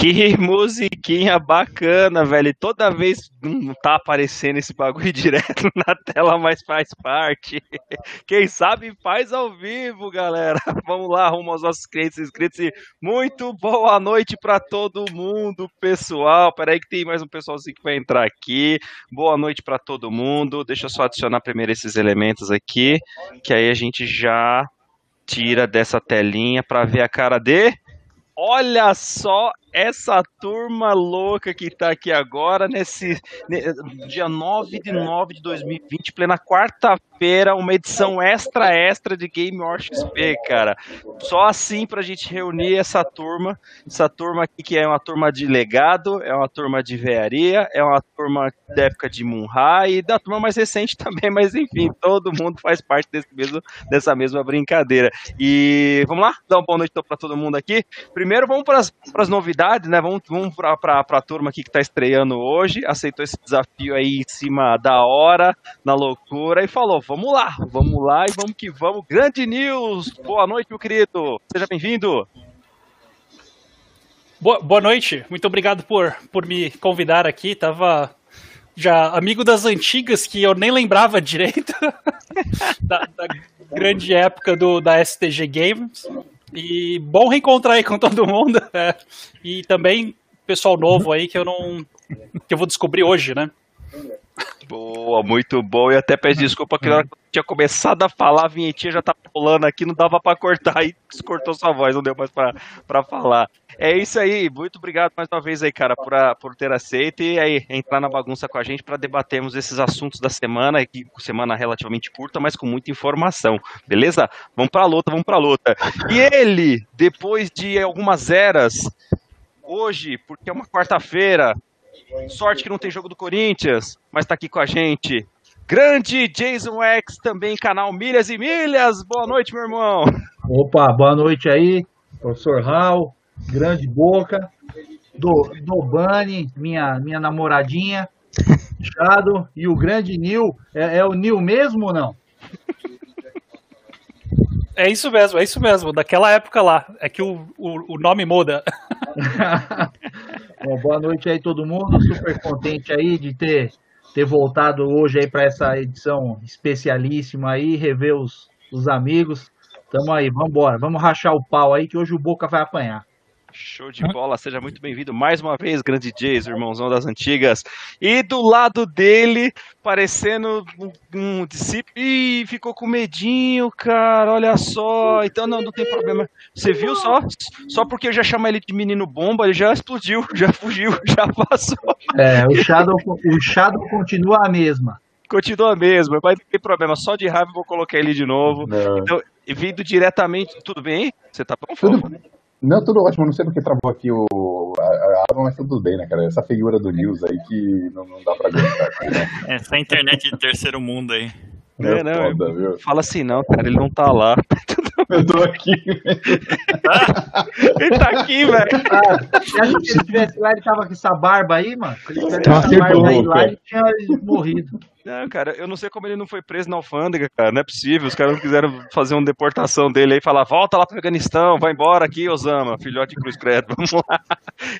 Que musiquinha bacana, velho. Toda vez não tá aparecendo esse bagulho direto na tela, mas faz parte. Quem sabe faz ao vivo, galera. Vamos lá, rumo aos nossos clientes inscritos. E muito boa noite para todo mundo, pessoal. Peraí que tem mais um pessoalzinho que vai entrar aqui. Boa noite para todo mundo. Deixa eu só adicionar primeiro esses elementos aqui, que aí a gente já tira dessa telinha para ver a cara de Olha só essa turma louca que tá aqui agora, nesse dia 9 de 9 de 2020, plena quarta-feira, uma edição extra extra de Game Watch XP, cara. Só assim pra gente reunir essa turma, essa turma aqui que é uma turma de legado, é uma turma de vearia, é uma turma da época de Munha e da turma mais recente também, mas enfim, todo mundo faz parte desse mesmo, dessa mesma brincadeira. E vamos lá, dar uma boa noite para todo mundo aqui. Primeiro vamos para as novidades, né? Vamos, vamos para a turma aqui que está estreando hoje, aceitou esse desafio aí em cima da hora, na loucura, e falou: vamos lá, vamos lá e vamos que vamos. Grande news! Boa noite, meu querido. Seja bem-vindo. Boa, boa noite, muito obrigado por, por me convidar aqui. Tava já amigo das antigas que eu nem lembrava direito da, da, grande época do, da STG Games. E bom reencontrar aí com todo mundo. É. E também pessoal novo aí que eu não. que eu vou descobrir hoje, né? Boa, muito bom. E até peço desculpa que na hora que eu tinha começado a falar, a vinhetinha já tá pulando aqui, não dava para cortar, e cortou sua voz, não deu mais para falar. É isso aí, muito obrigado mais uma vez aí, cara, por, a, por ter aceito e aí entrar na bagunça com a gente para debatermos esses assuntos da semana, que semana relativamente curta, mas com muita informação, beleza? Vamos pra luta, vamos pra luta. E ele, depois de algumas eras, hoje, porque é uma quarta-feira, Sorte que não tem jogo do Corinthians, mas tá aqui com a gente. Grande Jason X, também canal Milhas e Milhas. Boa noite, meu irmão. Opa, boa noite aí, professor Raul, grande boca, do, do Bani, minha, minha namoradinha, Chado, e o grande Nil. É, é o Nil mesmo ou não? É isso mesmo, é isso mesmo, daquela época lá. É que o, o, o nome muda. Bom, boa noite aí todo mundo, super contente aí de ter, ter voltado hoje aí para essa edição especialíssima aí, rever os, os amigos. Tamo aí, vamos embora, vamos rachar o pau aí que hoje o Boca vai apanhar. Show de bola, seja muito bem-vindo mais uma vez, grande Jason, irmãozão das antigas. E do lado dele, parecendo um, discípulo. Ih, ficou com medinho, cara, olha só. Então não, não tem problema. Você viu só? Só porque eu já chamei ele de menino bomba, ele já explodiu, já fugiu, já passou. É, o Shadow, o Shadow continua a mesma. Continua a mesma, mas não tem problema. Só de raiva eu vou colocar ele de novo. Não. Então, vindo diretamente. Tudo bem? Você tá bom, Tudo, não, tudo ótimo. Não sei porque travou aqui o, a, a mas tudo bem, né, cara? Essa figura do News aí que não, não dá pra aguentar. Né? Essa internet de terceiro mundo aí. É, é não, foda, viu? Fala assim, não, cara, ele não tá lá. Eu tô aqui. ele tá aqui, velho. Ah, se a gente estivesse lá, ele tava com essa barba aí, mano. Se ele tivesse com essa barba aí lá, ele tinha morrido. Não, cara, eu não sei como ele não foi preso na alfândega, cara. Não é possível. Os caras não quiseram fazer uma deportação dele aí falar: volta lá pro Afeganistão, vai embora aqui, Osama, filhote de Cruz Credo, vamos lá.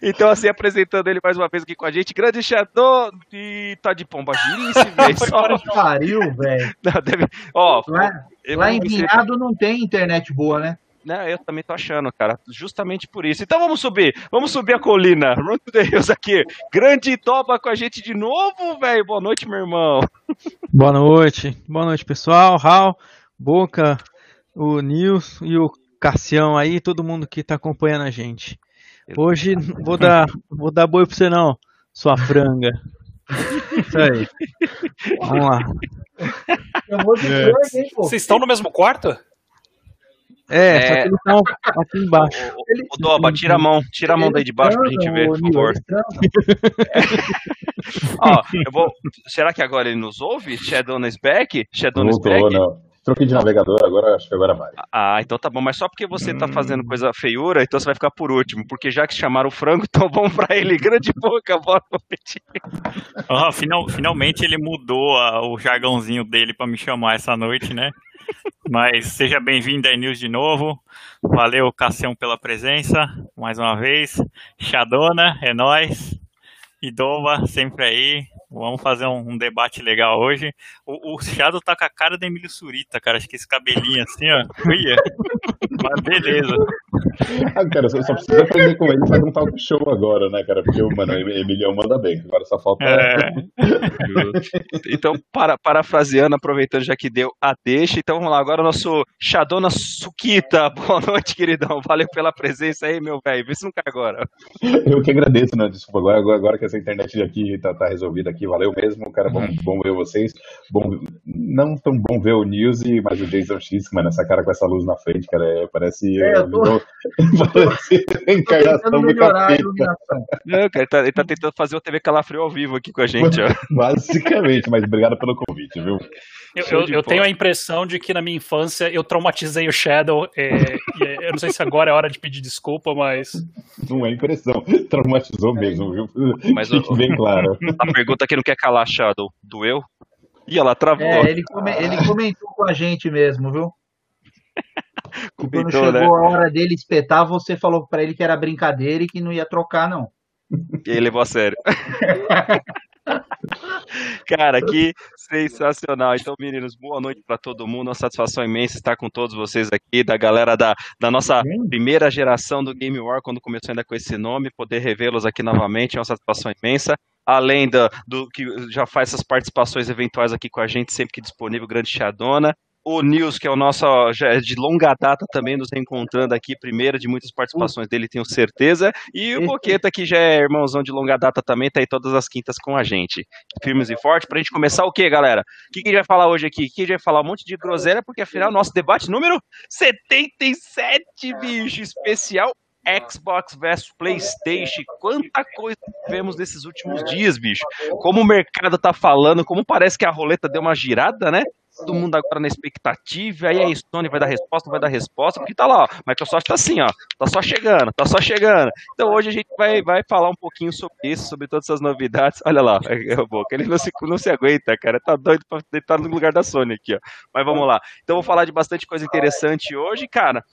Então, assim, apresentando ele mais uma vez aqui com a gente, grande Shadow e tá de pomba girice, velho. Só pariu, velho. Ó, lá, lá em Vinhado não tem internet boa, né? Né, eu também tô achando, cara. Justamente por isso. Então vamos subir. Vamos subir a colina. Run to the hills aqui. Grande Toba com a gente de novo, velho. Boa noite, meu irmão. Boa noite. Boa noite, pessoal. Raul, Boca, o Nils e o Cassião aí, todo mundo que tá acompanhando a gente. Hoje vou dar, vou dar boi pra você não, sua franga. Isso aí. Vamos lá. É. Vocês estão no mesmo quarto? É, é, só que eles estão aqui embaixo. O, o Doba, tira a mão, tira a mão daí de baixo pra gente ver, por favor. Ó, eu vou. Será que agora ele nos ouve? Shadow is back? Shadow is back? Não. Troquei de navegador, agora acho que agora vai. Ah, então tá bom, mas só porque você tá fazendo coisa feiura, então você vai ficar por último, porque já que chamaram o frango, então vamos pra ele. Grande boca, boa noite. Oh, final, finalmente ele mudou a, o jargãozinho dele pra me chamar essa noite, né? Mas seja bem-vindo à News de novo. Valeu, Cassião, pela presença, mais uma vez. Xadona, é nós. Idova, sempre aí. Vamos fazer um, um, debate legal hoje. O, o Shadow tá com a cara do Emílio Surita, cara. Acho que esse cabelinho assim, ó. Uia. Mas beleza. Ah, cara, só, só precisa aprender com ele fazer um talk show agora, né, cara? Porque, mano, o Emiliano manda bem. Agora só falta. É. então, para, parafraseando, aproveitando já que deu a deixa, então vamos lá. Agora o nosso Shadona Sukita. Boa noite, queridão. Valeu pela presença aí, meu velho. Vê se não cai agora. Eu que agradeço, né? Desculpa, agora, agora, agora que essa internet aqui tá, tá resolvida aqui aqui, valeu mesmo, cara, bom, bom ver vocês. Bom, não tão bom ver o News, mas o Jason X, mano, essa cara com essa luz na frente, cara, é, parece. É, eu tô, parece encarnação do capeta. Não, cara, ele tá, ele tá, tentando fazer o TV Calafrio ao vivo aqui com a gente, ó. Basicamente, mas obrigado pelo convite, viu? Eu, eu, eu tenho a impressão de que na minha infância eu traumatizei o Shadow. É, é, eu não sei se agora é hora de pedir desculpa, mas. Não é impressão. Traumatizou mesmo, viu? Mas Fique bem claro. A pergunta que não quer calar, Shadow, doeu? Ih, ela travou. É, ele, come, ele comentou com a gente mesmo, viu? Comentou, Quando chegou né? a hora dele espetar, você falou para ele que era brincadeira e que não ia trocar, não. E ele levou a sério. Cara, que sensacional. Então, meninos, boa noite para todo mundo. Uma satisfação imensa estar com todos vocês aqui, da galera da, da nossa primeira geração do Game War, quando começou ainda com esse nome, poder revê-los aqui novamente é uma satisfação imensa. Além do, do que já faz essas participações eventuais aqui com a gente, sempre que disponível, grande Chadona o Nils, que é o nosso, já é de longa data também nos reencontrando aqui, primeira de muitas participações dele, tenho certeza. E o Boqueta, que já é irmãozão de longa data também, tá aí todas as quintas com a gente. Firmes e fortes, pra gente começar o quê, galera? O que, que a gente vai falar hoje aqui? O que a gente vai falar? Um monte de groselha, porque afinal, nosso debate número 77, bicho, especial Xbox versus PlayStation. Quanta coisa vemos nesses últimos dias, bicho. Como o mercado tá falando, como parece que a roleta deu uma girada, né? Todo mundo agora na expectativa, aí a Sony vai dar resposta, vai dar resposta, porque tá lá, ó, Microsoft tá assim, ó, tá só chegando, tá só chegando. Então hoje a gente vai, vai falar um pouquinho sobre isso, sobre todas essas novidades. Olha lá, é, é Boca, ele não se, não se aguenta, cara, tá doido pra deitar no lugar da Sony aqui, ó. Mas vamos lá. Então vou falar de bastante coisa interessante hoje, cara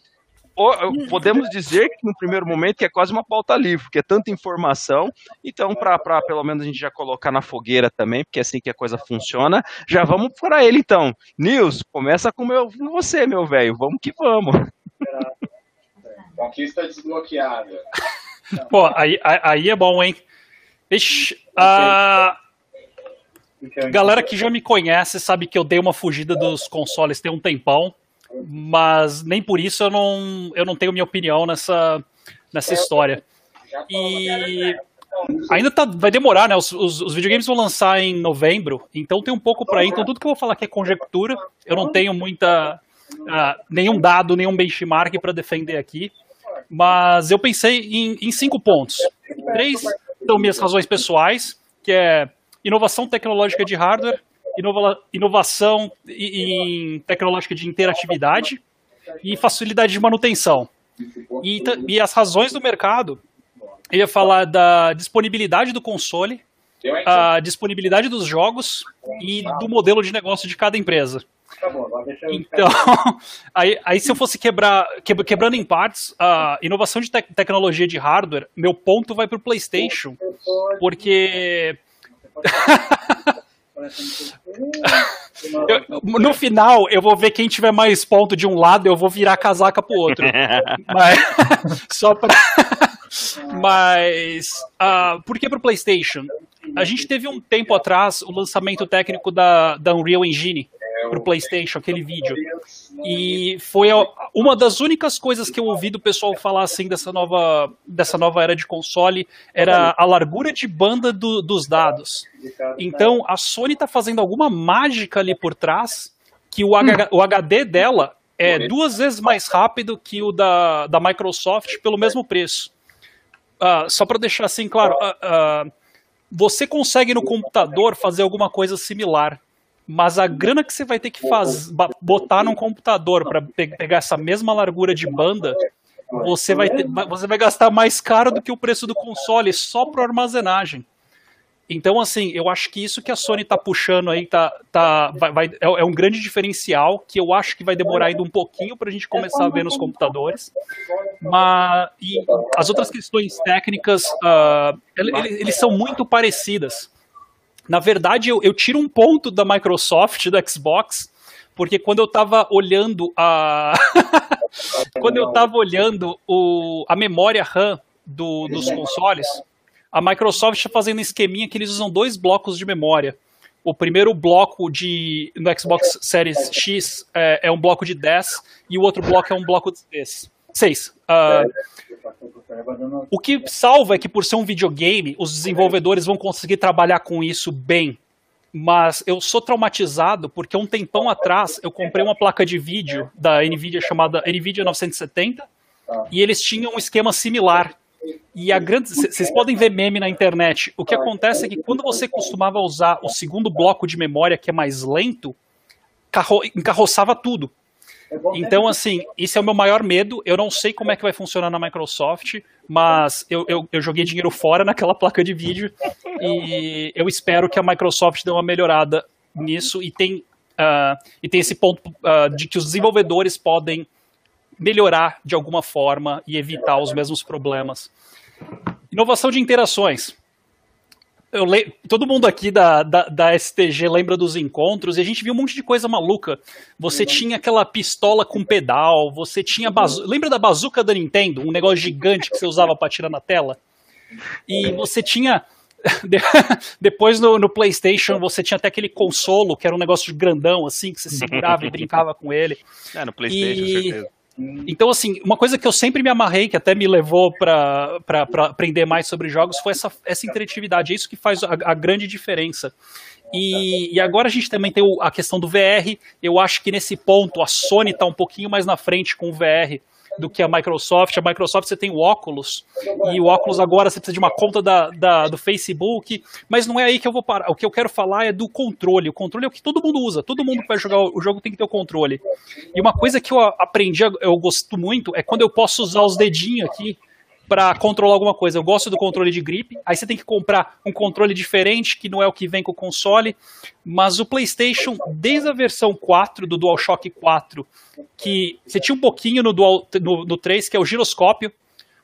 podemos dizer que no primeiro momento que é quase uma pauta livre, porque é tanta informação. Então, para pelo menos a gente já colocar na fogueira também, porque é assim que a coisa funciona, já vamos para ele então. Nils, começa com, meu, com você, meu velho. Vamos que vamos. Conquista desbloqueada. Pô, aí, aí é bom, hein? Ixi, a... Galera que já me conhece sabe que eu dei uma fugida dos consoles tem um tempão mas nem por isso eu não, eu não tenho minha opinião nessa, nessa história. E ainda tá, vai demorar, né? Os, os, os, videogames vão lançar em novembro, então tem um pouco para ir. Então tudo que eu vou falar aqui é conjectura. Eu não tenho muita uh, nenhum dado, nenhum benchmark para defender aqui. Mas eu pensei em, em cinco pontos. Três são minhas razões pessoais, que é inovação tecnológica de hardware, inova inovação em tecnológica de interatividade e facilidade de manutenção. E, e as razões do mercado, eu ia falar da disponibilidade do console, a disponibilidade dos jogos e do modelo de negócio de cada empresa. Então, aí, aí se eu fosse quebrar, quebrando em partes, a inovação de te tecnologia de hardware, meu ponto vai para o PlayStation, porque eu, no final, eu vou ver quem tiver mais ponto de um lado, eu vou virar a casaca pro outro. Mas, só pra. Mas, uh, por que pro PlayStation? A gente teve um tempo atrás o lançamento técnico da, da Unreal Engine pro PlayStation, aquele vídeo. E foi uma das únicas coisas que eu ouvi do pessoal falar assim dessa nova, dessa nova era de console era a largura de banda do, dos dados. Então a Sony está fazendo alguma mágica ali por trás que o, H, o HD dela é duas vezes mais rápido que o da, da Microsoft pelo mesmo preço. Uh, só para deixar assim claro, uh, uh, você consegue no computador fazer alguma coisa similar mas a grana que você vai ter que faz, botar num computador para pe pegar essa mesma largura de banda, você vai, ter, você vai gastar mais caro do que o preço do console só para armazenagem. Então, assim, eu acho que isso que a Sony tá puxando aí tá, tá, vai, vai, é, é um grande diferencial que eu acho que vai demorar ainda um pouquinho para a gente começar a ver nos computadores. Mas e as outras questões técnicas, uh, eles, eles, são muito parecidas. Na verdade, eu, eu tiro um ponto da Microsoft, do Xbox, porque quando eu estava olhando a. quando eu estava olhando o, a memória RAM do, dos consoles a Microsoft está fazendo um esqueminha que eles usam dois blocos de memória. O primeiro bloco de no Xbox Series X é, é um bloco de 10 e o outro bloco é um bloco de 6. 6. Uh, o que salva é que por ser um videogame, os desenvolvedores vão conseguir trabalhar com isso bem. Mas eu sou traumatizado porque um tempão atrás eu comprei uma placa de vídeo da Nvidia chamada Nvidia 970 e eles tinham um esquema similar e a grande. Vocês podem ver meme na internet. O que acontece é que quando você costumava usar o segundo bloco de memória, que é mais lento, carro, encarroçava tudo. Então, assim, esse é o meu maior medo. Eu não sei como é que vai funcionar na Microsoft, mas eu, eu, eu joguei dinheiro fora naquela placa de vídeo e eu espero que a Microsoft dê uma melhorada nisso e tem, uh, e tem esse ponto uh, de que os desenvolvedores podem melhorar de alguma forma e evitar os mesmos problemas. Inovação de interações. Le... Todo mundo aqui da, da, da, STG lembra dos encontros e a gente viu um monte de coisa maluca. Você tinha aquela pistola com pedal, você tinha. Bazu... Lembra da bazuca da Nintendo? Um negócio gigante que você usava para tirar na tela? E você tinha. Depois no, no, PlayStation você tinha até aquele consolo que era um negócio grandão assim que você segurava e brincava com ele. É, no PlayStation, e... certeza. Então, assim, uma coisa que eu sempre me amarrei, que até me levou para aprender mais sobre jogos, foi essa, essa interatividade. É isso que faz a, a grande diferença. E, e, agora a gente também tem a questão do VR. Eu acho que nesse ponto a Sony está um pouquinho mais na frente com o VR do que a Microsoft. A Microsoft você tem o óculos, e o óculos agora você precisa de uma conta da, da, do Facebook, mas não é aí que eu vou parar. O que eu quero falar é do controle. O controle é o que todo mundo usa, todo mundo que vai jogar o jogo tem que ter o controle. E uma coisa que eu aprendi, eu gosto muito, é quando eu posso usar os dedinhos aqui para controlar alguma coisa. Eu gosto do controle de grip. Aí você tem que comprar um controle diferente, que não é o que vem com o console. Mas o PlayStation, desde a versão 4 do DualShock 4, que você tinha um pouquinho no, Dual, no, no 3, que é o giroscópio.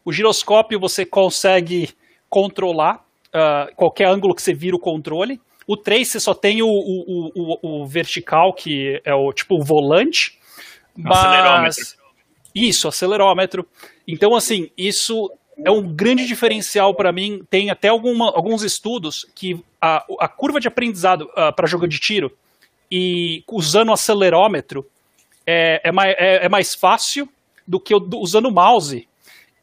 O giroscópio você consegue controlar uh, qualquer ângulo que você vira o controle. O 3 você só tem o, o, o, o vertical, que é o tipo o volante. Mas... Isso, acelerômetro. Então, assim, isso é um grande diferencial para mim. Tem até alguma, alguns estudos que a, a curva de aprendizado uh, ah, para jogo de tiro e usando o acelerômetro é, é, mais, é, é mais fácil do que usando o mouse.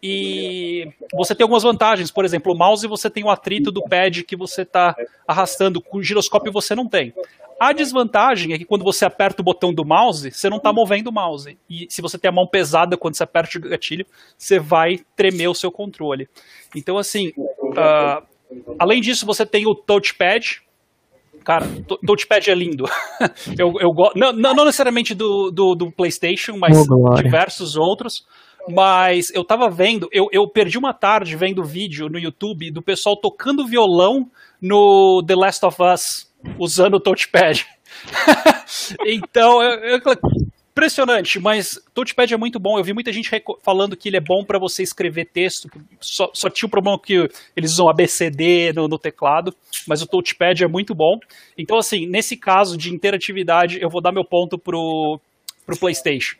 E você tem algumas vantagens. Por exemplo, o mouse você tem o atrito do pad que você está arrastando, com o giroscópio você não tem. A desvantagem é que quando você aperta o botão do mouse, você não está movendo o mouse. E se você tem a mão pesada quando você aperta o gatilho, você vai tremer o seu controle. Então, assim, uh, além disso, você tem o touchpad. Cara, touchpad é lindo. eu, eu não, não necessariamente do, do, do PlayStation, mas oh, diversos outros. Mas eu tava vendo, eu, eu perdi uma tarde vendo vídeo no YouTube do pessoal tocando violão no The Last of Us usando o touchpad. então, eu, eu, impressionante, mas touchpad é muito bom. Eu vi muita gente falando que ele é bom para você escrever texto. Só, só, tinha o problema que eles usam ABCD no, no, teclado, mas o touchpad é muito bom. Então, assim, nesse caso de interatividade, eu vou dar meu ponto pro, pro PlayStation.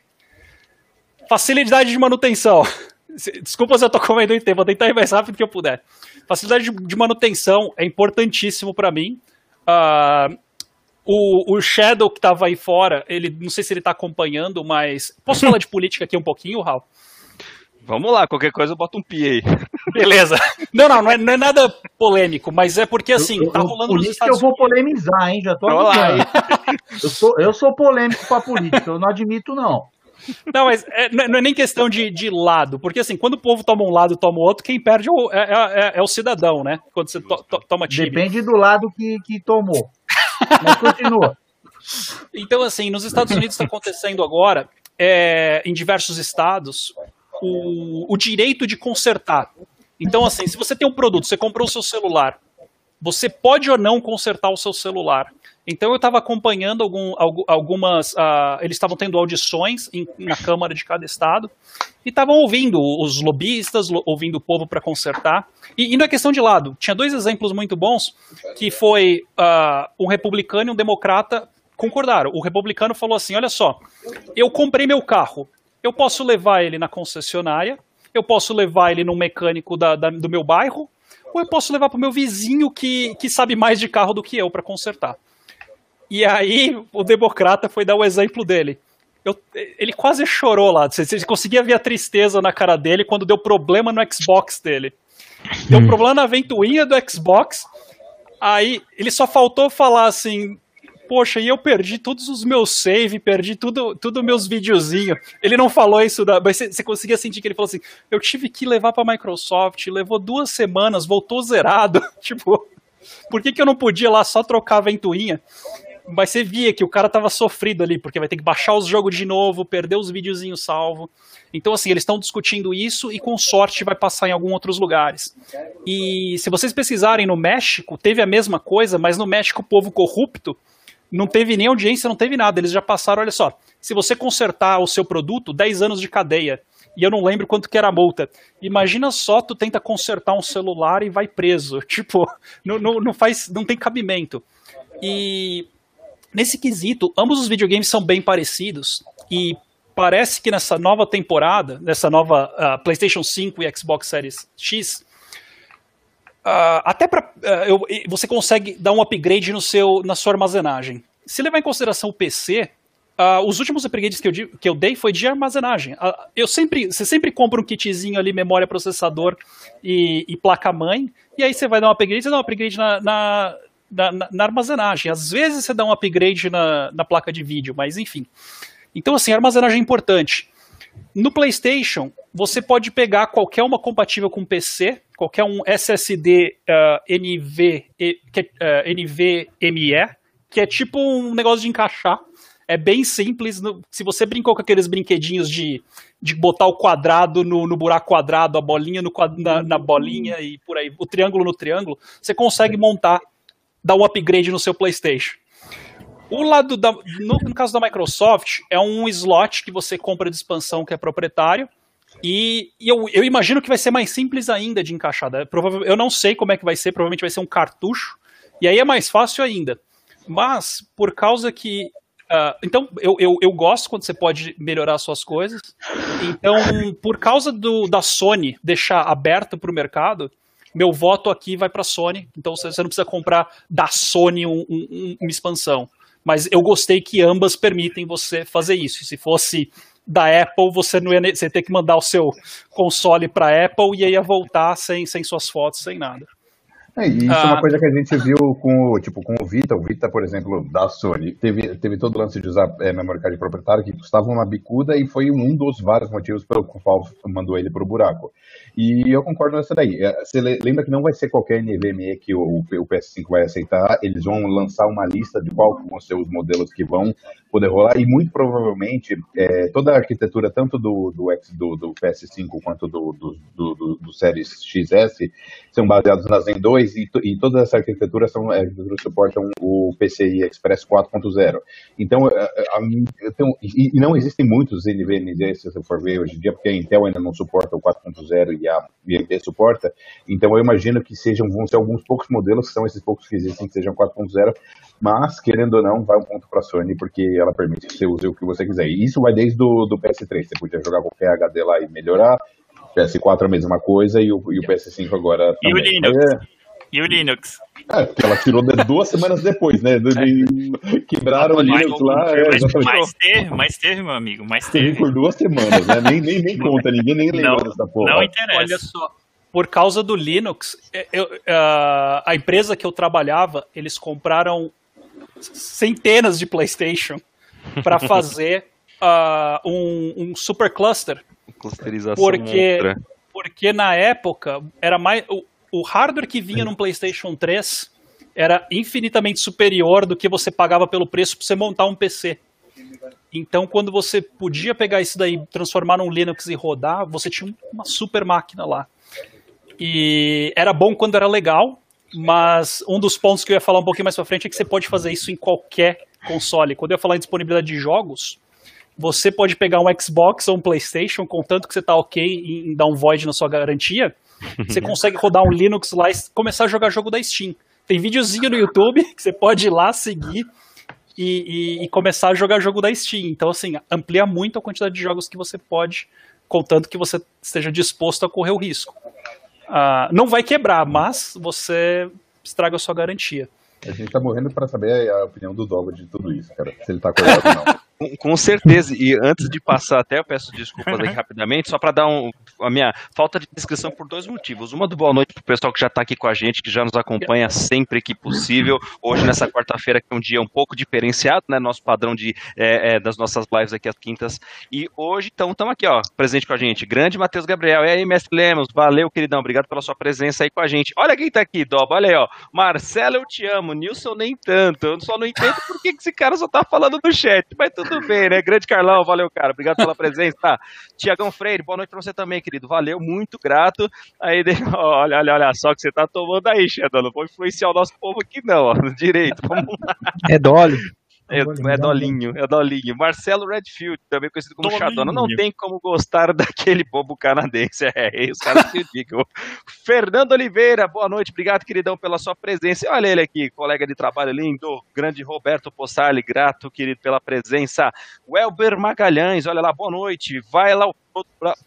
Facilidade de manutenção. Desculpa se eu tô comendo em tempo, vou tentar ir mais rápido que eu puder. Facilidade de manutenção é importantíssimo para mim. Uh, o, o, Shadow que estava aí fora, ele não sei se ele está acompanhando, mas. Posso falar de política aqui um pouquinho, Raul? Vamos lá, qualquer coisa eu boto um pi aí. Beleza. Não, não, não é, não é nada polêmico, mas é porque assim, eu, tá rolando nos Estados eu vou polemizar, hein? Já tô avisando. Eu sou, eu sou polêmico com a política, eu não admito, não. Não, mas é, não é nem questão de, de lado, porque assim, quando o povo toma um lado e toma o outro, quem perde é, é, é, é o cidadão, né? Quando você to, to, toma time. Depende do lado que, que tomou. Mas continua. Então, assim, nos Estados Unidos está acontecendo agora, é, em diversos estados, o, o direito de consertar. Então, assim, se você tem um produto, você comprou o seu celular, você pode ou não consertar o seu celular. Então eu estava acompanhando algum, algumas. Uh, eles estavam tendo audições em, na Câmara de cada estado e estavam ouvindo os lobistas, ouvindo o povo para consertar. E, não é questão de lado. Tinha dois exemplos muito bons que foi uh, um republicano e um democrata concordaram. O republicano falou assim: olha só, eu comprei meu carro, eu posso levar ele na concessionária, eu posso levar ele no mecânico da, da, do meu bairro, ou eu posso levar para o meu vizinho que, que sabe mais de carro do que eu para consertar. E aí o democrata foi dar o exemplo dele. Eu, ele quase chorou lá. Você, você, conseguia ver a tristeza na cara dele quando deu problema no Xbox dele. Deu hum. problema na ventoinha do Xbox. Aí ele só faltou falar assim: poxa, e eu perdi todos os meus save, perdi tudo, tudo meus videozinhos. Ele não falou isso, da, mas você, conseguia sentir que ele falou assim: eu tive que levar pra Microsoft, levou duas semanas, voltou zerado. tipo, por que, que eu não podia lá só trocar a ventoinha? Mas você via que o cara tava sofrido ali, porque vai ter que baixar os jogos de novo, perder os videozinhos salvo. Então, assim, eles estão discutindo isso e com sorte vai passar em alguns outros lugares. E se vocês pesquisarem no México, teve a mesma coisa, mas no México o povo corrupto não teve nem audiência, não teve nada. Eles já passaram, olha só, se você consertar o seu produto, 10 anos de cadeia. E eu não lembro quanto que era a multa. Imagina só, tu tenta consertar um celular e vai preso. Tipo, não, não, não faz, não tem cabimento. E nesse quesito, ambos os videogames são bem parecidos. E parece que nessa nova temporada, nessa nova uh, PlayStation 5 e Xbox Series X, Uh, até para uh, ah, você consegue dar um upgrade no seu, na sua armazenagem. Se levar em consideração o PC, uh, ah, os últimos upgrades que eu, que eu dei foi de armazenagem. eu sempre, você sempre compra um kitzinho ali, memória, processador e, e placa-mãe, e aí você vai dar um upgrade, você dá um upgrade na, na, na, na armazenagem. Às vezes você dá um upgrade na, na placa de vídeo, mas enfim. Então, assim, armazenagem é importante. No PlayStation, você pode pegar qualquer uma compatível com PC, qualquer um SSD uh, NV, que, uh, NVMe, que é tipo um negócio de encaixar. É bem simples. Se você brincou com aqueles brinquedinhos de, de botar o quadrado no, no buraco quadrado, a bolinha no, na, na bolinha e por aí, o triângulo no triângulo, você consegue montar, dar um upgrade no seu PlayStation. O lado da. No, no, caso da Microsoft, é um slot que você compra de expansão que é proprietário. E, e eu, eu, imagino que vai ser mais simples ainda de encaixar. Né? Eu não sei como é que vai ser, provavelmente vai ser um cartucho. E aí é mais fácil ainda. Mas, por causa que. Uh, então, eu, eu, eu gosto quando você pode melhorar suas coisas. Então, por causa do, da Sony deixar aberto para o mercado, meu voto aqui vai para a Sony. Então, você não precisa comprar da Sony um, um, uma expansão. Mas eu gostei que ambas permitem você fazer isso. Se fosse da Apple, você não ia, você ia ter que mandar o seu console para Apple e ia voltar sem, sem suas fotos, sem nada. É, isso ah. é uma ah. coisa que a gente viu com, tipo, com o Vita. O Vita, por exemplo, da Sony, teve, teve todo o lance de usar é, memory card proprietário que custava uma bicuda e foi um dos vários motivos pelo qual mandou ele para o buraco. E eu concordo nessa daí. É, você lembra que não vai ser qualquer NVMe que o, o PS5 vai aceitar, eles vão lançar uma lista de qual vão ser os modelos que vão poder rolar, e muito provavelmente é, toda a arquitetura, tanto do, do, do, do PS5 quanto do, do, do, do Series XS, são baseados na Zen 2 e, e toda essa arquitetura são, é, suportam o PCI Express 4.0. Então, a, a, então e, e, não existem muitos NVMe, se você for ver hoje em dia, porque a Intel ainda não suporta o 4.0 e a AMD suporta. Então, eu imagino que sejam, vão ser alguns poucos modelos, que são esses poucos que existem, que sejam 4.0, mas, querendo ou não, vai um ponto para a Sony, porque ela permite que você use o que você quiser. E isso vai desde do, do PS3, você podia jogar qualquer HD lá e melhorar, PS4 a mesma coisa, e o, e o PS5 agora também. E o Linux? É... E o Linux? É, porque ela tirou duas semanas depois, né? É. Quebraram o Linux lá. É, mas, teve, mas teve, meu amigo, mas teve. Teve por duas semanas, né? Nem, nem, nem conta, ninguém nem lembra não, dessa porra. Não interessa. Olha só, por causa do Linux, eu, uh, a empresa que eu trabalhava, eles compraram centenas de PlayStation para fazer uh, um, um, super cluster. Clusterização porque, porque na época era mais o, hardware que vinha no PlayStation 3 era infinitamente superior do que você pagava pelo preço para você montar um PC. Então, quando você podia pegar isso daí, transformar num Linux e rodar, você tinha uma super máquina lá. E era bom quando era legal, Mas um dos pontos que eu ia falar um pouquinho mais pra frente é que você pode fazer isso em qualquer console. Quando eu ia falar em disponibilidade de jogos, você pode pegar um Xbox ou um PlayStation, contanto que você tá ok em dar um void na sua garantia, você consegue rodar um Linux lá e começar a jogar jogo da Steam. Tem videozinho no YouTube que você pode ir lá seguir e, e, e, começar a jogar jogo da Steam. Então, assim, amplia muito a quantidade de jogos que você pode, contanto que você esteja disposto a correr o risco. Uh, não vai quebrar, mas você estraga a sua garantia. A gente tá morrendo para saber a opinião do Dogo de tudo isso, cara. Se ele tá acordado ou não. Com, com, certeza. E antes de passar até, eu peço desculpas aqui rapidamente, só para dar um, a minha falta de descrição por dois motivos. Uma do boa noite para o pessoal que já está aqui com a gente, que já nos acompanha sempre que possível. Hoje, nessa quarta-feira, que é um dia um pouco diferenciado, né? Nosso padrão de, é, é, das nossas lives aqui às quintas. E hoje, então, estamos aqui, ó, presente com a gente. Grande Matheus Gabriel. E aí, mestre Lemos, valeu, queridão. Obrigado pela sua presença aí com a gente. Olha quem está aqui, Doba. Olha aí, ó. Marcelo, eu te amo. Nilson, nem tanto. Eu só não entendo por que esse cara só tá falando no chat, mas tudo tudo bem, né? Grande Carlão, valeu, cara. Obrigado pela presença. Tiagão Freire, boa noite pra você também, querido. Valeu, muito grato. Aí, olha, olha, olha só que você tá tomando aí, Shadow. Não vou influenciar o nosso povo aqui, não, ó. Direito, vamos lá. É dole. É, é Dolinho, é Dolinho. Marcelo Redfield, também conhecido como Chadona. Não tem como gostar daquele bobo canadense. É, os caras que digam. Fernando Oliveira, boa noite. Obrigado, queridão, pela sua presença. Olha ele aqui, colega de trabalho lindo. Grande Roberto Possali, grato, querido, pela presença. Welber Magalhães, olha lá, boa noite. Vai lá o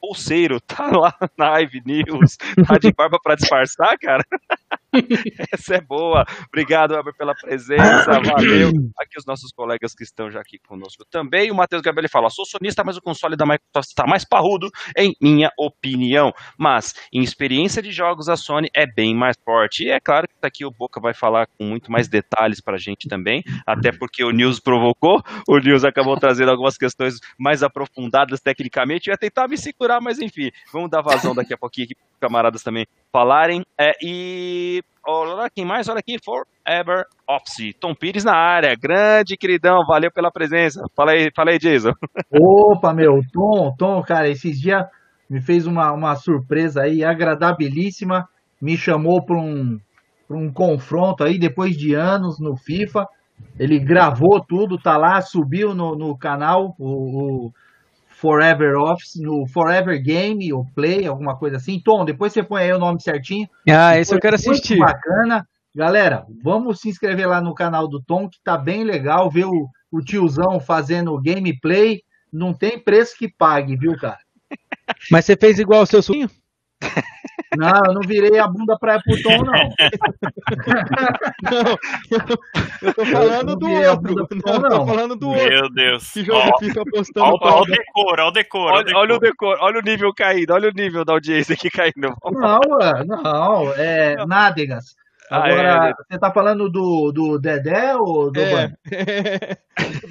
bolseiro, tá lá na Ive News, tá de barba para disfarçar, cara? Essa é boa. Obrigado, Weber, pela presença. Valeu. Aqui os nossos colegas que estão já aqui conosco também. O Matheus Gabriel fala: sou sonista, mas o console da Microsoft está mais parrudo, em minha opinião. Mas em experiência de jogos, a Sony é bem mais forte. E é claro que aqui o Boca vai falar com muito mais detalhes para a gente também, até porque o News provocou. O News acabou trazendo algumas questões mais aprofundadas tecnicamente. Eu ia tentar me segurar, mas enfim, vamos dar vazão daqui a pouquinho aqui camaradas também falarem. É, e olha quem mais, olha aqui, Forever Office. Tom Pires na área, grande queridão, valeu pela presença. Fala aí, fala aí, Jason. Opa, meu, Tom, Tom, cara, esses dias me fez uma, uma surpresa aí agradabilíssima, me chamou para um, um confronto aí depois de anos no FIFA. Ele gravou tudo, tá lá, subiu no, no canal o, o Forever Office, no Forever Game ou Play, alguma coisa assim. Tom, depois você põe aí o nome certinho. Ah, esse eu quero assistir. bacana. Galera, vamos se inscrever lá no canal do Tom, que tá bem legal ver o, o tiozão fazendo gameplay. Não tem preço que pague, viu, cara? Mas você fez igual o seu sobrinho? Não, eu não virei a bunda pra pro Tom, não. não eu tô falando eu do outro. Tom, não, tô falando do outro. Meu Deus. Que jogo oh, fica apostando. Olha o decor, olha o decor. Olha, olha o decor, olha o nível caído, olha o nível da audiência aqui caindo. Não, não, é nádegas. Agora, ah, é. você tá falando do, do Dedé ou do é.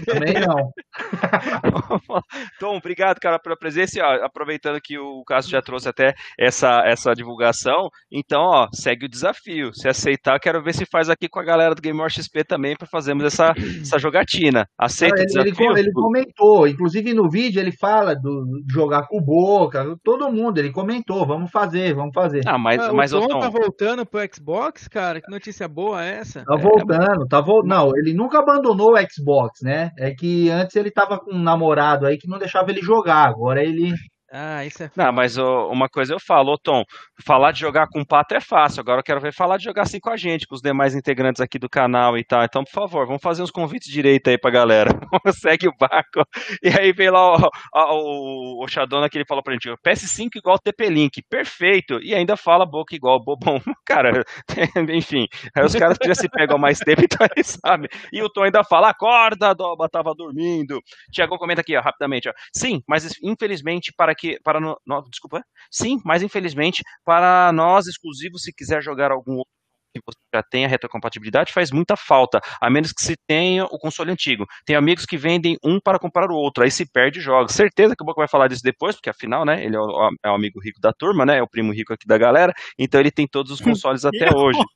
Também não. Tom, obrigado, cara, pela presença. E, ó, aproveitando que o Cássio já trouxe até essa, essa divulgação, então, ó, segue o desafio. Se aceitar, quero ver se faz aqui com a galera do Game War XP também para fazermos essa, essa jogatina. Aceita ah, ele, o desafio? Ele, ele, comentou, inclusive no vídeo ele fala do jogar com o Boca, todo mundo, ele comentou, vamos fazer, vamos fazer. Ah, mas, ah, mas o Tom, Tom tá voltando pro Xbox, cara? Que notícia boa é essa? Tá voltando, tá voltando. Não, ele nunca abandonou o Xbox, né? É que antes ele tava com um namorado aí que não deixava ele jogar, agora ele ah, isso é. Não, mas uma coisa eu falo, ô Tom, falar de jogar com o Pato é fácil. Agora eu quero ver falar de jogar assim com a gente, com os demais integrantes aqui do canal e tal. Então, por favor, vamos fazer uns convites direito aí pra galera. Segue o barco. E aí vem lá o, o, o Shadona que ele falou pra gente: PS5 igual TP-Link. Perfeito. E ainda fala boca igual bobão. Cara, enfim. Aí os caras já se pegam mais tempo, então eles sabem. E o Tom ainda fala: acorda, Doba tava dormindo. Tiago comenta aqui, ó, rapidamente. Ó. Sim, mas infelizmente, para que para no, no, desculpa, sim, mas infelizmente para nós exclusivos, se quiser jogar algum outro que você já tenha retrocompatibilidade, faz muita falta, a menos que se tenha o console antigo. Tem amigos que vendem um para comprar o outro, aí se perde jogos. Certeza que o Boca vai falar disso depois, porque afinal, né, ele é o, é o, amigo rico da turma, né, é o primo rico aqui da galera, então ele tem todos os consoles até hoje.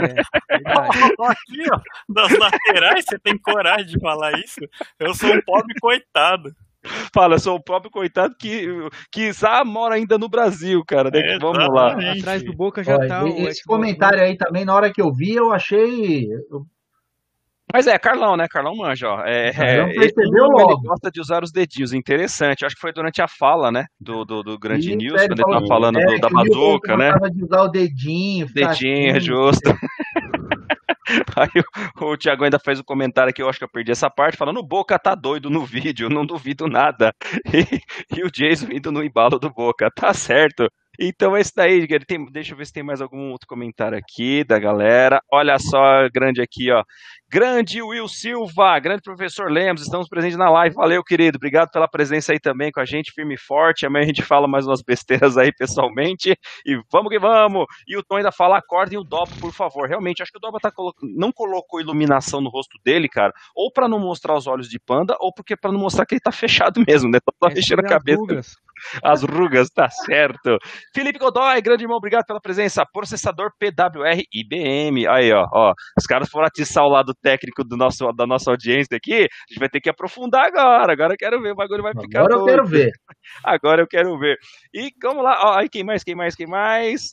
É, aqui, ó, das laterais, você tem coragem de falar isso? Eu sou um pobre coitado. Fala, eu sou o próprio coitado que, que ah, mora ainda no Brasil, cara. Daí, vamos lá. Atrás do Boca já Olha, tá o esse comentário aí também, na hora que eu vi, eu achei. Mas é, Carlão, né? Carlão manja, ó. É, Carlão é, percebeu ele, logo. ele gosta de usar os dedinhos. Interessante. Acho que foi durante a fala, né? Do, do, do Grande Isso, News, é, ele quando ele tava falando é, do- da bazuca, né? gostava de usar o dedinho. Dedinho, é assim. justo. Aí o, o Thiago ainda fez um comentário que eu acho que eu perdi essa parte, falando o Boca tá doido no vídeo, não duvido nada. E, e o Jason indo no embalo do Boca, tá certo. Então esse daí, ele tem, deixa eu ver se tem mais algum outro comentário aqui da galera. Olha só, grande aqui, ó. Grande Will Silva, grande professor Lemos, estamos presentes na live. Valeu, querido. Obrigado pela presença aí também com a gente, firme e forte. Amanhã a gente fala mais umas besteiras aí pessoalmente. E vamos que vamos! E o Tom ainda fala, acordem o Doba, por favor. Realmente, acho que o Doba tá colo- não colocou iluminação no rosto dele, cara, ou pra não mostrar os olhos de panda, ou porque pra não mostrar que ele tá fechado mesmo, né? Tá É mexendo a cabeça. rugas. As rugas, tá certo. Felipe Godoy, grande irmão, obrigado pela presença. Processador PWR IBM. Aí, ó, ó. Os caras foram atiçar o lado técnico do nosso, da nossa audiência aqui. A gente vai ter que aprofundar agora. Agora eu quero ver, o bagulho vai ficar Agora eu quero ver. Agora eu quero ver. E vamos lá, ó, aí quem mais, quem mais, quem mais?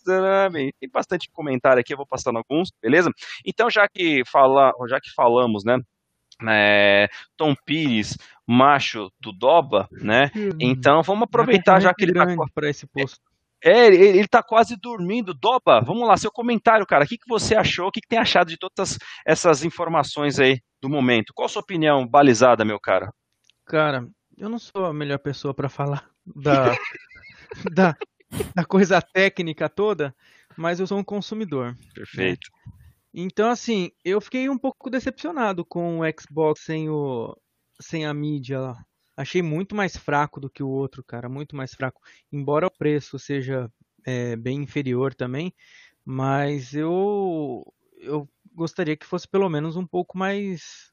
Tem bastante comentário aqui, eu vou passando alguns, beleza? Então, já que, fala, já que falamos, né? É, Tom Pires, macho do Doba, né? Então vamos aproveitar já que ele tá, para esse posto. é, ele, ele tá quase dormindo. Doba, vamos lá, seu comentário, cara. O que, que você achou? O que, que tem achado de todas essas, informações aí do momento? Qual a sua opinião balizada, meu cara? Cara, eu não sou a melhor pessoa para falar da, da, da coisa técnica toda, mas eu sou um consumidor. Perfeito. Então, assim, eu fiquei um pouco decepcionado com o Xbox sem, o, sem a mídia lá. Achei muito mais fraco do que o outro, cara, muito mais fraco. Embora o preço seja é, bem inferior também, mas eu, eu gostaria que fosse pelo menos um pouco mais.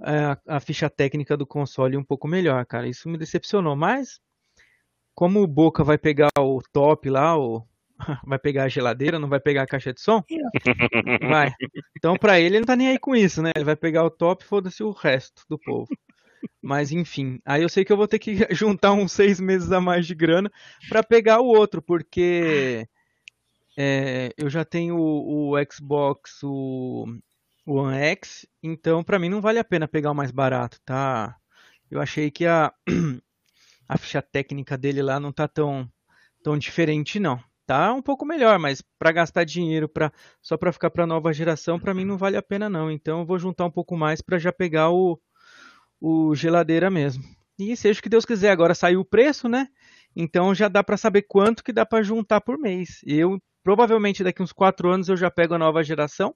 é, a, ficha técnica do console um pouco melhor, cara. Isso me decepcionou, mas como o Boca vai pegar o top lá, o, vai pegar a geladeira, não vai pegar a caixa de som? Vai. Então, pra ele, ele não tá nem aí com isso, né? Ele vai pegar o top e foda-se o resto do povo. Mas, enfim. Aí eu sei que eu vou ter que juntar uns seis meses a mais de grana pra pegar o outro, porque é, eu já tenho o, o Xbox, o, o One X, então pra mim não vale a pena pegar o mais barato, tá? Eu achei que a, a ficha técnica dele lá não tá tão, tão diferente, não tá um pouco melhor, mas para gastar dinheiro para só para ficar para nova geração, para mim não vale a pena não. Então eu vou juntar um pouco mais para já pegar o, o geladeira mesmo. E seja o que Deus quiser, agora saiu o preço, né? Então já dá para saber quanto que dá para juntar por mês. Eu provavelmente daqui uns quatro anos eu já pego a nova geração.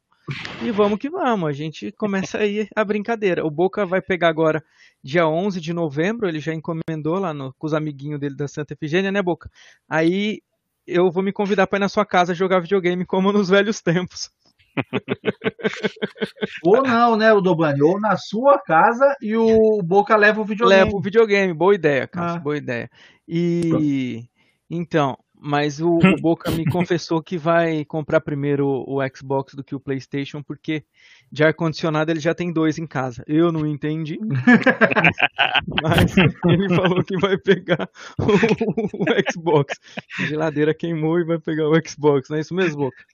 E vamos que vamos, a gente começa aí a brincadeira. O Boca vai pegar agora dia 11 de novembro, ele já encomendou lá no, com os amiguinhos dele da Santa Efigênia, né, Boca? Aí eu vou me convidar para ir na sua casa jogar videogame como nos velhos tempos. Ou não, né, o Dobani? Ou na sua casa e o Boca leva o videogame. Leva o videogame, boa ideia, cara, Ah. boa ideia. E então, mas o, o Boca me confessou que vai comprar primeiro o, o Xbox do que o PlayStation, porque de ar-condicionado ele já tem dois em casa. Eu não entendi. mas ele falou que vai pegar o, o Xbox. A geladeira queimou e vai pegar o Xbox, não é isso mesmo, Boca?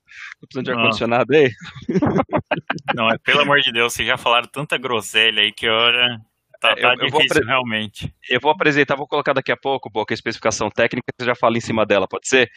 Tô precisando de Não. ar-condicionado aí? Não, é, pelo amor de Deus, vocês já falaram tanta groselha aí que olha. Tá, É, tá eu- eu vou difícil, apre- realmente. Eu vou apresentar, vou colocar daqui a pouco, Boca, a especificação técnica, você já fala em cima dela, pode ser?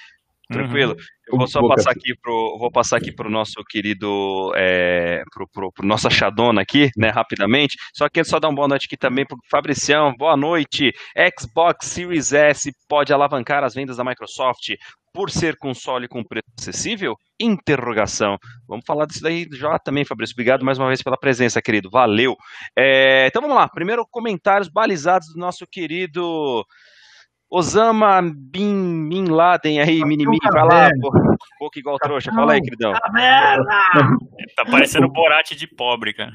Tranquilo? Eu vou só Boca. passar aqui pro, vou passar aqui pro nosso querido, é, pro, pro, pro nossa Xadona aqui, né, rapidamente. Só que só dar uma boa noite aqui também pro Fabricião. Boa noite. Xbox Series S pode alavancar as vendas da Microsoft por ser console com preço acessível? Interrogação. Vamos falar disso daí já também, Fabrício. Obrigado mais uma vez pela presença, querido. Valeu. É, então vamos lá. Primeiro, comentários balizados do nosso querido Osama Bin, Bin Laden aí, Minimi. Vai lá. Pouco igual trouxa. Fala aí, queridão. Tá parecendo Borat de pobre, cara.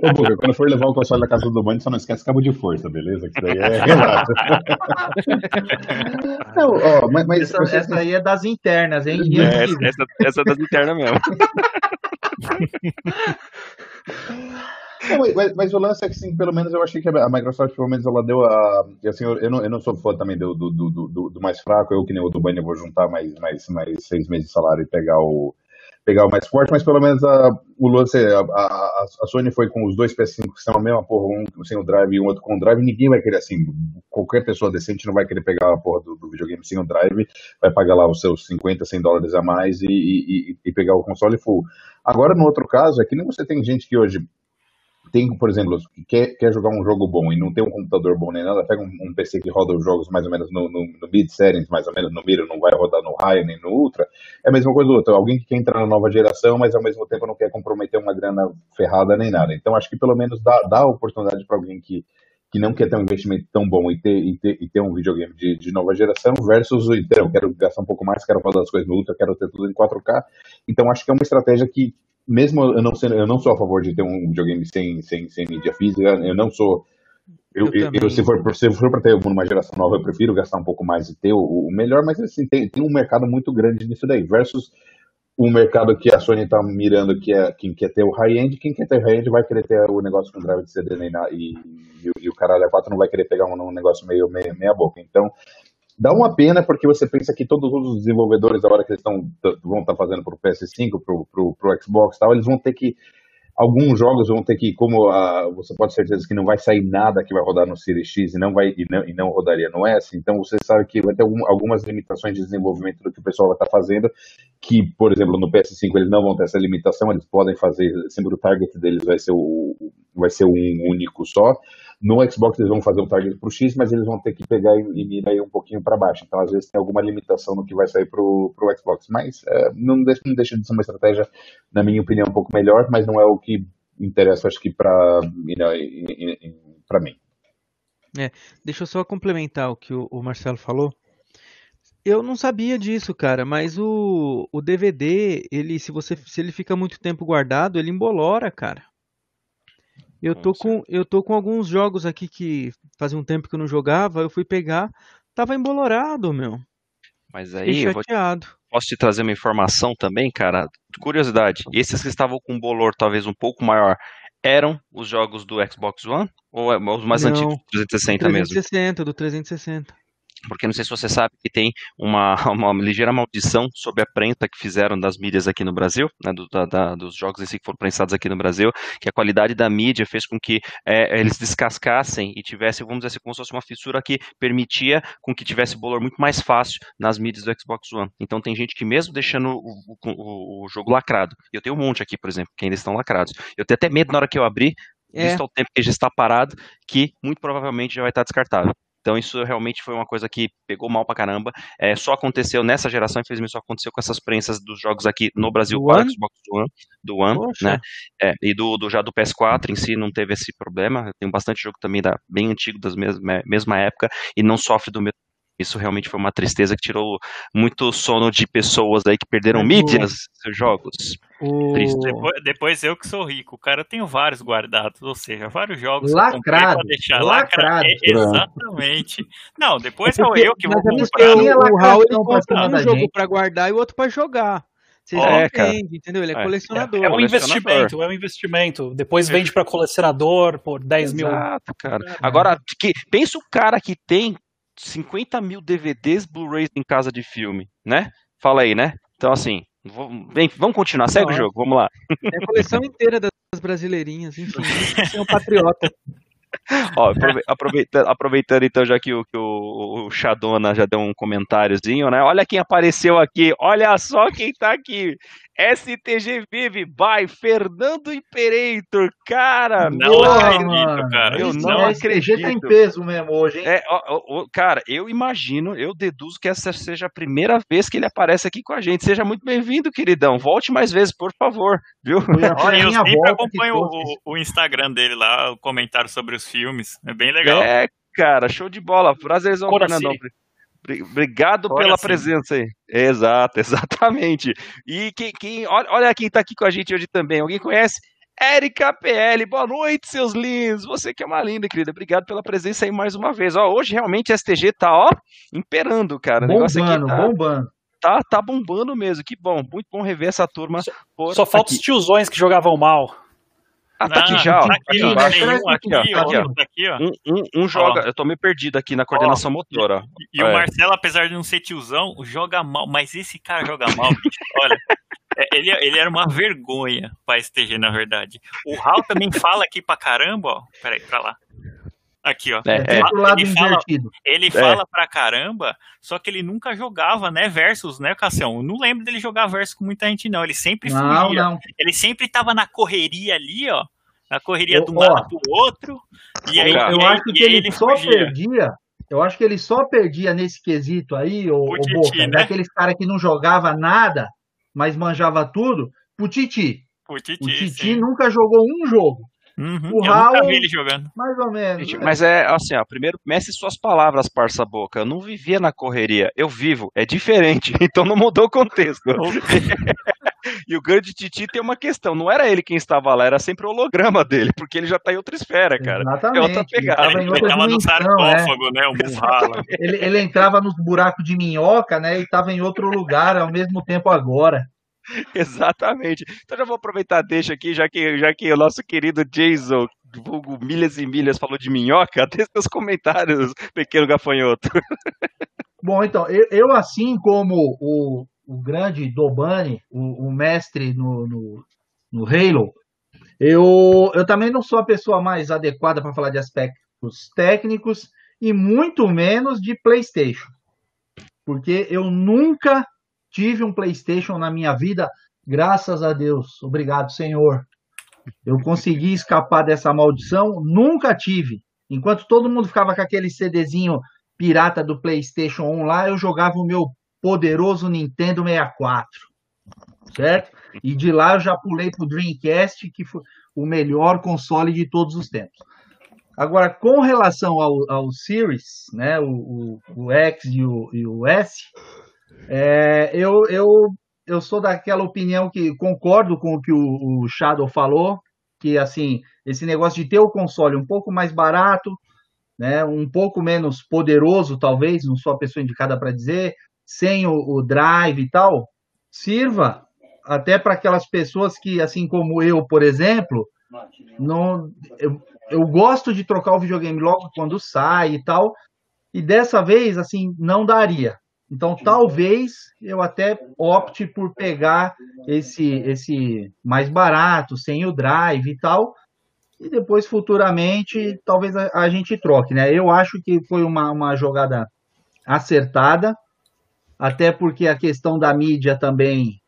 Ô, Boca, quando for levar o console da casa do Domani, só não esquece cabo de força, beleza? Que isso daí é relato. Não, ó, mas, mas Essa, você- essa aí é das internas, hein? É, essa, essa, essa é das internas mesmo. Não, mas, mas, o lance é que, pelo menos eu achei que a Microsoft, pelo menos, ela deu a. Assim, eu, eu, não, eu não sou fã também do, do, do, do, mais fraco, eu que nem o do Bunny, vou juntar mais, mais, mais seis meses de salário e pegar o, pegar o mais forte, mas pelo menos a, o lance, a, a, a, Sony foi com os dois PS5 que são a mesma porra, um sem o drive e um outro com o drive, ninguém vai querer assim, qualquer pessoa decente não vai querer pegar a porra do, do videogame sem o drive, vai pagar lá os seus 50, 100 dólares a mais e, e, e pegar o console full. Agora, no outro caso, é que nem você tem gente que hoje tem, por exemplo, quer, quer jogar um jogo bom e não tem um computador bom nem nada, pega um, um PC que roda os jogos mais ou menos no, no, no mid settings, mais ou menos no middle, não vai rodar no high nem no ultra, é a mesma coisa do outro. Alguém que quer entrar na nova geração, mas ao mesmo tempo não quer comprometer uma grana ferrada nem nada. Então acho que pelo menos dá, dá oportunidade para alguém que, que não quer ter um investimento tão bom e ter, e ter, e ter um videogame de, de nova geração versus então, eu quero gastar um pouco mais, quero rodar as coisas no ultra, quero ter tudo em 4K. Então acho que é uma estratégia que mesmo eu não, sendo, eu não sou a favor de ter um videogame sem, sem, sem mídia física, eu não sou. Eu, eu, eu se for, se for para ter uma geração nova, eu prefiro gastar um pouco mais e ter o, o melhor, mas assim, tem, tem um mercado muito grande nisso daí, versus o mercado que a Sony está mirando, que é quem quer ter o high-end, quem quer ter o high-end vai querer ter o negócio com drive de CD né, e, e, e, o caralho A4 não vai querer pegar um, um negócio meio meia, meia boca. Então, Dá uma pena porque você pensa que todos os desenvolvedores, da hora que eles estão, vão estar tá fazendo para o PS5, para o Xbox tal, eles vão ter que. Alguns jogos vão ter que, como você pode ter certeza que não vai sair nada que vai rodar no Series X e não, vai, e não, e não rodaria no S, então você sabe que vai ter algum, algumas limitações de desenvolvimento do que o pessoal vai estar tá fazendo, que, por exemplo, no PS5 eles não vão ter essa limitação, eles podem fazer, sempre o target deles vai ser, o, vai ser um único só. No Xbox eles vão fazer um target para o X, mas eles vão ter que pegar e, mirar aí um pouquinho para baixo. Então, às vezes, tem alguma limitação no que vai sair para o Xbox. Mas é, não, deixa, não deixa de ser uma estratégia, na minha opinião, um pouco melhor, mas não é o que interessa, acho que, para mim. É, deixa eu só complementar o que o, o Marcelo falou. Eu não sabia disso, cara, mas o, o DVD, ele, se você se ele fica muito tempo guardado, ele embolora, cara. Eu tô com, eu tô com alguns jogos aqui que fazia um tempo que eu não jogava, eu fui pegar, tava embolorado, meu. Mas aí, eu vou, posso te trazer uma informação também, cara? Curiosidade, esses que estavam com um bolor talvez um pouco maior, eram os jogos do Xbox One? Ou é os mais não, antigos, 360 mesmo? 360, do 360 porque não sei se você sabe que tem uma, uma ligeira maldição sobre a prensa que fizeram das mídias aqui no Brasil, né, do, da, da, dos jogos em si que foram prensados aqui no Brasil, que a qualidade da mídia fez com que é, eles descascassem e tivesse, vamos dizer assim, como se fosse uma fissura que permitia com que tivesse bolor muito mais fácil nas mídias do Xbox One. Então tem gente que mesmo deixando o, o, o jogo lacrado, eu tenho um monte aqui, por exemplo, que ainda estão lacrados, eu tenho até medo na hora que eu abrir, é. visto ao tempo que já está parado, que muito provavelmente já vai estar descartável. Então isso realmente foi uma coisa que pegou mal pra caramba. É, só aconteceu nessa geração, infelizmente só aconteceu com essas prensas dos jogos aqui no Brasil do para o Xbox One, do One, Poxa. né? É, e do, do, já do PS4 em si não teve esse problema. Tem bastante jogo também da, bem antigo, das mesma, mesma época, e não sofre do mesmo isso realmente foi uma tristeza que tirou muito sono de pessoas aí que perderam é mídias seus jogos. O... Depois, depois, eu que sou rico, cara, eu tenho vários guardados, ou seja, vários jogos lacrado, que deixar lacrado. É, exatamente. Não, depois é eu que vou comprar. O, o Raul ele compra um jogo para guardar e o outro para jogar. Você oh, é, entende, entendeu? Ele é, é colecionador. É, é um investimento, é um investimento. Depois vende para colecionador por 10 mil. Exato, cara. Agora, que, pensa o cara que tem 50 mil DVDs Blu-rays em casa de filme, né? Fala aí, né? Então, assim, vem, vamos continuar, segue Não, o jogo, vamos lá. É a coleção inteira das brasileirinhas, enfim, você é um patriota. Ó, aproveitando, aproveitando, então, já que o, que o, o Shadona já deu um comentáriozinho, né? Olha quem apareceu aqui, olha só quem tá aqui. STG Vive by Fernando Imperator, cara. Não acredito, cara. Eu não, não acredito. STG tá em peso mesmo hoje, hein? É, ó, ó, cara, eu imagino, eu deduzo que essa seja a primeira vez que ele aparece aqui com a gente. Seja muito bem-vindo, queridão. Volte mais vezes, por favor, viu? Olha, eu sempre acompanho o, o Instagram dele lá, o comentário sobre os filmes. É bem legal. É, cara, show de bola. Prazerzão, Fernandão. Obrigado Fora pela sim. presença aí. Exato, exatamente. E quem, quem olha, olha quem está aqui com a gente hoje também. Alguém conhece? Érica PL, boa noite, seus lindos. Você que é uma linda, querida. Obrigado pela presença aí mais uma vez. Ó, hoje realmente a STG tá, ó, imperando, cara. Bombando, tá, bombando. Tá, tá bombando mesmo. Que bom, muito bom rever essa turma. Só, só falta os tiozões que jogavam mal. Ah, tá aqui já, ó. Tá aqui, ó. embaixo. Um aqui, ó. Aqui, ó. Tá aqui, ó. Um, um, um joga. Eu tô meio perdido aqui na coordenação motora. ó. E o É. Marcelo, apesar de não ser tiozão, joga mal. Mas esse cara joga mal, bicho. Olha. é, Ele, ele era uma vergonha pra STG, na verdade. O Hal também fala aqui pra caramba, ó. Peraí, pra lá. Aqui, ó. É, É, é. pro lado Ele fala-. Ele fala pra caramba, só que ele nunca jogava, né, versus, né, Cassião? Eu não lembro dele jogar versus com muita gente, não. Ele sempre Não, fugia. não. Ele sempre tava na correria ali, ó. Na correria Eu- do ó. lado do outro. E aí, Eu Eu e aí- acho e que aí ele, só fugia. perdia. Eu acho que ele só perdia nesse quesito aí, o, Pro Titi, Boca, né? daqueles caras que não jogava nada, mas manjava tudo, pro Titi. O Titi, O Titi nunca jogou um jogo, Uhum. o Eu Raul- nunca vi ele jogando. mais ou menos. Gente, mas é assim, ó, primeiro, mece suas palavras, parça boca. Eu não vivia na correria, eu vivo, é diferente, então não mudou o contexto. e o grande Titi tem uma questão, não era ele quem estava lá, era sempre o holograma dele, porque ele já tá em outra esfera, cara. Exatamente. É outra ele pegada. Ele outra tava no dimensão, é. sarcófago, né? O. Ele, ele entrava nos buracos de minhoca, né? E tava em outro lugar ao mesmo tempo agora. Exatamente. Então já vou aproveitar, deixa aqui, já que, já que o nosso querido Jason, vulgo milhas e milhas, falou de minhoca, deixa seus comentários, pequeno gafanhoto. Bom, então, eu, eu, assim como o, o grande Dobani, o, o mestre no, no, no Halo, eu, eu também não sou a pessoa mais adequada para falar de aspectos técnicos e muito menos de PlayStation. Porque eu nunca tive um PlayStation na minha vida, graças a Deus. Obrigado, Senhor. Eu consegui escapar dessa maldição, nunca tive. Enquanto todo mundo ficava com aquele CDzinho pirata do PlayStation 1 lá, eu jogava o meu poderoso Nintendo 64. Certo? E de lá eu já pulei pro Dreamcast, que foi o melhor console de todos os tempos. Agora, com relação ao, ao Series, né, o, o, o X e o, e o S, é, eu, eu, eu sou daquela opinião que concordo com o que o, Shadow falou, que assim, esse negócio de ter o console um pouco mais barato, né, um pouco menos poderoso, talvez, não sou a pessoa indicada para dizer, sem o, o drive e tal, sirva até para aquelas pessoas que, assim como eu, por exemplo, não, eu, eu gosto de trocar o videogame logo quando sai e tal, e dessa vez, assim, não daria. Então, talvez eu até opte por pegar esse, esse mais barato, sem o drive e tal, e depois, futuramente, talvez a, a gente troque, né? Eu acho que foi uma, uma jogada acertada, até porque a questão da mídia também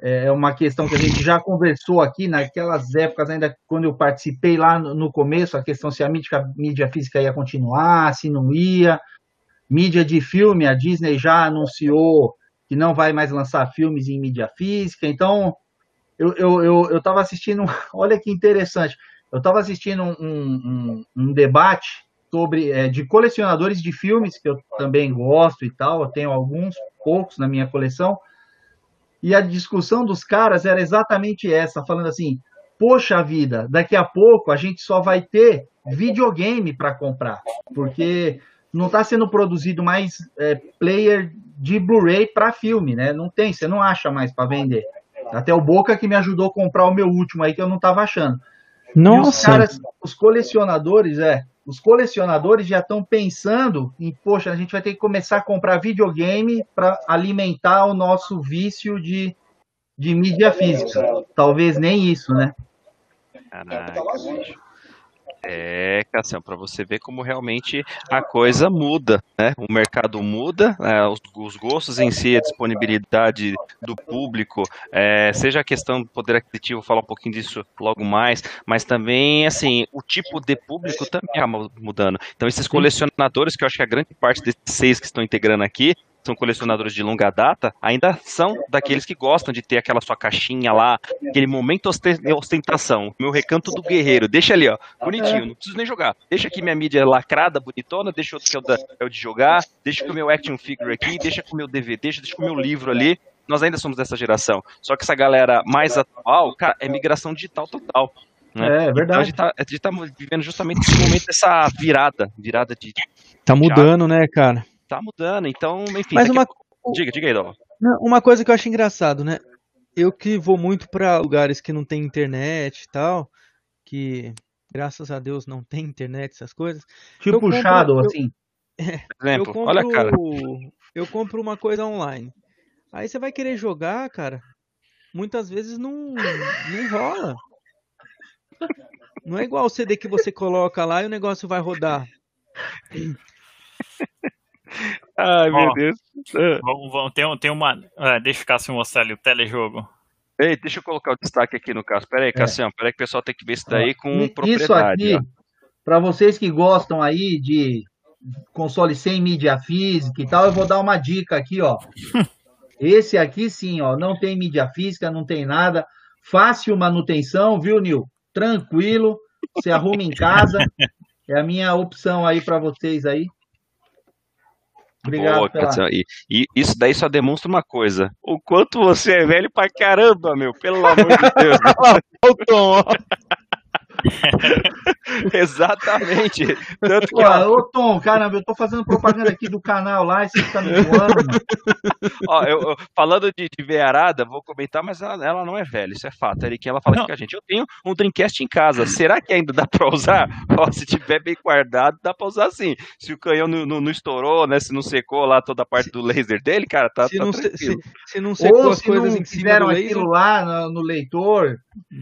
é uma questão que a gente já conversou aqui naquelas épocas, ainda quando eu participei lá no, no começo, a questão se a mídia, a mídia física ia continuar, se não ia. Mídia de filme, a Disney já anunciou que não vai mais lançar filmes em mídia física, então eu estava eu, eu, eu assistindo, olha que interessante, eu estava assistindo um, um, um, debate sobre é, de colecionadores de filmes, que eu também gosto e tal, eu tenho alguns, poucos na minha coleção, e a discussão dos caras era exatamente essa, falando assim, poxa vida, daqui a pouco a gente só vai ter videogame para comprar, porque não está sendo produzido mais é, player de Blu-ray para filme, né? Não tem, você não acha mais para vender. Até o Boca que me ajudou a comprar o meu último aí que eu não estava achando. Nossa. E os caras, os colecionadores, é, os colecionadores já estão pensando em, poxa, a gente vai ter que começar a comprar videogame para alimentar o nosso vício de, de mídia física. Talvez nem isso, né? Caraca. É, Cassião, para você ver como realmente a coisa muda, né? O mercado muda, é, os, os, gostos em si, a disponibilidade do público, é, seja a questão do poder aquisitivo, vou falar um pouquinho disso logo mais, mas também, assim, o tipo de público também está mudando. Então, esses colecionadores, que eu acho que a grande parte desses seis que estão integrando aqui, são colecionadores de longa data, ainda são daqueles que gostam de ter aquela sua caixinha lá, aquele momento ostentação, meu recanto do guerreiro, deixa ali, ó, bonitinho, não preciso nem jogar, deixa aqui minha mídia lacrada, bonitona, deixa outro que é o, da, é o de jogar, deixa com o meu action figure aqui, deixa com o meu DVD, deixa com o meu livro ali, nós ainda somos dessa geração, só que essa galera mais atual, cara, é migração digital total. Né? É, é verdade. Então a gente, tá, a gente tá vivendo justamente esse momento, essa virada, virada de... Tá mudando, né, cara? Tá mudando, então, enfim. Mas uma... Diga, diga aí, Dó. Uma coisa que eu acho engraçado, né? Eu que vou muito para lugares que não tem internet e tal, que graças a Deus não tem internet, essas coisas. Tipo compro- puxado, eu- assim. Eu Exemplo, compro, olha a cara. eu compro uma coisa online. Aí você vai querer jogar, cara. Muitas vezes não, não rola. Não é igual o CD que você coloca lá e o negócio vai rodar. Ai, meu Ó. Deus. Ah. Vamos, vamos, tem, um- tem uma. ah, deixa eu ficar se mostrar ali o telejogo. Ei, deixa eu colocar o destaque aqui no caso. Pera aí, Cassiano. Pera aí que o pessoal tem que ver isso daí com Isso propriedade. aqui, ó. para vocês que gostam aí de console sem mídia física e tal, eu vou dar uma dica aqui, ó. Esse aqui sim, ó, não tem mídia física, não tem nada. Fácil manutenção, viu, Nil? Tranquilo, você arruma em casa. É a minha opção aí para vocês aí. Obrigado Boa, pela... E, e isso daí só demonstra uma coisa. O quanto você é velho pra caramba, meu. Pelo amor de Deus. Olha o tom, ó. Pô, Exatamente. Tanto que, ó, ô Tom, caramba, eu tô fazendo propaganda aqui do canal lá e você tá me voando, mano. ó, eu, eu- falando de, de veiarada, vou comentar, mas ela, ela não é velha, isso é fato. Ele que ela fala Não. aqui com a gente. Eu tenho um Dreamcast em casa. Será que ainda dá pra usar? Ó, se tiver bem guardado, dá pra usar sim. Se o canhão não, não- não estourou, né? Se não secou lá toda a parte do laser dele, cara, tá, Se tá não, se, tranquilo. se- se não secou Ou as se coisas não em cima do laser, aquilo lá no, no leitor,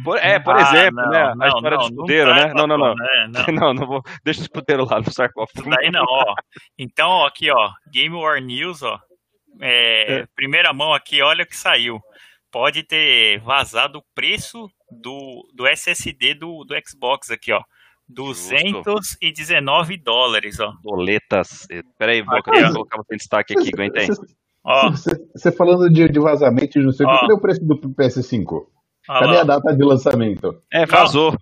Por- é, por Ah, exemplo, não, né? A não, história do não, né? Não, não, não. é, não. Não, não vou. Deixa o escudeiro lá no sarcófago. Isso daí não, ó. Então, ó, aqui, ó, Game War News, ó. É, Primeira mão aqui, olha o que saiu. Pode ter vazado o preço do, do SSD do, do Xbox aqui, ó. 219 dólares, ó. Boletas. Pera aí, Boca, Aqui, eu colocar você em destaque aqui, aguenta aí. Ó, Você, falando de, de vazamento e não sei o que, cadê o preço do PS5? ó Cadê lá, a data de lançamento? É, vazou.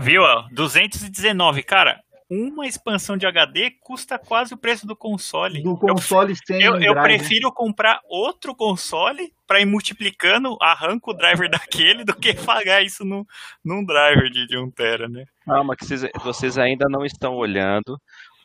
Viu? ó, 219, cara. Uma expansão de HD custa quase o preço do console. do Eu- console sem Eu, eu prefiro comprar outro console pra ir multiplicando, arranco o driver daquele do que pagar isso num, num driver de, de 1 tera, né? Calma, que vocês, vocês ainda não estão olhando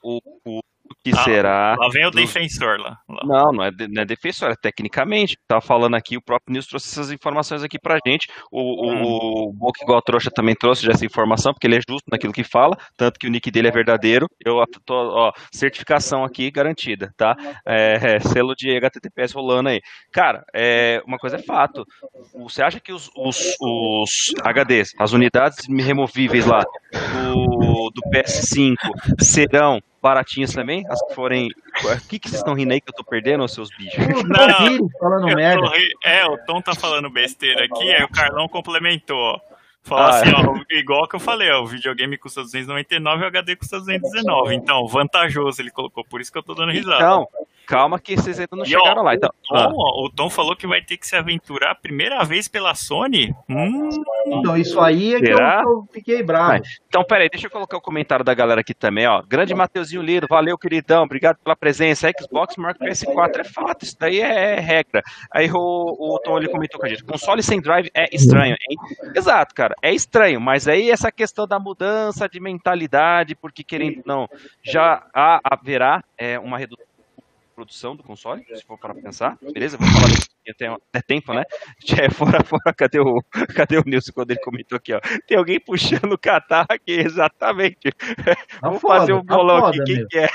o, o que Ah, será. Lá vem o defensor lá. lá. Não, não é, não é defensor, é tecnicamente. Tava falando aqui, o próprio News trouxe essas informações aqui pra gente. O, o, o Boca igual a trouxa também trouxe já essa informação, porque ele é justo naquilo que fala, tanto que o nick dele é verdadeiro. Eu tô, ó, certificação aqui garantida, tá? É, é, selo de HTTPS rolando aí. Cara, é, uma coisa é fato. Você acha que os, os, os HDs, as unidades removíveis lá do, do PS5 serão baratinhas também? As que forem. O que, que vocês estão rindo aí que eu tô perdendo, os seus bichos? O Não. Falando Eu merda. ri- É, o Tom tá falando besteira aqui, aí o Carlão complementou, ó. Falou Ah, assim, é. ó, igual que eu falei, ó, o videogame custa 299 e o HD custa 219. Então, vantajoso ele colocou, por isso que eu tô dando risada. Então, calma que vocês ainda não E, ó, chegaram lá. Então, ah, Tom, ó, o Tom falou que vai ter que se aventurar a primeira vez pela Sony. Hum, Então, isso aí é que eu, Será? que eu fiquei bravo. então, peraí, deixa eu colocar o comentário da galera aqui também, ó. Grande Mateuzinho Lido, valeu, queridão, obrigado pela presença. Xbox marca PS4 é fato, isso daí é regra. Aí o, o Tom ele comentou com a gente: console sem drive é estranho, hein? Exato, cara, é estranho, mas aí essa questão da mudança de mentalidade, porque querendo ou não, já há, haverá é, uma redução produção do console, se for para pensar, beleza? Vamos falar disso até, até tempo, né? É, fora, fora, cadê o, cadê o Nilson quando ele comentou aqui, ó? Tem alguém puxando o catarro aqui, exatamente. Tá Vamos foda, fazer um tá bolão foda, aqui, quem que é? Tá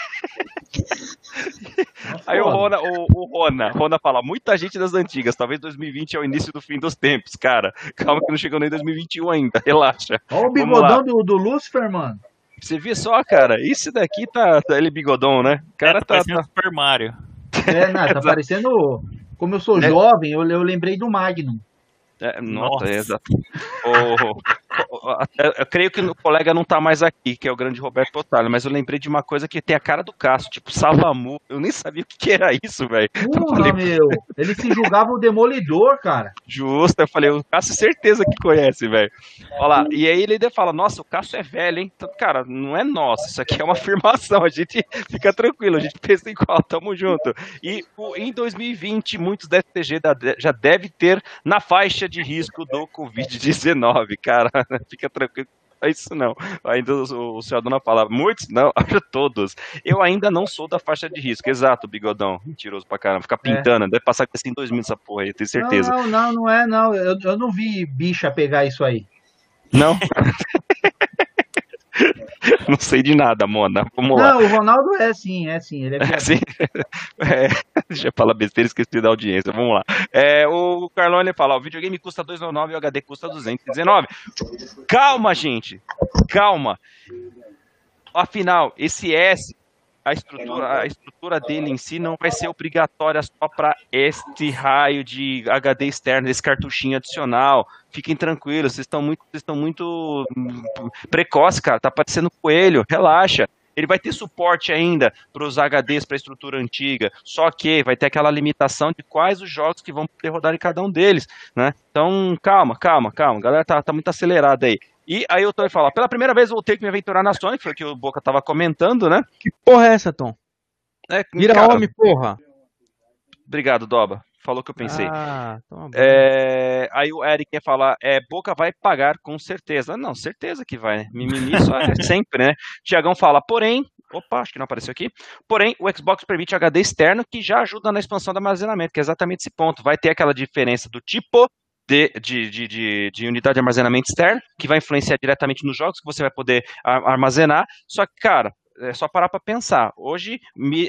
Aí o. Rona, o, o Rona, Rona fala, muita gente das antigas, talvez 2020 é o início do fim dos tempos, cara. Calma que não chegou nem 2021 ainda, relaxa. Olha o bigodão do, do Lucifer, mano. Você viu só, cara, isso daqui tá, tá ele bigodão, né? O cara é, tá, parecendo tá- Super Mario. É, não, tá parecendo. Como eu sou É. jovem, eu, eu lembrei do Magnum. É, nossa, Nossa. é exato. O- o- o- eu, eu creio que o colega não tá mais aqui, que é o grande Roberto Otário, mas eu lembrei de uma coisa que tem a cara do Cássio, tipo Savamu. Eu nem sabia o que, que era isso, velho. Porra, falei- meu. Ele se julgava o demolidor, cara. Justo, eu falei, o Cássio certeza que conhece, velho. Olha lá, e aí ele ainda fala, nossa, o Cássio é velho, hein? Então, cara, não é nosso, isso aqui é uma afirmação, a gente fica tranquilo, a gente pensa igual, tamo junto. E em 2020, muitos da FTG já deve ter na faixa de risco do Covid-19, cara, fica tranquilo. É isso não. Ainda o, o senhor dona fala, muitos? Não, acho todos. Eu ainda não sou da faixa de risco. Exato, bigodão. Mentiroso pra caramba. Fica pintando. Deve passar assim em 2000 essa porra aí, tenho certeza. Não, não, não, não é, não. Eu, eu não vi bicha pegar isso aí. Não? Não sei de nada, Mona. Vamos lá. Não, o Ronaldo é sim, é sim. Ele é É assim? É, deixa eu falar besteira, esqueci da audiência. Vamos lá. É, o Carlone fala: o videogame custa 299 e o HD custa 219. Calma, gente. Calma. Afinal, esse S, a estrutura, a estrutura dele em si não vai ser obrigatória só para este raio de HD externo, esse cartuchinho adicional. Fiquem tranquilos, vocês estão muito, vocês estão muito hum, precoce, cara. Tá parecendo coelho. Relaxa. Ele vai ter suporte ainda para os HDs para a estrutura antiga, só que vai ter aquela limitação de quais os jogos que vão poder rodar em cada um deles, né? Então, calma, calma, calma. A galera tá, tá muito acelerada aí. E aí o Tony fala, pela primeira vez eu vou ter que me aventurar na que foi o que o Boca tava comentando, né? Que porra é essa, Tom? É, Vira cara, homem, porra. Obrigado, Doba. Falou o que eu pensei. Ah. É, aí o Eric quer falar, é, Boca vai pagar com certeza. Não, certeza que vai, né? Mimimi só é sempre, né? Tiagão fala, porém, opa, acho que não apareceu aqui. Porém, o Xbox permite HD externo que já ajuda na expansão do armazenamento, que é exatamente esse ponto. Vai ter aquela diferença do tipo de, de, de, de, de unidade de armazenamento externo, que vai influenciar diretamente nos jogos que você vai poder armazenar. Só que, cara, é só parar para pensar. Hoje,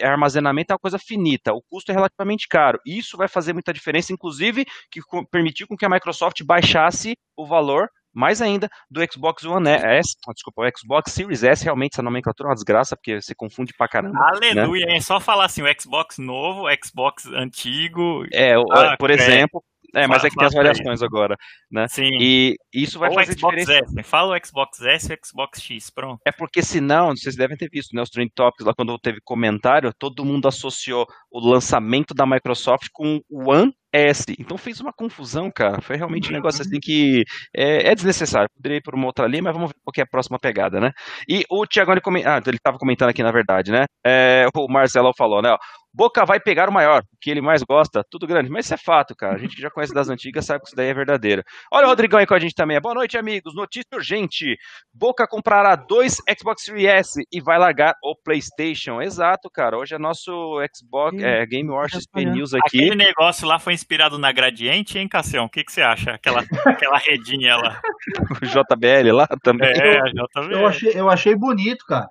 armazenamento é uma coisa finita, o custo é relativamente caro. Isso vai fazer muita diferença, inclusive, que permitiu com que a Microsoft baixasse o valor mais ainda do Xbox One S, ah, desculpa, o Xbox Series S, realmente essa nomenclatura é uma desgraça, porque você confunde pra caramba. Aleluia, é só falar assim, o Xbox novo, o Xbox antigo. É, o- Ah, por é. exemplo, é, mas é que tem as variações agora, né? Sim. E isso vai Ou fazer o Xbox diferença. S. Fala o Xbox S e o Xbox X, pronto. É porque senão, vocês devem ter visto, né, os Trend Topics lá quando teve comentário, todo mundo associou o lançamento da Microsoft com o One S. Então fez uma confusão, cara. Foi realmente um negócio assim que é, é desnecessário. Poderia ir por uma outra linha, mas vamos ver qual que é a próxima pegada, né? E o Thiago, ele, comen- ah, ele tava comentando aqui, na verdade, né? É, o Marcelo falou, né? Boca vai pegar o maior, o que ele mais gosta, tudo grande. Mas isso é fato, cara. A gente que já conhece das antigas sabe que isso daí é verdadeiro. Olha o Rodrigão aí com a gente também. Boa noite, amigos. Notícia urgente. Boca comprará dois Xbox Series S e vai largar o PlayStation. Exato, cara. Hoje é nosso Xbox é, Game Wars XP. News aqui. Aquele negócio lá foi inspirado na Gradiente, hein, Cassião? O que, que você acha? Aquela, aquela redinha lá. O JBL lá também. É, vendo. Eu achei, eu achei bonito, cara.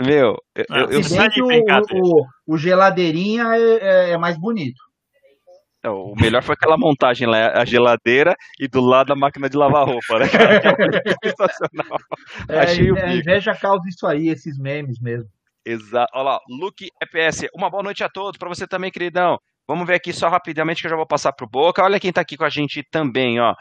Meu, eu, Ah, eu, eu Se sei- que o, o, o geladeirinha é, é- é mais bonito. o melhor foi aquela montagem lá, a geladeira e do lado a máquina de lavar roupa, né, é sensacional. É, Achei o a inveja causa isso aí, esses memes mesmo. Exato. Olha lá, Luke EPS. Uma boa noite a todos, para você também, queridão. Vamos ver aqui só rapidamente que eu já vou passar pro Boca. Olha quem tá aqui com a gente também, ó.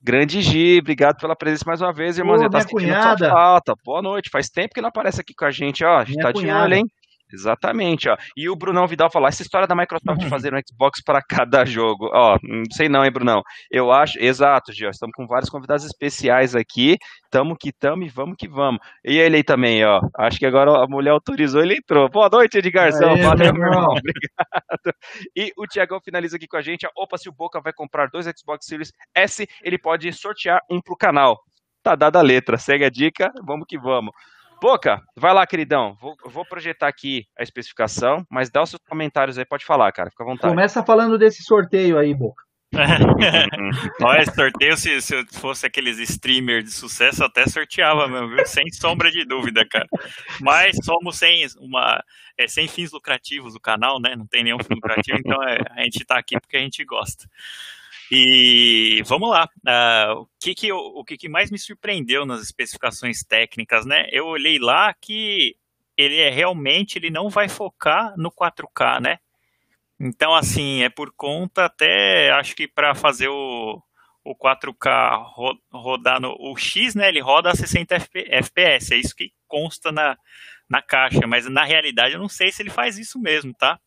Grande Gi, obrigado pela presença mais uma vez, irmãozinha. Tá minha sentindo cunhada. falta. Boa noite. Faz tempo que não aparece aqui com a gente, ó. A gente Minha tá de cunhada. olho, hein? Exatamente, ó. E o Brunão Vidal falou: essa história da Microsoft Uhum. fazer um Xbox para cada jogo. Ó, não sei não, hein, Brunão. Eu acho, exato, Gio. Estamos com vários convidados especiais aqui. Tamo que tamo e vamos que vamos. E ele aí também, ó. Acho que agora a mulher autorizou, ele entrou. Boa noite, Edgarzão. Aê, Valeu, meu irmão. Obrigado. E o Tiagão finaliza aqui com a gente. Opa, se o Boca vai comprar dois Xbox Series S, ele pode sortear um pro canal. Tá dada a letra. Segue a dica, vamos que vamos. Boca, vai lá, queridão. Vou, vou projetar aqui a especificação, mas dá os seus comentários aí, pode falar, cara. Fica à vontade. Começa falando desse sorteio aí, Boca. Olha, esse sorteio, se, se eu fosse aqueles streamers de sucesso, eu até sorteava mesmo, viu? Sem sombra de dúvida, cara. Mas somos sem, uma, é, sem fins lucrativos o canal, né? Não tem nenhum fim lucrativo, então é, a gente tá aqui porque a gente gosta. E vamos lá. ah, o que, que, o que, que mais me surpreendeu nas especificações técnicas, né? Eu olhei lá que ele é realmente ele não vai focar no 4K, né? Então, assim, é por conta até, acho que para fazer o, o 4K ro- rodar no. O X, né? Ele roda a 60 FP FPS, é isso que consta na, na caixa, mas na realidade eu não sei se ele faz isso mesmo, tá?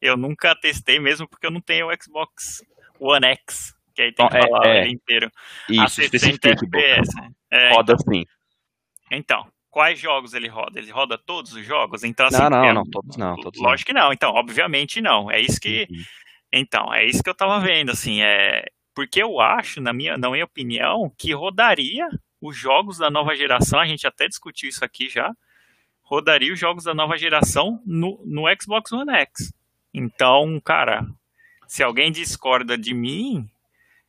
Eu nunca testei mesmo porque eu não tenho o Xbox One X, que aí tem que é- falar é. ele inteiro. a Isso, 60 especifique, Boca. FPS. É, Roda sim. então, quais jogos ele roda? Ele roda todos os jogos? Então, assim, Não, não, é- não, todos não, todos não. Lógico que não, então, obviamente não. É isso que. Uhum. Então, é isso que eu tava vendo, assim, é. Porque eu acho, na minha, na minha opinião, que rodaria os jogos da nova geração, a gente até discutiu isso aqui já, rodaria os jogos da nova geração no, no Xbox One X. Então, cara, se alguém discorda de mim,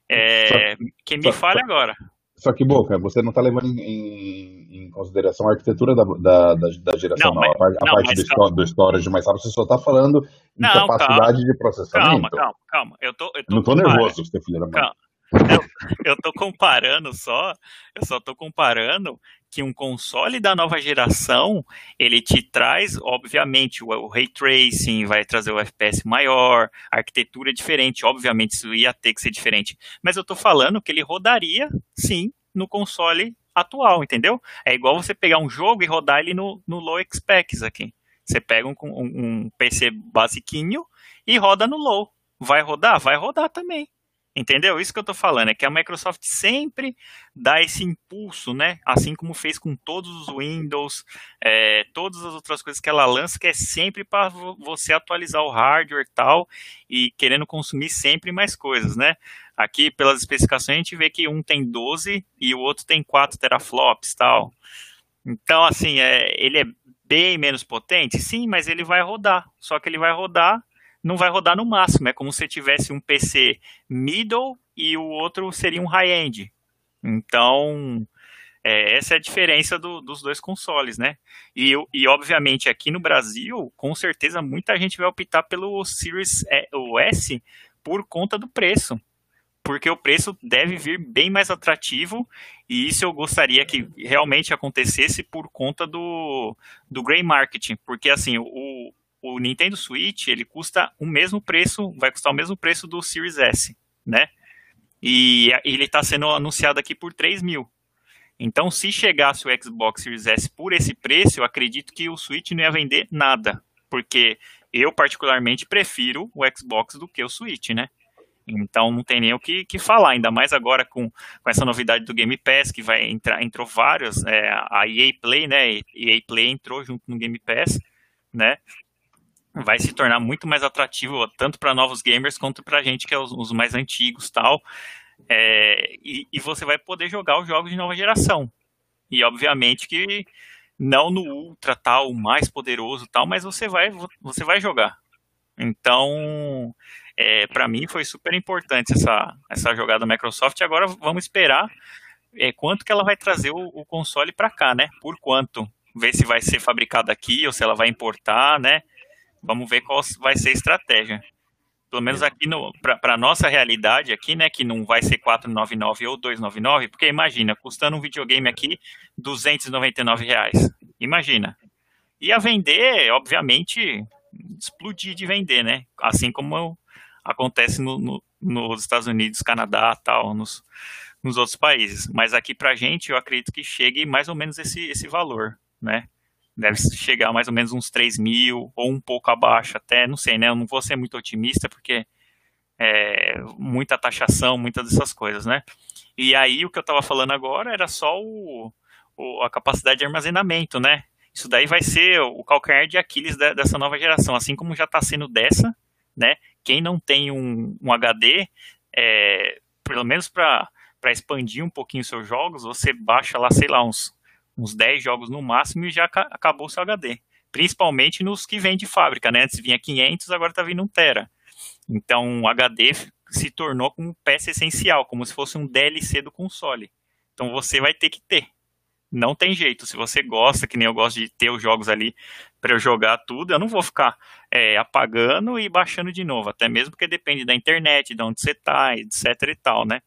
é, que me só- fale agora. Só que, Boca, você não está levando em, em, em, consideração a arquitetura da, da, da, geração, não. não. a, parte, não, a parte do, calma. do storage mais rápido, você só está falando em não, capacidade calma. de processamento. Calma, calma, calma. Eu tô, eu tô não estou nervoso, você filho da mãe. Eu, eu tô comparando só, eu só tô comparando que um console da nova geração, ele te traz, obviamente, o, ray tracing, vai trazer o FPS maior, a arquitetura é diferente, obviamente isso ia ter que ser diferente, mas eu tô falando que ele rodaria, sim, no console atual, entendeu? É igual você pegar um jogo e rodar ele no, no low specs aqui. Você pega um, um, um PC basiquinho e roda no low. Vai rodar? Vai rodar também. Entendeu? Isso que eu estou falando, é que a Microsoft sempre dá esse impulso, né? Assim como fez com todos os Windows, é, todas as outras coisas que ela lança, que é sempre para você atualizar o hardware e tal, e querendo consumir sempre mais coisas, né? Aqui, pelas especificações, a gente vê que um tem 12 e o outro tem 4 teraflops tal. Então, assim, é, ele é bem menos potente? Sim, mas ele vai rodar. Só que ele vai rodar não vai rodar no máximo. É como se tivesse um PC middle e o outro seria um high-end. Então, é, essa é a diferença do, dos dois consoles, né? E, e, obviamente, aqui no Brasil, com certeza, muita gente vai optar pelo Series S por conta do preço. Porque o preço deve vir bem mais atrativo, e isso eu gostaria que realmente acontecesse por conta do, do grey marketing. Porque, assim, o, o Nintendo Switch, ele custa o mesmo preço, vai custar o mesmo preço do Series S, né? E ele está sendo anunciado aqui por 3 mil. Então, se chegasse o Xbox Series S por esse preço, eu acredito que o Switch não ia vender nada. Porque eu, particularmente, prefiro o Xbox do que o Switch, né? Então não tem nem o que, que falar, ainda mais agora com, com essa novidade do Game Pass, que vai entrar, entrou vários, é, a EA Play, né? EA Play entrou junto no Game Pass, né? Vai se tornar muito mais atrativo tanto para novos gamers quanto para a gente que é os, os mais antigos tal. É, e, e, você vai poder jogar os jogos de nova geração. E obviamente que não no ultra tal, mais poderoso tal, mas você vai você vai jogar. Então, é, para mim foi super importante essa essa jogada da Microsoft. Agora vamos esperar é, quanto que ela vai trazer o, o console para cá, né? Por quanto? Ver se vai ser fabricado aqui ou se ela vai importar, né? Vamos ver qual vai ser a estratégia. Pelo menos aqui para a nossa realidade aqui, né, que não vai ser 499 ou 299, porque imagina, custando um videogame aqui 299 reais. Imagina. E a vender, obviamente, explodir de vender, né? Assim como acontece no, no, nos Estados Unidos, Canadá, tal, nos, nos outros países. Mas aqui para a gente, eu acredito que chegue mais ou menos esse, esse valor, né? Deve chegar mais ou menos uns 3 mil, ou um pouco abaixo até, não sei, né? Eu não vou ser muito otimista, porque é, muita taxação, muitas dessas coisas, né? E aí o que eu estava falando agora era só o, o, a capacidade de armazenamento, né? Isso daí vai ser o calcanhar de Aquiles de, dessa nova geração, assim como já está sendo dessa, né? Quem não tem um, um HD, é, pelo menos para expandir um pouquinho seus jogos, você baixa lá, sei lá, uns uns 10 jogos no máximo e já acabou o seu HD. Principalmente nos que vem de fábrica, né? Antes vinha 500, agora está vindo 1 tera. Então o HD se tornou como peça essencial, como se fosse um DLC do console. Então você vai ter que ter. Não tem jeito. Se você gosta, que nem eu gosto de ter os jogos ali para eu jogar tudo, eu não vou ficar é, apagando e baixando de novo. Até mesmo porque depende da internet, de onde você está, etc e tal, né?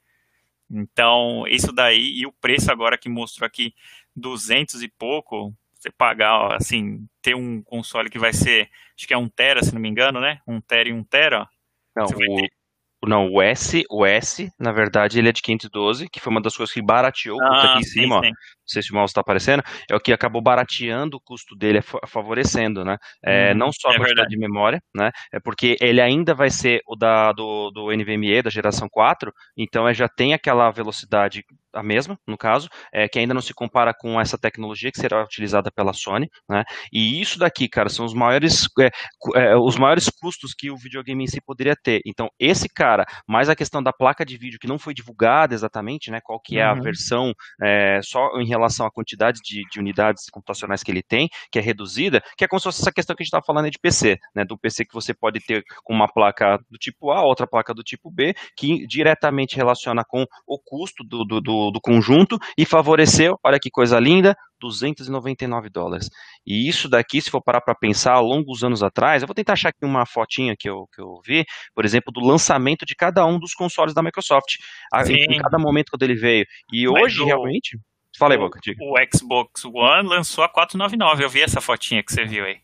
Então, isso daí, e o preço agora que mostrou aqui 200 e pouco, você pagar, assim, ter um console que vai ser, acho que é um tera, se não me engano, né? Um tera e um tera. Não, o, não, o S, o S, na verdade, ele é de 512, que foi uma das coisas que barateou o custo ah, aqui em cima, sim, sim. ó. Não sei se o mouse está aparecendo, é o que acabou barateando o custo dele, favorecendo, né? É, hum, não só a é quantidade verdade. de memória, né? É porque ele ainda vai ser o da, do, do NVMe da geração 4, então já tem aquela velocidade a mesma, no caso, é, que ainda não se compara com essa tecnologia que será utilizada pela Sony, né? E isso daqui, cara, são os maiores, é, é, os maiores custos que o videogame em si poderia ter. Então, esse cara, mais a questão da placa de vídeo que não foi divulgada exatamente, né? Qual que é uhum. a versão é, só em relação à quantidade de, de, unidades computacionais que ele tem, que é reduzida, que é como se fosse essa questão que a gente estava falando de PC, né? Do PC que você pode ter com uma placa do tipo A, outra placa do tipo B, que diretamente relaciona com o custo do, do, do do, do conjunto e favoreceu, olha que coisa linda, 299 dólares. E isso daqui, se for parar para pensar, ao longo dos anos atrás, eu vou tentar achar aqui uma fotinha que eu, que eu vi, por exemplo, do lançamento de cada um dos consoles da Microsoft, a, em, em, cada momento quando ele veio. E Mas hoje, o, realmente... Fala aí, Boca, diga. O Xbox One lançou a 499, eu vi essa fotinha que você viu aí.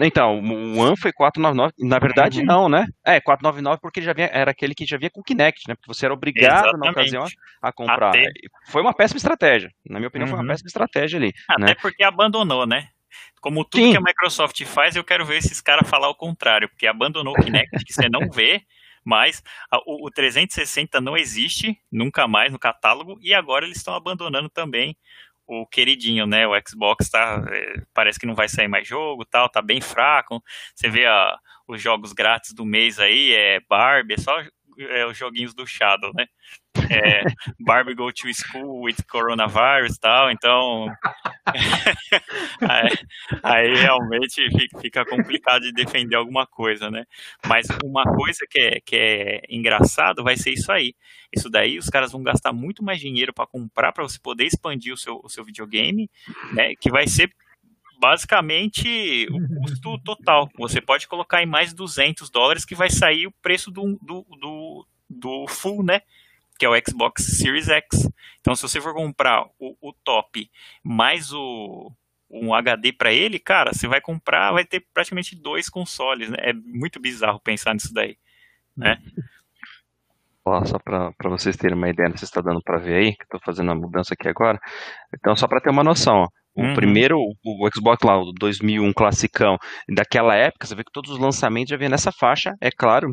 Então, o One foi 499, na verdade uhum. não, né? É, 499 porque já vinha, era aquele que já vinha com Kinect, né? Porque você era obrigado Exatamente. na ocasião a comprar. Até... Foi uma péssima estratégia. Na minha opinião, uhum. foi uma uhum. péssima estratégia ali. Até né? porque abandonou, né? Como tudo Sim. que a Microsoft faz, eu quero ver esses caras falar o contrário, porque abandonou o Kinect, que você não vê, mas o, o 360 não existe nunca mais no catálogo, e agora eles estão abandonando também o queridinho, né? O Xbox tá, é, parece que não vai sair mais jogo, tal, tá bem fraco. Você vê a, os jogos grátis do mês aí, é Barbie, é só é, os joguinhos do Shadow, né? É, Barbie Go to School with Coronavirus e tal, então aí, aí, realmente fica complicado de defender alguma coisa, né? Mas uma coisa que é, que é engraçado vai ser isso aí. Isso daí os caras vão gastar muito mais dinheiro para comprar para você poder expandir o seu, o seu videogame, né? Que vai ser basicamente o custo total. Você pode colocar em mais 200 dólares que vai sair o preço do, do, do, do full, né? Que é o Xbox Series X. Então, se você for comprar o, o top mais o um HD para ele, cara, você vai comprar, vai ter praticamente dois consoles, né? É muito bizarro pensar nisso daí, né? só para vocês terem uma ideia, você está dando para ver aí, que estou fazendo a mudança aqui agora. Então, só para ter uma noção, ó, o uhum. primeiro, o Xbox lá, o 2001 classicão, daquela época, você vê que todos os lançamentos já vêm nessa faixa, é claro,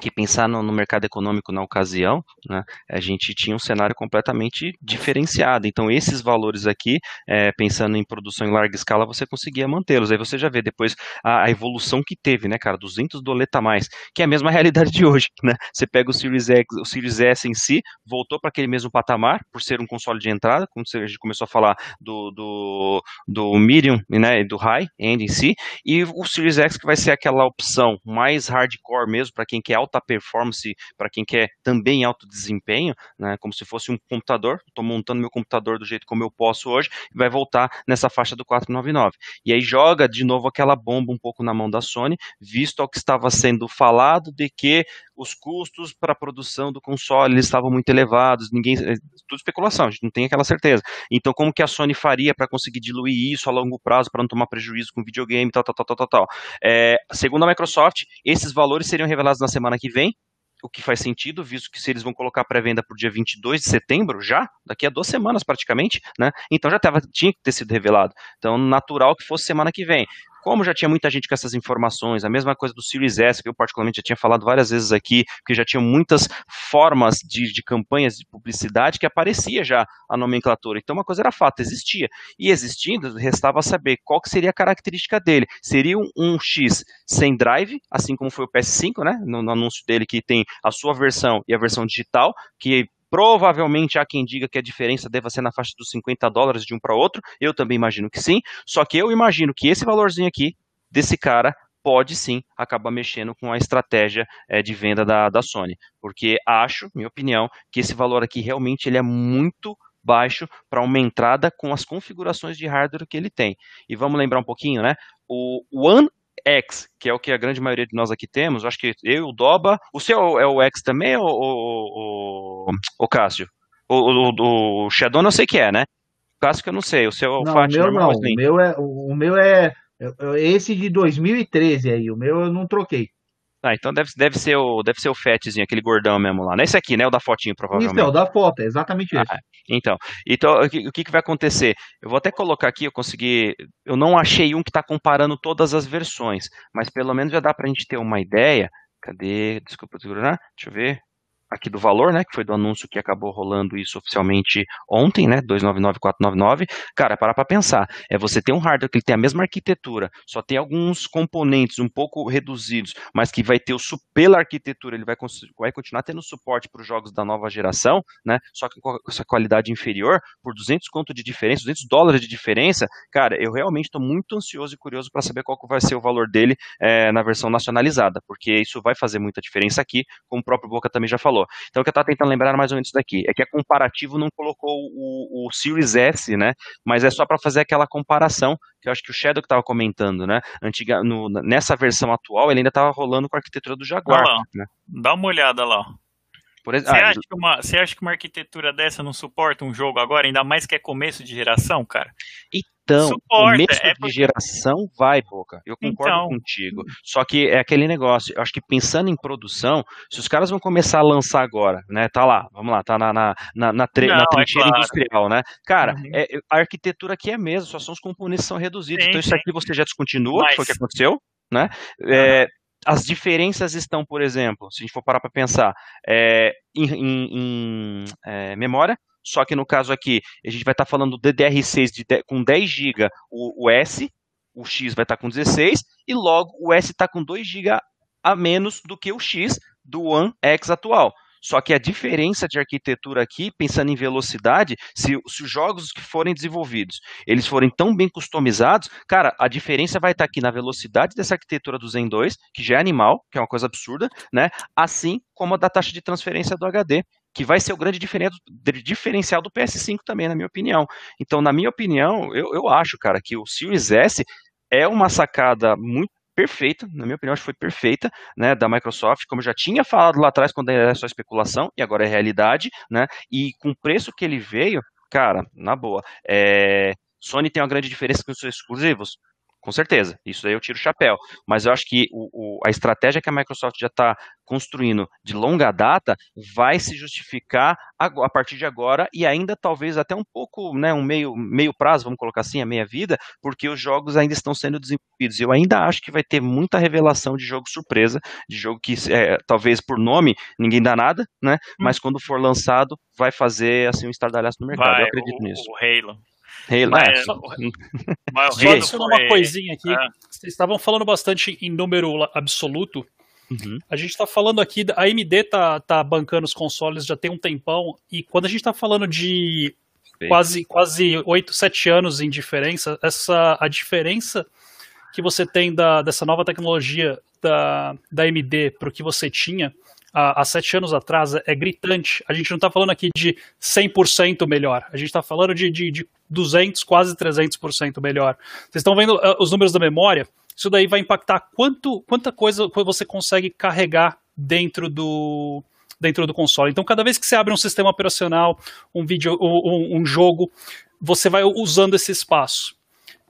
que pensar no, no, mercado econômico na ocasião, né, a gente tinha um cenário completamente diferenciado. Então, esses valores aqui, é, pensando em produção em larga escala, você conseguia mantê-los. Aí você já vê depois a, a, evolução que teve, né, cara, 200 doleta a mais, que é a mesma realidade de hoje, né? Você pega o Series X, o Series S em si, voltou para aquele mesmo patamar, por ser um console de entrada, como a gente começou a falar do, do, do medium, né, do high end em si, e o Series X que vai ser aquela opção mais hardcore mesmo para quem quer alta performance para quem quer também alto desempenho, né, como se fosse um computador, estou montando meu computador do jeito como eu posso hoje, e vai voltar nessa faixa do 499. E aí joga de novo aquela bomba um pouco na mão da Sony, visto ao que estava sendo falado de que os custos para a produção do console estavam muito elevados, ninguém, é, tudo especulação, a gente não tem aquela certeza. Então, como que a Sony faria para conseguir diluir isso a longo prazo, para não tomar prejuízo com videogame, tal, tal, tal, tal, tal. É, segundo a Microsoft, esses valores seriam revelados na semana que vem, o que faz sentido, visto que se eles vão colocar pré-venda para o dia 22 de setembro, já, daqui a duas semanas praticamente, né? Então já tava, tinha que ter sido revelado. Então, natural que fosse semana que vem. Como já tinha muita gente com essas informações, a mesma coisa do Series S, que eu particularmente já tinha falado várias vezes aqui, porque já tinha muitas formas de, de campanhas de publicidade que aparecia já a nomenclatura. Então uma coisa era fato, existia. E existindo, restava saber qual que seria a característica dele. Seria um, um X sem drive, assim como foi o PS5, né? No, no anúncio dele que tem a sua versão e a versão digital, que Provavelmente há quem diga que a diferença deva ser na faixa dos 50 dólares de um para outro. Eu também imagino que sim. Só que eu imagino que esse valorzinho aqui, desse cara, pode sim acabar mexendo com a estratégia é, de venda da, da Sony. Porque acho, minha opinião, que esse valor aqui realmente ele é muito baixo para uma entrada com as configurações de hardware que ele tem. E vamos lembrar um pouquinho, né? O One X, que é o que a grande maioria de nós aqui temos, acho que eu, o Doba, o seu é o X também, ou o, o, o Cássio? O, o, o Shadow eu sei que é, né? O Cássio que eu não sei, o seu é o não, Fat o meu normal, não, o meu é, o meu é esse de 2013 aí, o meu eu não troquei. Ah, então deve, deve, ser o, deve ser o Fatzinho, aquele gordão mesmo lá. Não é esse aqui, né? O da fotinho, provavelmente. Isso, é o da foto, é exatamente isso. Ah, então, então o, que, o que vai acontecer? Eu vou até colocar aqui, eu consegui. Eu não achei um que está comparando todas as versões, mas pelo menos já dá para a gente ter uma ideia. Cadê? Desculpa, deixa eu ver aqui do valor, né, que foi do anúncio que acabou rolando isso oficialmente ontem, né, 299,499. Cara, para para pensar, é você ter um hardware que ele tem a mesma arquitetura, só tem alguns componentes um pouco reduzidos, mas que vai ter o pela arquitetura, ele vai, vai continuar tendo suporte para os jogos da nova geração, né, só que com essa qualidade inferior, por 200 conto de diferença, 200 dólares de diferença, cara, eu realmente estou muito ansioso e curioso para saber qual vai ser o valor dele é, na versão nacionalizada, porque isso vai fazer muita diferença aqui, como o próprio Boca também já falou falou. Então o que eu estava tentando lembrar era mais ou menos isso daqui, é que a comparativo não colocou o, o Series S, né? Mas é só para fazer aquela comparação, que eu acho que o Shadow que estava comentando, né? Antiga, no, nessa versão atual, ele ainda estava rolando com a arquitetura do Jaguar. Né? Dá uma olhada lá. Você, ah, acha que uma, você acha que uma arquitetura dessa não suporta um jogo agora, ainda mais que é começo de geração, cara? Então, Suporta, começo é de geração vai, Boca. Eu concordo então... contigo. Só que é aquele negócio, eu acho que pensando em produção, se os caras vão começar a lançar agora, né? Tá lá, vamos lá, tá na, na, na, na, tre não, na é trincheira é claro. industrial, né? Cara, uhum. é, a arquitetura aqui é mesmo, só são os componentes que são reduzidos. Sim, então, isso aqui você já descontinua, Mas... que foi o que aconteceu, né? É, as diferenças estão, por exemplo, se a gente for parar para pensar, é, em, em, em é, memória, só que no caso aqui, a gente vai estar tá falando do DDR6 de, com 10 GB o, o, S, o X vai estar tá com 16, e logo o S está com 2 GB a menos do que o X do One X atual. Só que a diferença de arquitetura aqui, pensando em velocidade, se, se, os jogos que forem desenvolvidos, eles forem tão bem customizados, cara, a diferença vai estar aqui na velocidade dessa arquitetura do Zen 2, que já é animal, que é uma coisa absurda, né? Assim como a da taxa de transferência do HD, que vai ser o grande diferencial do PS5 também, na minha opinião. Então, na minha opinião, eu, eu acho, cara, que o Series S é uma sacada muito perfeita, na minha opinião, acho que foi perfeita, né, da Microsoft, como eu já tinha falado lá atrás quando era só especulação, e agora é realidade, né, e com o preço que ele veio, cara, na boa, é, Sony tem uma grande diferença com os seus exclusivos, com certeza, isso aí eu tiro o chapéu. Mas eu acho que o, o, a estratégia que a Microsoft já está construindo de longa data vai se justificar a, a, partir de agora e ainda talvez até um pouco, né, um meio, meio prazo, vamos colocar assim, a meia vida, porque os jogos ainda estão sendo desenvolvidos. Eu ainda acho que vai ter muita revelação de jogo surpresa, de jogo que é, talvez por nome ninguém dá nada, né? Hum. Mas quando for lançado vai fazer assim um estardalhaço no mercado. Vai, eu acredito o, nisso. O Halo. Halo, mas. Só, adicionar uma coisinha aqui. É. Vocês estavam falando bastante em número absoluto. Uhum. A gente está falando aqui, a AMD tá, tá bancando os consoles já tem um tempão, e quando a gente está falando de quase, quase 8, 7 anos em diferença, essa, a diferença que você tem da, dessa nova tecnologia da, da AMD para o que você tinha há, há sete anos atrás é gritante. A gente não está falando aqui de 100% melhor, a gente está falando de, de, de 200, quase 300% melhor. Vocês estão vendo uh, os números da memória? Isso daí vai impactar quanto, quanta coisa você consegue carregar dentro do, dentro do console. Então, cada vez que você abre um sistema operacional, um vídeo, um, um jogo, você vai usando esse espaço.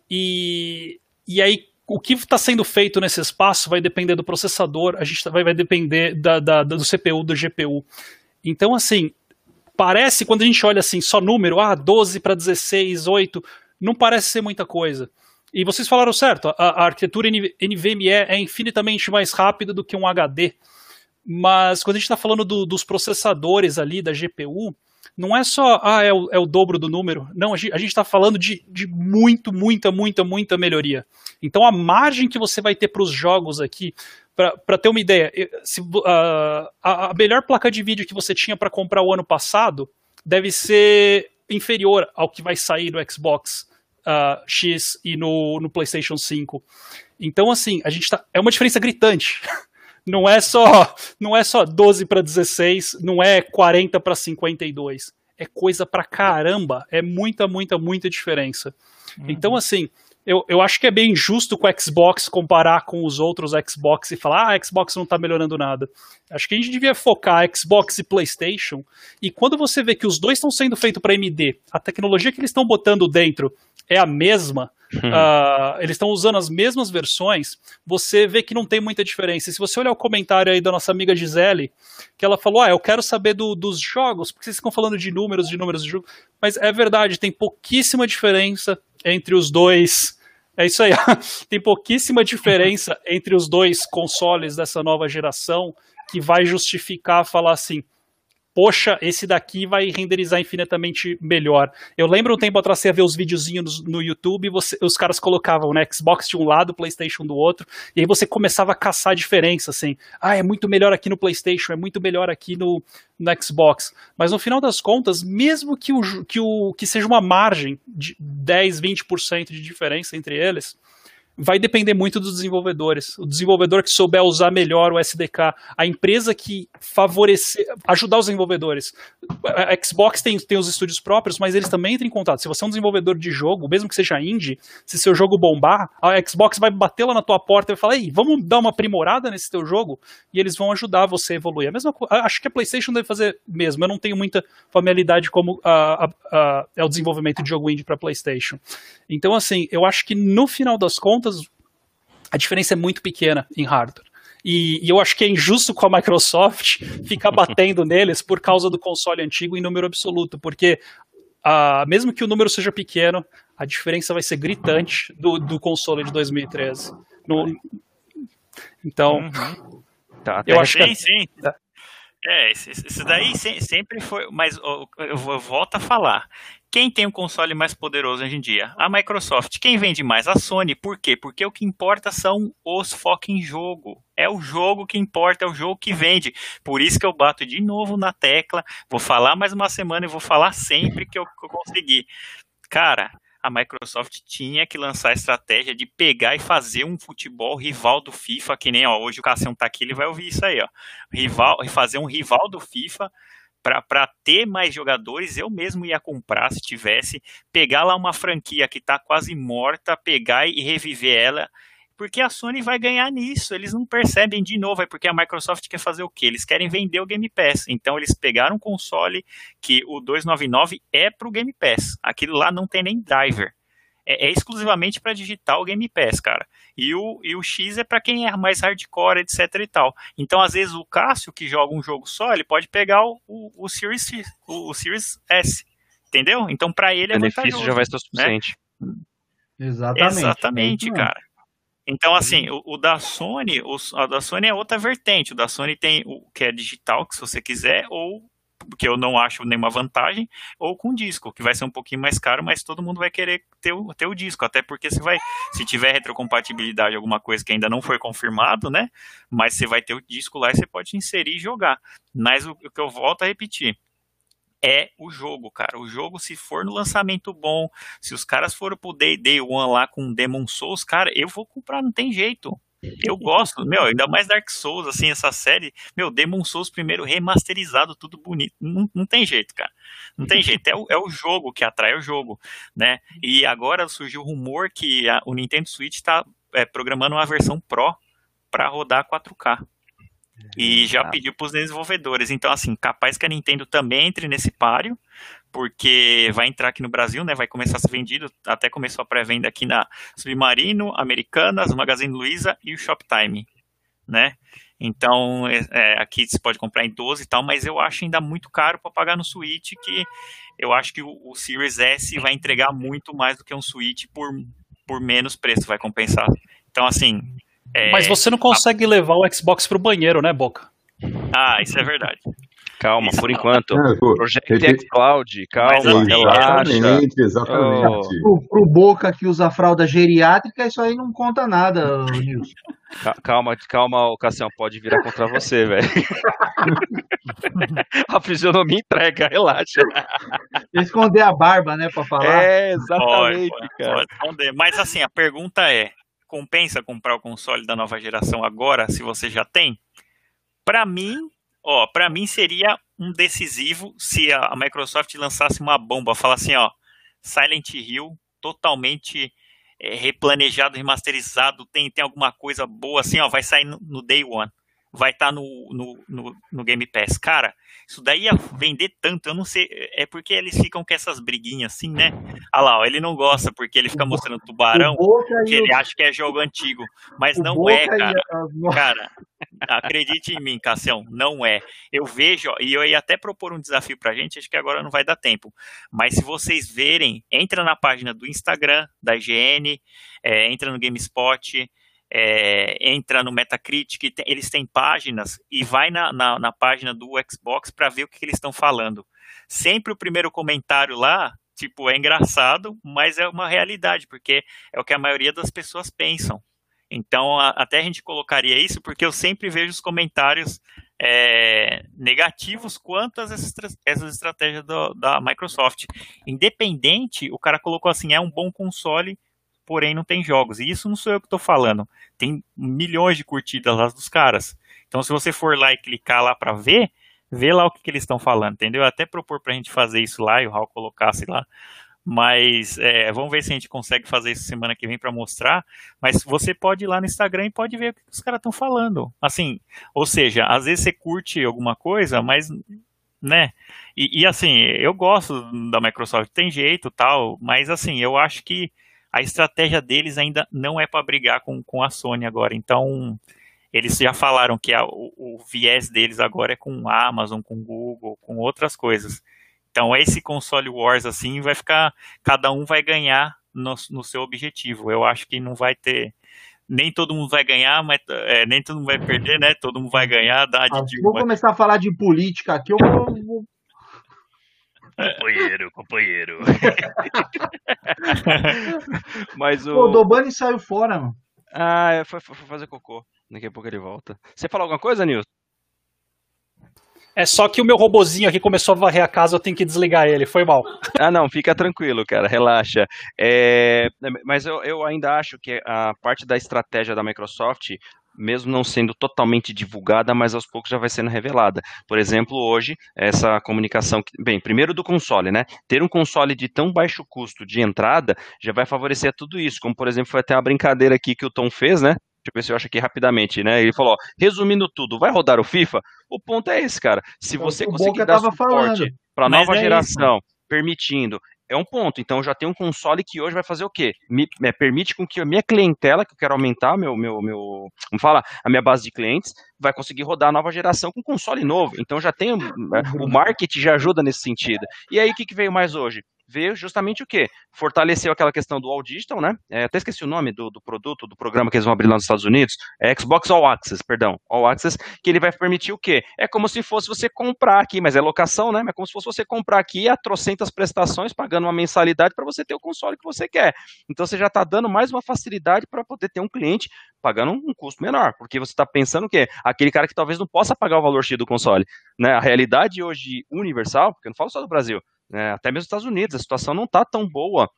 E, e aí, o que está sendo feito nesse espaço vai depender do processador, a gente vai, vai depender da, da, do CPU, do GPU. Então, assim, parece, quando a gente olha assim, só número, ah, 12 para 16, 8, não parece ser muita coisa. E vocês falaram certo, a, a arquitetura NVMe é infinitamente mais rápida do que um HD. Mas quando a gente está falando do, dos processadores ali, da GPU, não é só, ah, é o, é o dobro do número. Não, a gente está falando de, de muito, muita, muita, muita melhoria. Então a margem que você vai ter para os jogos aqui, para ter uma ideia, se, uh, a, a melhor placa de vídeo que você tinha para comprar o ano passado deve ser inferior ao que vai sair no Xbox uh, X e no, no PlayStation 5. Então, assim, a gente tá. É uma diferença gritante. Não é só, não é só 12 para 16, não é 40 para 52. É coisa pra caramba. É muita, muita, muita diferença. Uhum. Então, assim, eu, eu acho que é bem injusto com o Xbox comparar com os outros Xbox e falar, ah, a Xbox não tá melhorando nada. Acho que a gente devia focar Xbox e PlayStation. E quando você vê que os dois estão sendo feitos para AMD, a tecnologia que eles estão botando dentro é a mesma, uh, eles estão usando as mesmas versões, você vê que não tem muita diferença. E se você olhar o comentário aí da nossa amiga Gisele, que ela falou: Ah, eu quero saber do, dos jogos, porque vocês ficam falando de números, de números de jogo. Mas é verdade, tem pouquíssima diferença entre os dois. É isso aí, tem pouquíssima diferença entre os dois consoles dessa nova geração que vai justificar falar assim: poxa, esse daqui vai renderizar infinitamente melhor. Eu lembro um tempo atrás você ia ver os videozinhos no, YouTube, você, os caras colocavam né, Xbox de um lado, PlayStation do outro, e aí você começava a caçar a diferença, assim, ah, é muito melhor aqui no PlayStation, é muito melhor aqui no, no Xbox. Mas no final das contas, mesmo que, o, que, o, que seja uma margem de 10, 20% de diferença entre eles, vai depender muito dos desenvolvedores. O desenvolvedor que souber usar melhor o SDK, a empresa que favorecer, ajudar os desenvolvedores. A Xbox tem, tem os estúdios próprios, mas eles também entram em contato. Se você é um desenvolvedor de jogo, mesmo que seja indie, se seu jogo bombar, a Xbox vai bater lá na tua porta e falar: Ei, vamos dar uma aprimorada nesse teu jogo? E eles vão ajudar você a evoluir. A mesma acho que a PlayStation deve fazer mesmo. Eu não tenho muita familiaridade como a, a, a, é o desenvolvimento de jogo indie para PlayStation. Então, assim, eu acho que no final das contas, a diferença é muito pequena em hardware. E, e, eu acho que é injusto com a Microsoft ficar batendo neles por causa do console antigo em número absoluto, porque uh, mesmo que o número seja pequeno, a diferença vai ser gritante do, do console de 2013. No, então, uhum. tá, eu acho sim, que... sim. É, isso daí sempre foi. Mas eu volto a falar. Quem tem um console mais poderoso hoje em dia? A Microsoft. Quem vende mais? A Sony. Por quê? Porque o que importa são os fucking jogo. É o jogo que importa, é o jogo que vende. Por isso que eu bato de novo na tecla. Vou falar mais uma semana e vou falar sempre que eu, que eu conseguir. Cara, a Microsoft tinha que lançar a estratégia de pegar e fazer um futebol rival do FIFA, que nem ó, hoje o Cassião tá aqui, ele vai ouvir isso aí, ó. Rival, fazer um rival do FIFA para ter mais jogadores, eu mesmo ia comprar se tivesse, pegar lá uma franquia que está quase morta, pegar e reviver ela porque a Sony vai ganhar nisso. Eles não percebem de novo, é porque a Microsoft quer fazer o quê? Eles querem vender o Game Pass. Então eles pegaram um console que o 299 é para o Game Pass. Aquilo lá não tem nem driver. É, é exclusivamente para digital o Game Pass, cara. E o, e o X é para quem é mais hardcore, etc e tal. Então, às vezes, o Cássio, que joga um jogo só, ele pode pegar o, o, o Series, o, o, Series S. Entendeu? Então, para ele é o benefício já vai estar suficiente. Né? Exatamente. Exatamente, cara. Então, assim, o, o da Sony, o, a da Sony é outra vertente. O da Sony tem o que é digital, que se você quiser, ou que eu não acho nenhuma vantagem, ou com disco, que vai ser um pouquinho mais caro, mas todo mundo vai querer ter o, ter o disco, até porque você vai, se tiver retrocompatibilidade, alguma coisa que ainda não foi confirmado, né? Mas você vai ter o disco lá e você pode inserir e jogar. Mas o, o que eu volto a repetir, é o jogo, cara. O jogo, se for no lançamento bom, se os caras forem pro Day, Day One lá com Demon Souls, cara, eu vou comprar, não tem jeito. Eu gosto, meu, ainda mais Dark Souls, assim, essa série. Meu, Demon Souls primeiro remasterizado, tudo bonito. Não, não tem jeito, cara. Não tem jeito. É o, é o jogo que atrai o jogo, né? E agora surgiu o rumor que a, o Nintendo Switch está é, programando uma versão Pro para rodar 4K. E já pediu para os desenvolvedores. Então, assim, capaz que a Nintendo também entre nesse páreo, porque vai entrar aqui no Brasil, né? Vai começar a ser vendido. Até começou a pré-venda aqui na Submarino, Americanas, Magazine Luiza e o Shoptime, né? Então, é, é aqui você pode comprar em 12 e tal, mas eu acho ainda muito caro para pagar no Switch, que eu acho que o, o, Series S vai entregar muito mais do que um Switch por, por menos preço, vai compensar. Então, assim, é... Mas você não consegue a... levar o Xbox pro banheiro, né, Boca? Ah, isso é verdade. Calma, por enquanto. É, Projeto X Cloud, calma, relaxa. Exatamente, exatamente. Oh. Pro, pro Boca que usa fralda geriátrica, isso aí não conta nada, Nilson. Calma, calma, o Cassião, pode virar contra você, velho. a fisionomia entrega, relaxa. Esconder a barba, né, pra falar. É, exatamente, pode, cara. Pode esconder. Mas assim, a pergunta é: compensa comprar o console da nova geração agora, se você já tem? Para mim, ó, para mim seria um decisivo se a Microsoft lançasse uma bomba, falar assim, ó, Silent Hill totalmente é, replanejado, remasterizado, tem, tem alguma coisa boa assim, ó, vai sair no, no Day One vai estar tá no, no, no, no, Game Pass. Cara, isso daí ia vender tanto, eu não sei, é porque eles ficam com essas briguinhas assim, né? Olha lá, ó, ele não gosta porque ele fica mostrando tubarão, que ele acha que é jogo antigo, mas não é, cara. Cara, acredite em mim, Cassião, não é. Eu vejo, ó, e eu ia até propor um desafio pra gente, acho que agora não vai dar tempo, mas se vocês verem, entra na página do Instagram, da IGN, é, entra no GameSpot, é, entra no Metacritic, eles têm páginas e vai na, na, na página do Xbox para ver o que, que eles estão falando. Sempre o primeiro comentário lá, tipo, é engraçado, mas é uma realidade, porque é o que a maioria das pessoas pensam. Então, a, até a gente colocaria isso, porque eu sempre vejo os comentários é, negativos quanto a essas, essas estratégias do, da Microsoft. Independente, o cara colocou assim, é um bom console porém não tem jogos. E isso não sou eu que estou falando. Tem milhões de curtidas lá dos caras. Então, se você for lá e clicar lá para ver, vê lá o que, que eles estão falando, entendeu? Até propor para a gente fazer isso lá e o Raul colocasse lá. Mas é, vamos ver se a gente consegue fazer isso semana que vem para mostrar. Mas você pode ir lá no Instagram e pode ver o que os caras estão falando. Assim, ou seja, às vezes você curte alguma coisa, mas né? E, e, assim, eu gosto da Microsoft, tem jeito tal, mas assim, eu acho que a estratégia deles ainda não é para brigar com, com a Sony agora. Então, eles já falaram que a, o, o, viés deles agora é com Amazon, com Google, com outras coisas. Então, esse console wars assim vai ficar, cada um vai ganhar no, no seu objetivo. Eu acho que não vai ter nem todo mundo vai ganhar, mas é, nem todo mundo vai perder, né? Todo mundo vai ganhar. Dá de, ah, vou começar a falar de política aqui, eu vou. Companheiro, companheiro. mas o. Pô, o Dobani saiu fora, mano. Ah, é, foi, foi fazer cocô. Daqui a pouco ele volta. Você falou alguma coisa, Nilson? É só que o meu robozinho aqui começou a varrer a casa, eu tenho que desligar ele, foi mal. Ah, não, fica tranquilo, cara, relaxa. É, mas eu, eu ainda acho que a parte da estratégia da Microsoft mesmo não sendo totalmente divulgada, mas aos poucos já vai sendo revelada. Por exemplo, hoje, essa comunicação, bem, primeiro do console, né? Ter um console de tão baixo custo de entrada já vai favorecer tudo isso, como por exemplo foi até a brincadeira aqui que o Tom fez, né? Deixa eu ver se eu acho aqui rapidamente, né? Ele falou, ó, resumindo tudo, vai rodar o FIFA? O ponto é esse, cara. Se você o conseguir dar suporte para nova é geração, isso. permitindo é um ponto. Então, eu já tenho um console que hoje vai fazer o quê? Me, me, permite com que a minha clientela, que eu quero aumentar meu, meu, meu, vamos falar, a minha base de clientes, vai conseguir rodar a nova geração com console novo. Então, já tenho, né, o marketing já ajuda nesse sentido. E aí, o que, que veio mais hoje? Veio justamente o quê? Fortaleceu aquela questão do All Digital, né? É, até esqueci o nome do, do, produto, do programa que eles vão abrir lá nos Estados Unidos. É Xbox All Access, perdão. All Access, que ele vai permitir o quê? É como se fosse você comprar aqui, mas é locação, né? É como se fosse você comprar aqui a trocentas prestações, pagando uma mensalidade para você ter o console que você quer. Então você já está dando mais uma facilidade para poder ter um cliente pagando um custo menor, porque você está pensando o quê? Aquele cara que talvez não possa pagar o valor X do console. Né? A realidade hoje universal, porque eu não falo só do Brasil, né? até mesmo nos Estados Unidos, a situação não está tão boa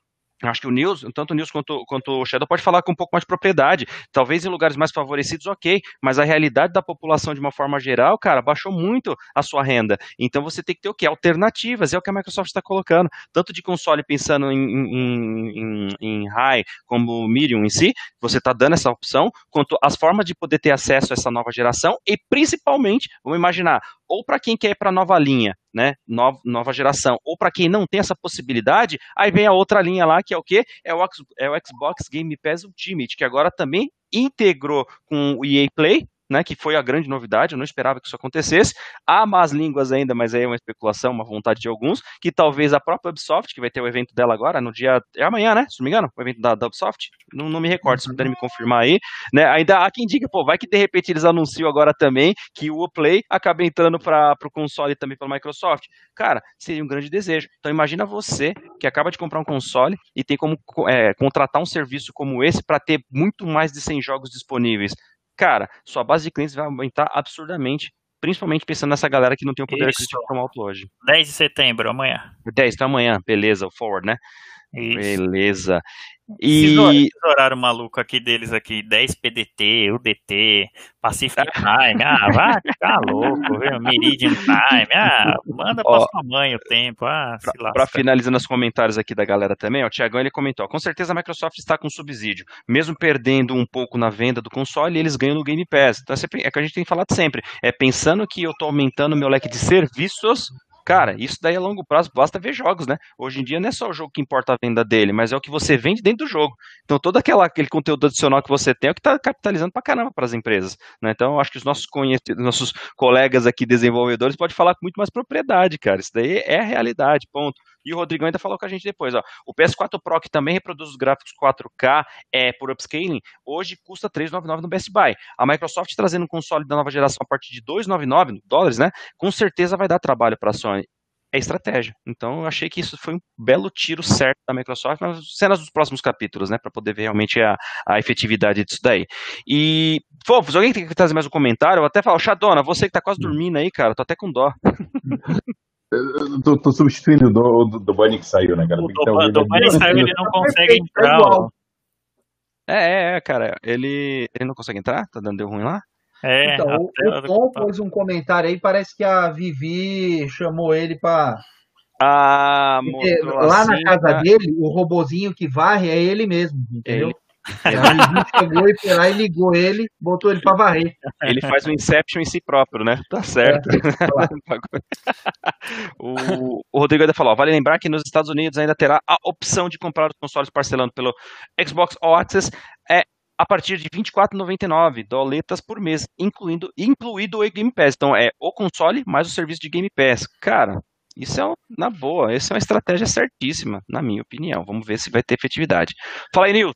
Acho que o News, tanto o News quanto, quanto o Shadow pode falar com um pouco mais de propriedade. Talvez em lugares mais favorecidos, ok, mas a realidade da população de uma forma geral, cara, baixou muito a sua renda. Então você tem que ter o quê? Alternativas, é o que a Microsoft está colocando. Tanto de console pensando em, em, em, em high como medium em si, você está dando essa opção, quanto as formas de poder ter acesso a essa nova geração e principalmente, vamos imaginar, ou para quem quer ir para nova linha, né, nova, nova geração, ou para quem não tem essa possibilidade, aí vem a outra linha lá, que é o quê? É o, é o Xbox Game Pass Ultimate, que agora também integrou com o EA Play, né, que foi a grande novidade, eu não esperava que isso acontecesse. Há más línguas ainda, mas aí é uma especulação, uma vontade de alguns, que talvez a própria Ubisoft, que vai ter o evento dela agora, no dia. É amanhã, né? Se não me engano, o evento da, da Ubisoft. Não, não me recordo, se puderem me confirmar aí. Né, ainda há quem diga, pô, vai que de repente eles anunciam agora também que o Play acaba entrando para o console também pela Microsoft. Cara, seria um grande desejo. Então imagina você que acaba de comprar um console e tem como é, contratar um serviço como esse para ter muito mais de 100 jogos disponíveis cara, sua base de clientes vai aumentar absurdamente, principalmente pensando nessa galera que não tem o poder aquisitivo tão alto hoje. 10 de setembro, amanhã. 10, então amanhã, beleza, o forward, né? Isso. Beleza. E... Esse horário maluco aqui deles aqui, 10 PDT, UDT, Pacific Time, ah, vai ficar louco, viu? Meridian Time, ah, manda pra Ó, sua mãe o tempo, ah, se Pra, pra finalizando os comentários aqui da galera também, ó, o Tiagão ele comentou, com certeza a Microsoft está com subsídio, mesmo perdendo um pouco na venda do console, eles ganham no Game Pass, então é, é que a gente tem falado sempre, é pensando que eu tô aumentando meu leque de serviços, Cara, isso daí a longo prazo basta ver jogos, né? Hoje em dia não é só o jogo que importa a venda dele, mas é o que você vende dentro do jogo. Então todo aquela, aquele conteúdo adicional que você tem é o que está capitalizando pra caramba para as empresas. Né? Então eu acho que os nossos nossos colegas aqui desenvolvedores podem falar com muito mais propriedade, cara. Isso daí é a realidade, ponto. E o Rodrigo ainda falou com a gente depois, ó. O PS4 Pro, que também reproduz os gráficos 4K é, por upscaling, hoje custa 399 no Best Buy. A Microsoft trazendo um console da nova geração a partir de 299 dólares, né? Com certeza vai dar trabalho para a Sony é estratégia. Então eu achei que isso foi um belo tiro certo da Microsoft, mas cenas dos próximos capítulos, né, para poder ver realmente a, a efetividade disso daí. E, fofos, alguém tem que trazer mais um comentário? Eu até falo, Xadona, você que tá quase dormindo aí, cara, tô até com dó. Eu tô, tô, substituindo o do, do, do Bunny que saiu, né, cara? O do, do saiu, ele não consegue entrar. É, é, é, cara. Ele, ele não consegue entrar? Tá dando deu ruim lá? É, Então, o, o do Tom computador. pôs um comentário aí, parece que a Vivi chamou ele pra. Ah, Porque lá assim, na casa tá? dele, o robozinho que varre é ele mesmo, entendeu? Ele. Chegou e foi lá e ligou ele, botou ele pra varrer. Ele faz um Inception em si próprio, né? Tá certo. o, o Rodrigo ainda falou: ó, vale lembrar que nos Estados Unidos ainda terá a opção de comprar os consoles parcelando pelo Xbox All Access é, a partir de R$ 24,99 doletas por mês, incluindo incluído o Game Pass. Então é o console mais o serviço de Game Pass. Cara, isso é um- na boa, essa é uma estratégia certíssima, na minha opinião. Vamos ver se vai ter efetividade. Fala aí, Nil.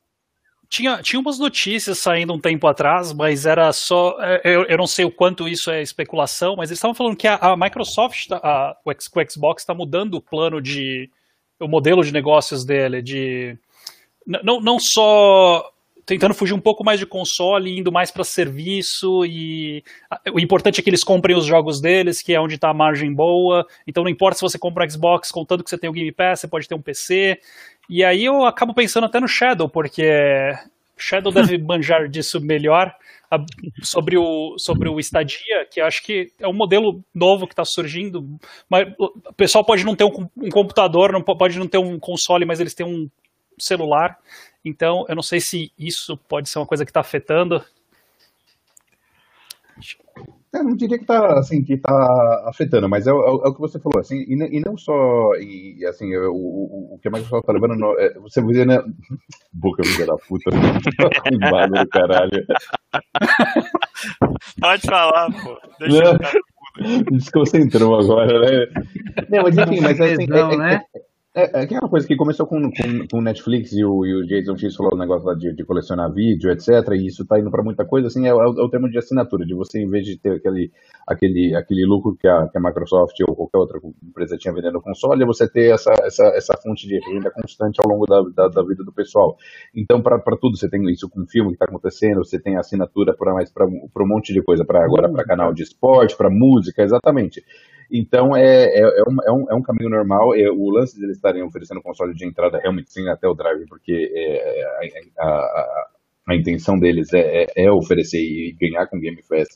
Tinha, tinha umas notícias saindo um tempo atrás, mas era só. é, Eu, eu não sei o quanto isso é especulação, mas eles estavam falando que a, a Microsoft, tá- a- o, X- o Xbox, está mudando o plano de. o modelo de negócios dele, de. Não, não só tentando fugir um pouco mais de console, indo mais para serviço e o importante é que eles comprem os jogos deles, que é onde está a margem boa. Então não importa se você compra um Xbox, contanto que você tem o Game Pass, você pode ter um PC. E aí eu acabo pensando até no Shadow, porque Shadow deve manjar disso melhor a- sobre o sobre o Stadia, que eu acho que é um modelo novo que está surgindo. Mas o pessoal pode não ter um, um computador, não po- pode não ter um console, mas eles têm um celular. Então eu não sei se isso pode ser uma coisa que está afetando. É, não diria que tá, assim, que tá afetando, mas é, o- é é o que você falou, assim, e, não- e não só, e, e, assim, o, o, o que a Microsoft tá levando, no- é, você vê, né, boca filha da puta, arrombado do caralho, Pode falar, pô. Deixa eu ficar. desconcentrou agora, né, não, mas enfim, mas é, assim, é, é, né? É, é aquela coisa que começou com, com, com o Netflix e o, e o Jason X falou o negócio lá de, de colecionar vídeo, etc. E isso tá indo para muita coisa, assim, é, é o, é o termo de assinatura, de você, em vez de ter aquele, aquele, aquele lucro que a, que a Microsoft ou qualquer outra empresa tinha vendendo console, é você ter essa, essa, essa fonte de renda constante ao longo da, da, da vida do pessoal. Então, para tudo, você tem isso com filme que está acontecendo, você tem assinatura para mais para um monte de coisa, para agora para canal de esporte, para música, exatamente. Então é, é, é, um, é, um, é um caminho normal. É, o lance deles estarem oferecendo console de entrada realmente sim até o Drive, porque é, a, a, a, intenção deles é, é, é oferecer e ganhar com Game Pass.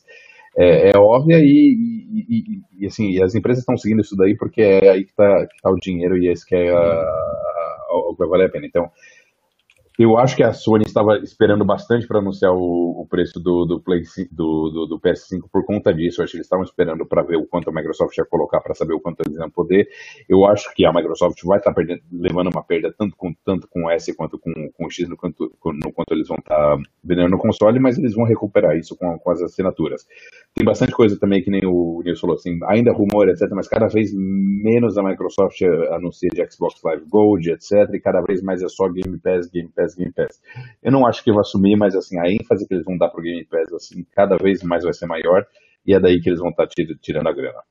É, é óbvia e, e, e, e, assim, as empresas estão seguindo isso daí porque é aí que está tá o dinheiro e esse que é a, o que vai valer a pena. Então, eu acho que a Sony estava esperando bastante para anunciar o, o, preço do, do, Play, do, do, do, PS5 por conta disso. Eu acho que eles estavam esperando para ver o quanto a Microsoft ia colocar para saber o quanto eles iam poder. Eu acho que a Microsoft vai estar tá perdendo, levando uma perda tanto com, tanto com o S quanto com, com o X no quanto, no quanto eles vão estar tá vendendo no console, mas eles vão recuperar isso com, com as assinaturas. Tem bastante coisa também que nem o Nilson falou, assim, ainda rumor, etc., mas cada vez menos a Microsoft anuncia de Xbox Live Gold, etc., e cada vez mais é só Game Pass, Game Pass, Game Pass. Eu não acho que vai assumir, mas assim, a ênfase que eles vão dar pro Game Pass, assim, cada vez mais vai ser maior, e é daí que eles vão estar tirando a grana.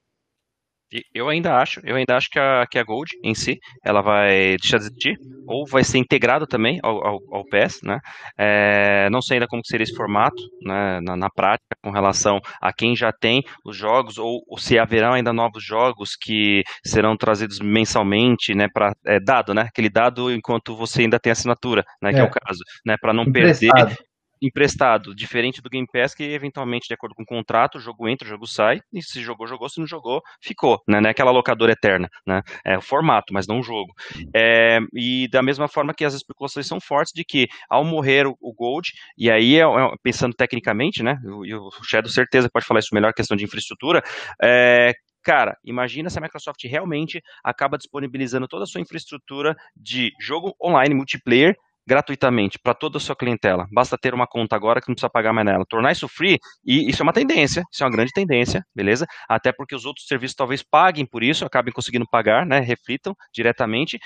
Eu ainda acho, eu ainda acho que a, que a Gold em si, ela vai deixar de existir, ou vai ser integrado também ao, ao, ao PES, né? É, não sei ainda como seria esse formato, né, na, na, prática, com relação a quem já tem os jogos, ou, ou se haverão ainda novos jogos que serão trazidos mensalmente, né, para é, dado, né? Aquele dado enquanto você ainda tem assinatura, né? Que é, é o caso, né? Para não Emprestado. perder emprestado, diferente do Game Pass, que eventualmente, de acordo com o contrato, o jogo entra, o jogo sai, e se jogou, jogou, se não jogou, ficou, né? Não é aquela locadora eterna, né? É o formato, mas não o jogo. É, e da mesma forma que as especulações são fortes de que, ao morrer o, o Gold, e aí, é, pensando tecnicamente, né? E o Shadow certeza pode falar isso melhor, questão de infraestrutura, é, Cara, imagina se a Microsoft realmente acaba disponibilizando toda a sua infraestrutura de jogo online, multiplayer, gratuitamente para toda a sua clientela. Basta ter uma conta agora que não precisa pagar mais nela. Tornar isso free, e isso é uma tendência, isso é uma grande tendência, beleza? Até porque os outros serviços talvez paguem por isso, acabem conseguindo pagar, né? Reflitam diretamente.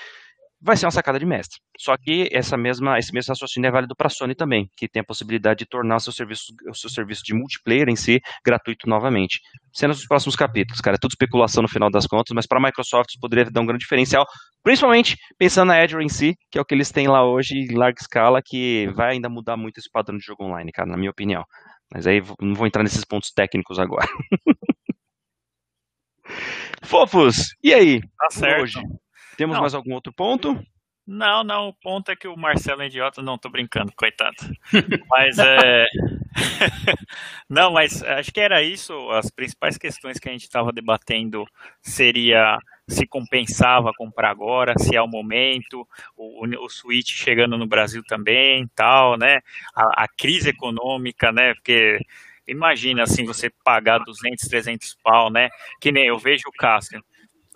Vai ser uma sacada de mestre. Só que essa mesma, esse mesmo raciocínio é válido para a Sony também, que tem a possibilidade de tornar o seu serviço, o seu serviço de multiplayer em si gratuito novamente. Cenas dos próximos capítulos, cara. É tudo especulação no final das contas, mas para a Microsoft isso poderia dar um grande diferencial, principalmente pensando na Azure em si, que é o que eles têm lá hoje em larga escala, que vai ainda mudar muito esse padrão de jogo online, cara, na minha opinião. Mas aí não vou entrar nesses pontos técnicos agora. Fofos, e aí? Tá certo. Hoje, temos Não. mais algum outro ponto? Não, não, o ponto é que o Marcelo é idiota, não, tô brincando, coitado. Mas é. não, mas acho que era isso. As principais questões que a gente estava debatendo seria se compensava comprar agora, se é o momento, o, o Switch chegando no Brasil também, tal, né? A, a crise econômica, né? Porque imagina assim você pagar 200, 300 pau, né? Que nem eu vejo o Cássio.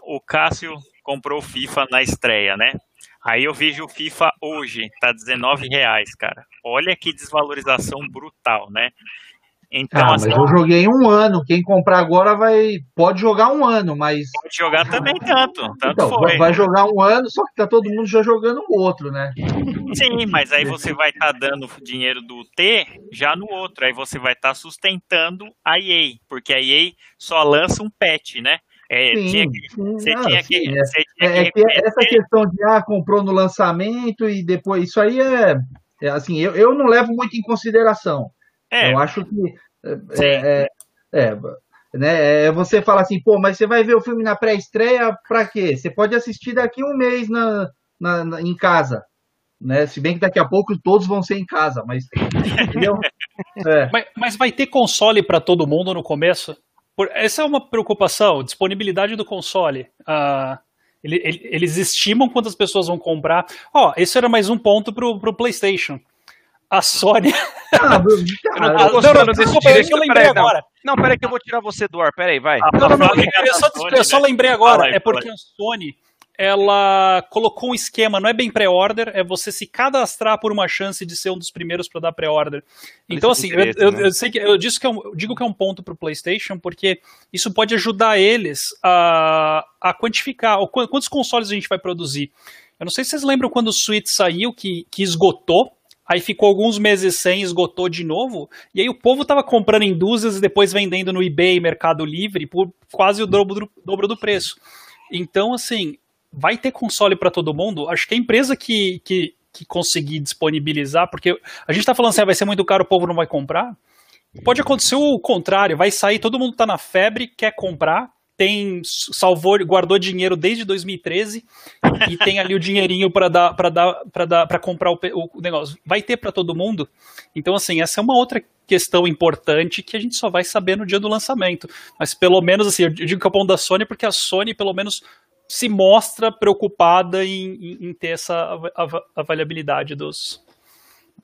O Cássio comprou o FIFA na estreia, né? Aí eu vejo o FIFA hoje, tá 19 reais, cara. Olha que desvalorização brutal, né? Então, ah, assim, mas eu joguei um ano. Quem comprar agora vai pode jogar um ano, mas pode jogar também tanto, tanto então, foi. Vai jogar um ano, só que tá todo mundo já jogando o outro, né? Sim, mas aí você vai estar tá dando dinheiro do T já no outro. Aí você vai estar tá sustentando a EA, porque a EA só lança um patch, né? É, sim, tinha que, sim, você, tinha que, é. você tinha é, que, é essa questão de ah, comprou no lançamento e depois isso aí é, é assim eu, eu não levo muito em consideração. É. Eu acho que é, é, né, é você fala assim, pô, mas você vai ver o filme na pré-estreia para quê? Você pode assistir daqui um mês na, na, na, em casa. Né? Se bem que daqui a pouco todos vão ser em casa, mas. é. mas, mas, vai ter console para todo mundo no começo? Por, essa é uma preocupação, disponibilidade do console. Uh, ele, ele, eles estimam quantas pessoas vão comprar. Ó, oh, esse era mais um ponto pro, pro PlayStation. A Sony. Ah, cara, eu não não, não, desculpa, eu lembrei agora. Não, peraí que eu vou tirar você do ar. Peraí, vai. Ah, não, não, não, eu só, eu só lembrei agora. É porque a Sony ela colocou um esquema, não é bem pré-order, é você se cadastrar por uma chance de ser um dos primeiros para dar pré-order. Então, assim, eu, eu, né? eu, sei que eu, disse que é eu digo que é um ponto para o PlayStation, porque isso pode ajudar eles a, a quantificar o, quantos consoles a gente vai produzir. Eu não sei se vocês lembram quando o Switch saiu, que, que esgotou. Aí ficou alguns meses sem, esgotou de novo. E aí o povo tava comprando em dúzias e depois vendendo no eBay, Mercado Livre, por quase o dobro do, dobro do preço. Então, assim, vai ter console para todo mundo. Acho que a empresa que, que, que conseguir disponibilizar, porque a gente está falando assim, ah, vai ser muito caro, o povo não vai comprar. Pode acontecer o contrário, vai sair, todo mundo está na febre, quer comprar, tem salvou, guardou dinheiro desde 2013 e tem ali o dinheirinho para dar para dar para dar para comprar o, o, negócio. Vai ter para todo mundo. Então assim, essa é uma outra questão importante que a gente só vai saber no dia do lançamento. Mas pelo menos assim, eu digo que é o ponto da Sony porque a Sony pelo menos se mostra preocupada em, em, em ter essa avaliabilidade dos,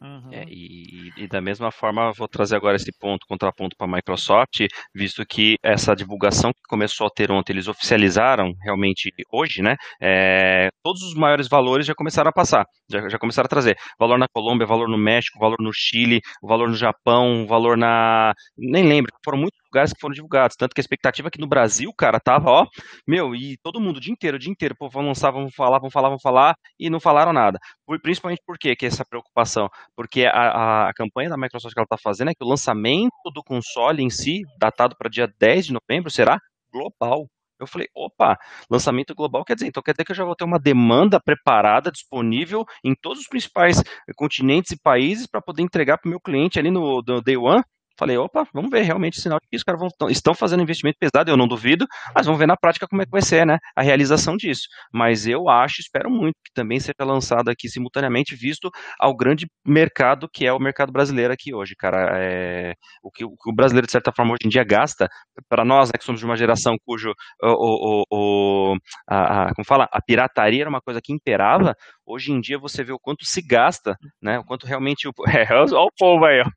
Uhum. É, e, e, da mesma forma, vou trazer agora esse ponto, contraponto para a Microsoft, visto que essa divulgação que começou a ter ontem, eles oficializaram realmente hoje, né? É, todos os maiores valores já começaram a passar, já, já, começaram a trazer. Valor na Colômbia, valor no México, valor no Chile, valor no Japão, valor na. Nem lembro, foram muitos lugares que foram divulgados. Tanto que a expectativa aqui no Brasil, cara, tava, ó, meu, e todo mundo o dia inteiro, o dia inteiro, pô, vão lançar, vamos falar, vamos falar, vamos falar, e não falaram nada. Principalmente por quê que essa preocupação? Porque a, a, campanha da Microsoft que ela está fazendo é que o lançamento do console em si, datado para dia 10 de novembro, será global. Eu falei, opa, lançamento global quer dizer, então quer dizer que eu já vou ter uma demanda preparada, disponível em todos os principais continentes e países para poder entregar para o meu cliente ali no, no Day One Falei, opa, vamos ver realmente sinal de que os caras estão fazendo investimento pesado, eu não duvido, mas vamos ver na prática como é que vai ser, né, a realização disso. Mas eu acho, espero muito que também seja lançado aqui simultaneamente, visto ao grande mercado que é o mercado brasileiro aqui hoje, cara. É, o, que, o, que, o brasileiro, de certa forma, hoje em dia gasta, para nós, né, que somos de uma geração cujo, o, o, a, a, como fala, a pirataria era uma coisa que imperava, hoje em dia você vê o quanto se gasta, né, o quanto realmente, o, é, olha o povo aí, ó,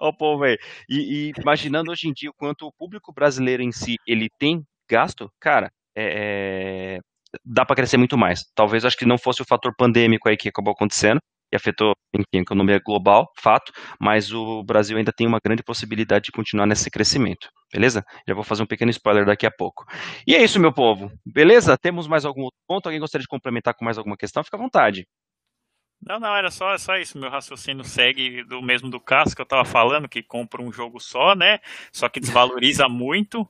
O povo aí. E, e, imaginando hoje em dia o quanto o público brasileiro em si ele tem gasto, cara, é, é, dá para crescer muito mais. Talvez acho que não fosse o fator pandêmico aí que acabou acontecendo, que afetou, enfim, a economia global, fato, mas o Brasil ainda tem uma grande possibilidade de continuar nesse crescimento, beleza? Já vou fazer um pequeno spoiler daqui a pouco. E é isso, meu povo, beleza? Temos mais algum outro ponto? Alguém gostaria de complementar com mais alguma questão? Fica à vontade. Não, não, era só, só isso. Meu raciocínio segue do mesmo do Cássio que eu tava falando, que compra um jogo só, né? Só que desvaloriza muito.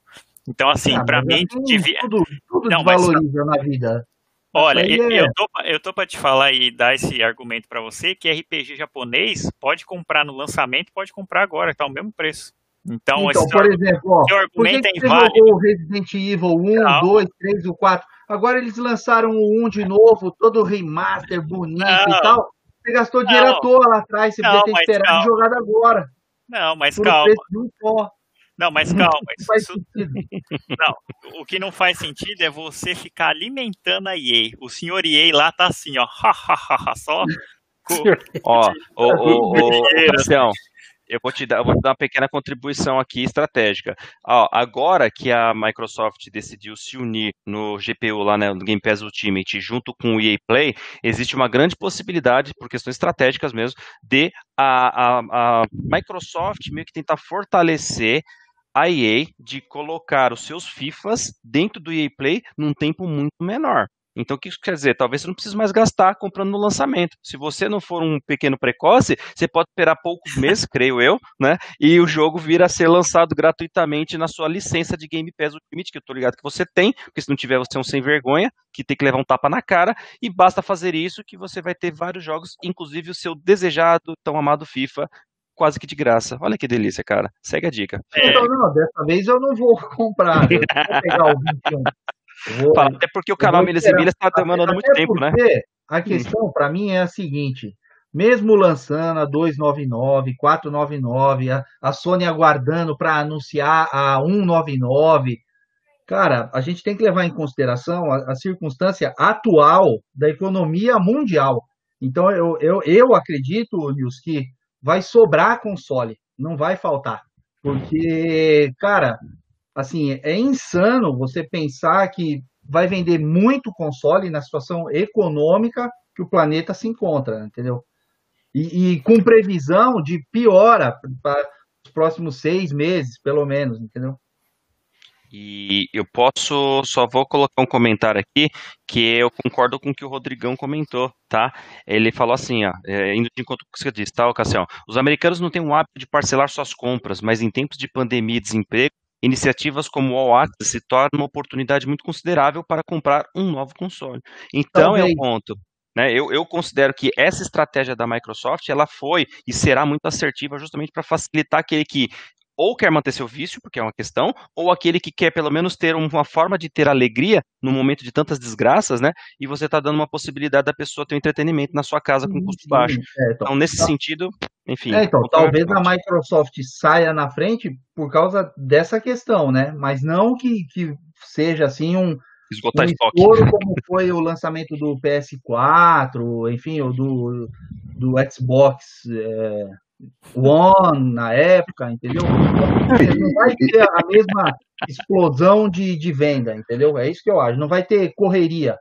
Então, assim, ah, para mim, assim, devia. Tudo, tudo não, desvaloriza mas... na vida. Olha, é... eu, tô, eu tô pra te falar e dar esse argumento para você que RPG japonês pode comprar no lançamento, pode comprar agora, tá o mesmo preço. Então, Então, por exemplo, ó, por que, argumento que é você jogou o Resident Evil 1, Não. 2, 3, o 4? Agora eles lançaram o 1 de novo, todo remaster, bonito Não. e tal. Você gastou dinheiro Não. à toa lá atrás, você Não, podia ter esperado calma. jogado agora. Não, mas Por calma. um. Não, mas calma. Não faz Isso- sentido. o que não faz sentido é você ficar alimentando a EA. O senhor EA lá tá assim, ó. só. Ó, ô, ô, ô, ô, Dinheiro, Cassião, eu vou te dar, vou te dar uma pequena contribuição aqui estratégica. Ó, agora que a Microsoft decidiu se unir no GPU lá, né, no Game Pass Ultimate, junto com o EA Play, existe uma grande possibilidade, por questões estratégicas mesmo, de a, a, a Microsoft meio que tentar fortalecer a EA de colocar os seus FIFAs dentro do EA Play num tempo muito menor. Então, o que isso quer dizer? Talvez você não precise mais gastar comprando no lançamento. Se você não for um pequeno precoce, você pode esperar poucos meses, creio eu, né? E o jogo vir a ser lançado gratuitamente na sua licença de Game Pass Ultimate, que eu tô ligado que você tem, porque se não tiver, você é um sem vergonha, que tem que levar um tapa na cara, e basta fazer isso que você vai ter vários jogos, inclusive o seu desejado, tão amado FIFA, quase que de graça. Olha que delícia, cara. Segue a dica. É. Então, não, dessa vez eu não vou comprar. Eu vou pegar o 21. Vou- Até porque o canal Milhas e. Milhas está demandando muito tempo, né? A questão para mim é a seguinte: mesmo lançando a 299, 499, a, a Sony aguardando para anunciar a 199, cara, a gente tem que levar em consideração a, a circunstância atual da economia mundial. Então eu, eu, eu acredito, Nils, que vai sobrar console, não vai faltar. Porque, cara, assim, é insano você pensar que vai vender muito console na situação econômica que o planeta se encontra, entendeu? E, e com previsão de piora para os próximos seis meses, pelo menos, entendeu? E eu posso, só vou colocar um comentário aqui, que eu concordo com o que o Rodrigão comentou, tá? Ele falou assim, ó, é, indo de encontro com o que você disse, tá, Cassião? Os americanos não têm o hábito de parcelar suas compras, mas em tempos de pandemia e desemprego, iniciativas como o All Access se tornam uma oportunidade muito considerável para comprar um novo console. Então é Talvez. o ponto. Né, eu, eu considero que essa estratégia da Microsoft ela foi e será muito assertiva justamente para facilitar aquele que ou quer manter seu vício, porque é uma questão, ou aquele que quer pelo menos ter uma forma de ter alegria no momento de tantas desgraças, né? E você está dando uma possibilidade da pessoa ter um entretenimento na sua casa com custo baixo. É, então, nesse sentido, enfim. é, então, talvez a Microsoft saia na frente por causa dessa questão, né? Mas não que, que seja assim um, esgotar um estoque. estouro como foi o lançamento do PS4, enfim, ou do, do Xbox é, One na época, entendeu? Não vai ter a mesma explosão de, de venda, entendeu? É isso que eu acho. Não vai ter correria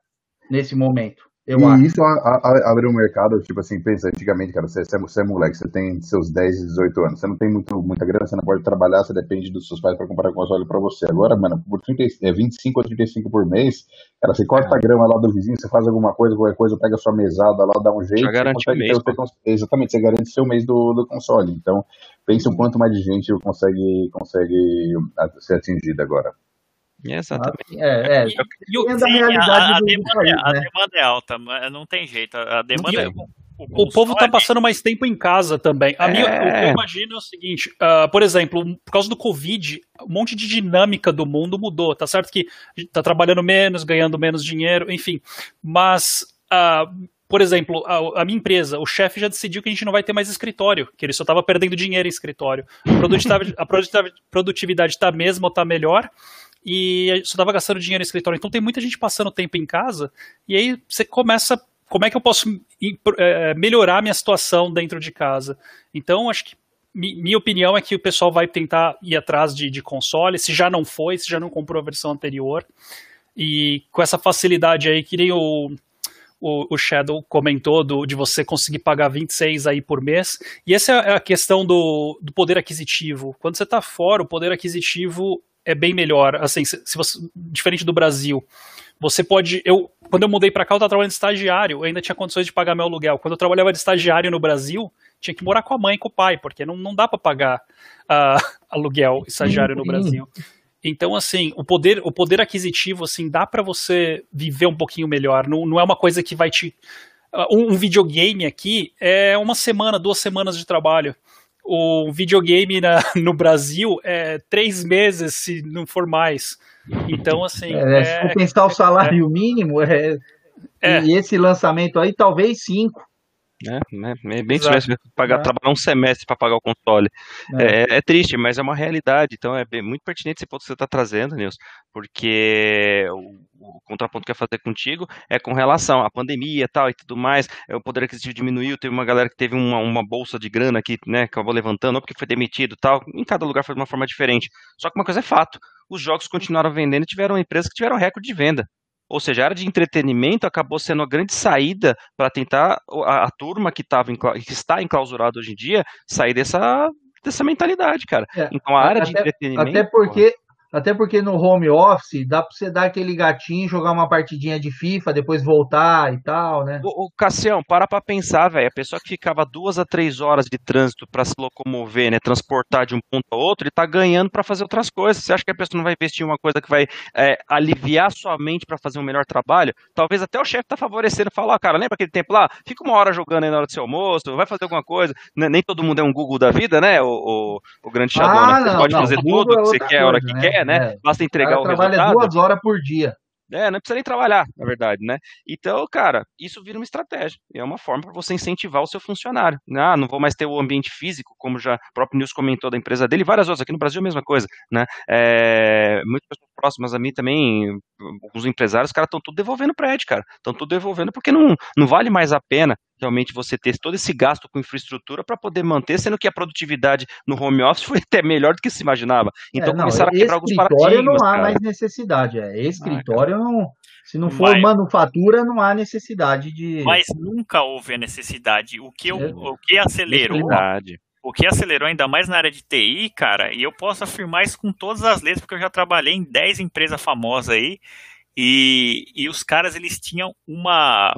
nesse momento, eu e acho. isso a- a- abre um mercado, tipo assim, pensa, antigamente, cara, você, você é- é moleque, você tem seus 10, 18 anos, você não tem muito, muita grana, você não pode trabalhar, você depende dos seus pais para comprar console para você. Agora, mano, por 30, é 25 ou 35 por mês, cara, você corta a grama lá do vizinho, você faz alguma coisa, qualquer coisa, pega a sua mesada lá, dá um jeito, Já garante mês, ter o seu cons- Exatamente, você garante o seu mês do, do console. Então, pensa o quanto mais de gente consegue, consegue a- ser atingida agora. Exatamente. É, é. O, Sim, a, demanda, país, é- a né? demanda é alta, mas não tem jeito. A demanda E é. o povo tá passando mais tempo em casa também. A minha, É. o que eu imagino é o seguinte, ah, por exemplo, por causa do Covid, um monte de dinâmica do mundo mudou. Tá certo que a gente tá trabalhando menos, ganhando menos dinheiro, enfim. Mas, ah, por exemplo, a, a minha empresa, o chefe já decidiu que a gente não vai ter mais escritório, que ele só estava perdendo dinheiro em escritório. A produtividade, está mesmo ou está melhor, e só estava gastando dinheiro em escritório. Então tem muita gente passando tempo em casa, e aí você começa. Como é que eu posso eh, melhorar a minha situação dentro de casa? Então, acho que mi- minha opinião é que o pessoal vai tentar ir atrás de, de console, se já não foi, se já não comprou a versão anterior. E com essa facilidade aí, que nem o, o, o Shadow comentou, do, de você conseguir pagar 26 aí por mês. E essa é a questão do, do poder aquisitivo. Quando você está fora, o poder aquisitivo é bem melhor. Assim, se, se você, diferente do Brasil. Você pode. Eu, quando eu mudei para cá, eu estava trabalhando de estagiário, eu ainda tinha condições de pagar meu aluguel. Quando eu trabalhava de estagiário no Brasil, tinha que morar com a mãe e com o pai, porque não, não dá para pagar ah, aluguel estagiário no Sim. Brasil. Então, assim, o poder, o poder aquisitivo, assim, dá para você viver um pouquinho melhor. Não, não é uma coisa que vai te. ah, Um, um videogame aqui é uma semana, duas semanas de trabalho. O videogame na, no Brasil é três meses, se não for mais. Então, assim. É, se for pensar o salário mínimo, é, É. e esse lançamento aí, talvez cinco. É, né? É bem Exato. difícil pagar, É. trabalhar um semestre para pagar o console. É. É, é triste, mas é uma realidade. Então é bem- muito pertinente esse ponto que você está trazendo, Nilson, porque o, o contraponto que eu ia fazer contigo é com relação à pandemia e tal e tudo mais. é, O poder aquisitivo diminuiu, teve uma galera que teve uma, uma bolsa de grana que né, acabou levantando, ou porque foi demitido tal. Em cada lugar foi de uma forma diferente. Só que uma coisa é fato: os jogos continuaram vendendo e tiveram empresas que tiveram recorde de venda. Ou seja, a área de entretenimento acabou sendo a grande saída para tentar a, a turma que, tava encla- que está enclausurada hoje em dia sair dessa, dessa mentalidade, cara. É, Então a área de até- entretenimento. Até porque, até porque no home office dá pra você dar aquele gatinho, jogar uma partidinha de FIFA, depois voltar e tal, né? Ô, Cassião, para pra pensar, velho. A pessoa que ficava duas a três horas de trânsito para se locomover, né, transportar de um ponto a outro, ele tá ganhando para fazer outras coisas. Você acha que a pessoa não vai investir em uma coisa que vai é, aliviar sua mente para fazer um melhor trabalho? Talvez até o chefe tá favorecendo, falar, cara, lembra aquele tempo lá? Fica uma hora jogando aí na hora do seu almoço, vai fazer alguma coisa. Né, Nem todo mundo é um Google da vida, né, o, o, o grande Xadona. Ah, Você não, pode não, fazer tudo é que você quer, a hora que né? quer, né? É. Basta O entregar o trabalha resultado. duas horas por dia. É, não precisa nem trabalhar, na verdade, né? Então, cara, isso vira uma estratégia. É uma forma para você incentivar o seu funcionário. Ah, não vou mais ter o ambiente físico, como já o próprio Nils comentou da empresa dele, e várias outras. Aqui no Brasil, a mesma coisa, né? É, muitas pessoas próximas a mim também, alguns empresários, os caras estão tudo devolvendo prédio, cara. Estão tudo devolvendo porque não, não vale mais a pena realmente você ter todo esse gasto com infraestrutura para poder manter, sendo que a produtividade no home office foi até melhor do que se imaginava. Então É, não, começaram a quebrar alguns escritório paradigmas, não há cara. mais necessidade. É, escritório não. Se não for Vai. manufatura, não há necessidade de. Mas nunca houve a necessidade. O que, eu- É. o que acelerou, Verdade. O que acelerou ainda mais na área de TI, cara, e eu posso afirmar isso com todas as letras, porque eu já trabalhei em 10 empresas famosas aí, e, e os caras, eles tinham uma,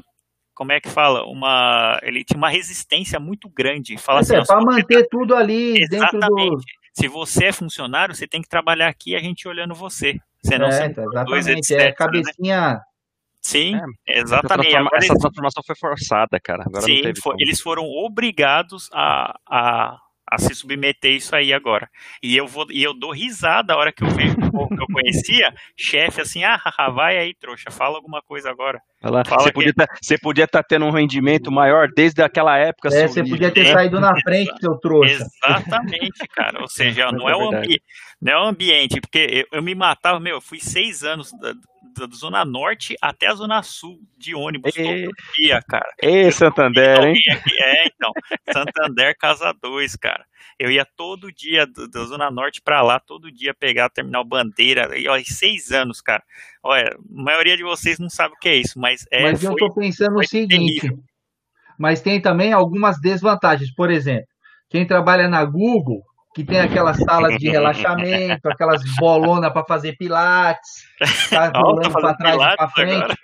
como é que fala? Uma, ele tinha uma resistência muito grande. Fala Mas assim, é, para manter tudo ali dentro do. Exatamente. Se você é funcionário, você tem que trabalhar aqui a gente olhando você. Senão É, você então, não produz, exatamente. etc. É né? Sim, Essa, exatamente. transforma- essa eles- transformação foi forçada, cara. Agora não Sim, eles foram obrigados a, a, a se submeter a isso aí agora. E eu vou e eu dou risada a hora que eu vejo o povo que eu conhecia, chefe assim, ah, haha, vai aí, trouxa, fala alguma coisa agora. Lá. Fala Você que- podia tá- você podia estar tendo um rendimento maior desde aquela época. É, você podia ter É. saído na frente, seu trouxa. Exatamente, cara. Ou seja, não é é, o verdade. ambi não é o ambiente, porque eu, eu me matava, meu, eu fui seis anos da, Zona Norte até a Zona Sul de ônibus E- todo dia, cara. Ei, Santander, hein? Aqui- É, então, Santander Casa 2, cara. Eu ia todo dia do- da Zona Norte pra lá, todo dia pegar o terminal Bandeira. E olha, seis anos, cara. Olha, a maioria de vocês não sabe o que é isso, mas é. Mas eu foi- estou pensando o seguinte: terrível. mas tem também algumas desvantagens. Por exemplo, quem trabalha na Google, que tem aquelas salas de relaxamento, aquelas bolonas para fazer pilates, tá Ó, rolando tá para trás e para frente. agora.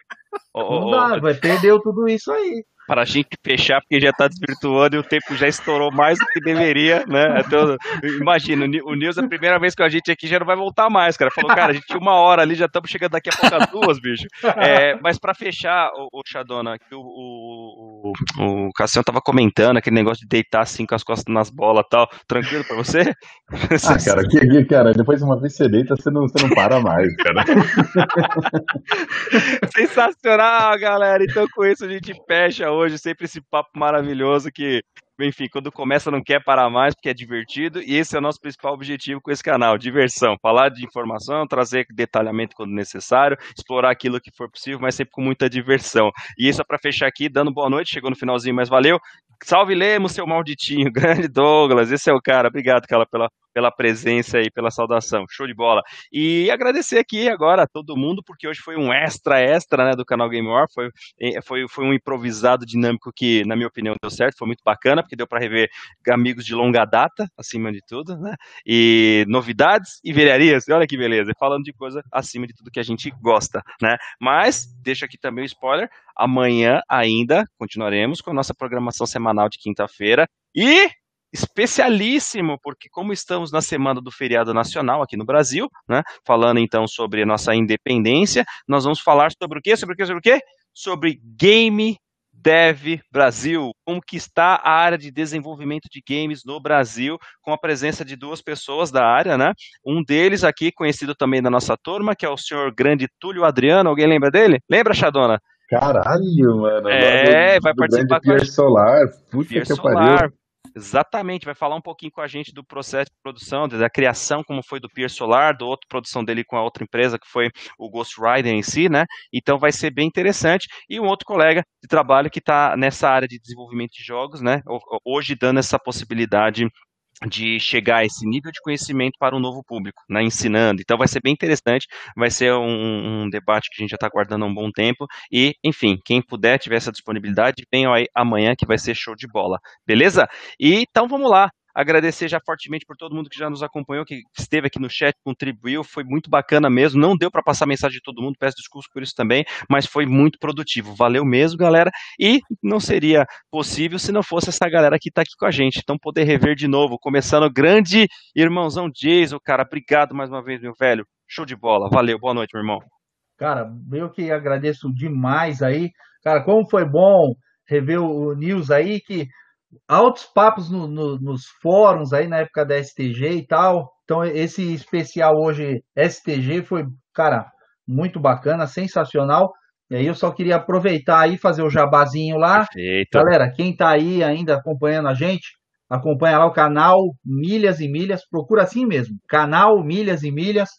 Não dá, vai, perdeu tudo isso aí. Para a gente fechar, porque já está desvirtuando e o tempo já estourou mais do que deveria, né? Então, imagina, o Ni- o Nils, a primeira vez que a gente aqui já não vai voltar mais, cara. Falou, cara, a gente tinha uma hora ali, já estamos chegando daqui a pouco duas, bicho. É, mas para fechar, o, o Xadona, que o, o, o, o Cassiano tava comentando aquele negócio de deitar assim com as costas nas bolas e tal. Tranquilo para você? Ah, cara, que, cara, depois de uma vez você deita, você não, você não para mais, cara. Sensacional, galera. Então, com isso, a gente fecha hoje sempre esse papo maravilhoso que, enfim, quando começa não quer parar mais porque é divertido. E esse é o nosso principal objetivo com esse canal: diversão. Falar de informação, trazer detalhamento quando necessário, explorar aquilo que for possível, mas sempre com muita diversão. E isso é para fechar aqui, dando boa noite. Chegou no finalzinho, mas valeu. Salve Lemos, seu malditinho. Grande Douglas, esse é o cara. Obrigado, cara, pela, pela presença e pela saudação. Show de bola. E agradecer aqui agora a todo mundo, porque hoje foi um extra, extra, né, do canal Game War. Foi, eh, foi, foi um improvisado dinâmico que, na minha opinião, deu certo. Foi muito bacana, porque deu para rever amigos de longa data, acima de tudo, né? E novidades e velharias. Olha que beleza. Falando de coisa acima de tudo que a gente gosta, né? Mas, deixa aqui também o spoiler. Amanhã ainda continuaremos com a nossa programação semanal de quinta-feira. E especialíssimo, porque como estamos na semana do feriado nacional aqui no Brasil, né, falando então sobre a nossa independência, nós vamos falar sobre o quê? Sobre o quê? Sobre o quê? Sobre Game Dev Brasil, está a área de desenvolvimento de games no Brasil, com a presença de duas pessoas da área, né? Um deles aqui, conhecido também da nossa turma, que é o senhor grande Túlio Adriano, alguém lembra dele? Lembra, Xadona? Caralho, mano. É, vai participar com a Solar. Pier que Solar. pariu. Exatamente, vai falar um pouquinho com a gente do processo de produção, da criação, como foi do Pier Solar, do outro produção dele com a outra empresa, que foi o Ghost Rider em si, né? Então vai ser bem interessante. E um outro colega de trabalho que está nessa área de desenvolvimento de jogos, né? Hoje dando essa possibilidade de chegar a esse nível de conhecimento para um novo público, né, ensinando. Então vai ser bem interessante, vai ser um, um debate que a gente já está aguardando há um bom tempo e, enfim, quem puder, tiver essa disponibilidade, venham aí amanhã que vai ser show de bola, beleza? E então vamos lá, agradecer já fortemente por todo mundo que já nos acompanhou, que esteve aqui no chat, contribuiu, foi muito bacana mesmo. Não deu para passar mensagem de todo mundo, peço desculpas por isso também, mas foi muito produtivo. Valeu mesmo, galera. E não seria possível se não fosse essa galera que está aqui com a gente. Então, poder rever de novo, começando o grande irmãozão Jason, cara. Obrigado mais uma vez, meu velho. Show de bola. Valeu, boa noite, meu irmão. Cara, eu que agradeço demais aí. Cara, como foi bom rever o News aí, que altos papos no, no, nos fóruns aí na época da STG e tal. Então, esse especial hoje, STG, foi, cara, muito bacana, sensacional. E aí eu só queria aproveitar aí fazer o jabazinho lá. Perfeito. Galera, quem tá aí ainda acompanhando a gente, acompanha lá o canal Milhas e Milhas, procura assim mesmo, canal Milhas e Milhas,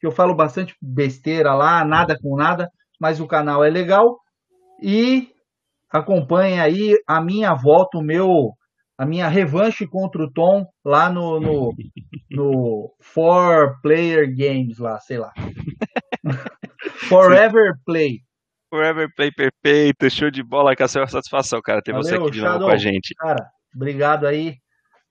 que eu falo bastante besteira lá, nada com nada, mas o canal é legal. E acompanhe aí a minha volta, o meu, a minha revanche contra o Tom lá no, no, no Four Player Games lá, sei lá. Forever Play. Forever Play perfeito, show de bola, com a sua satisfação, cara, ter você Valeu, aqui de novo Shadow. com a gente. Cara, obrigado aí.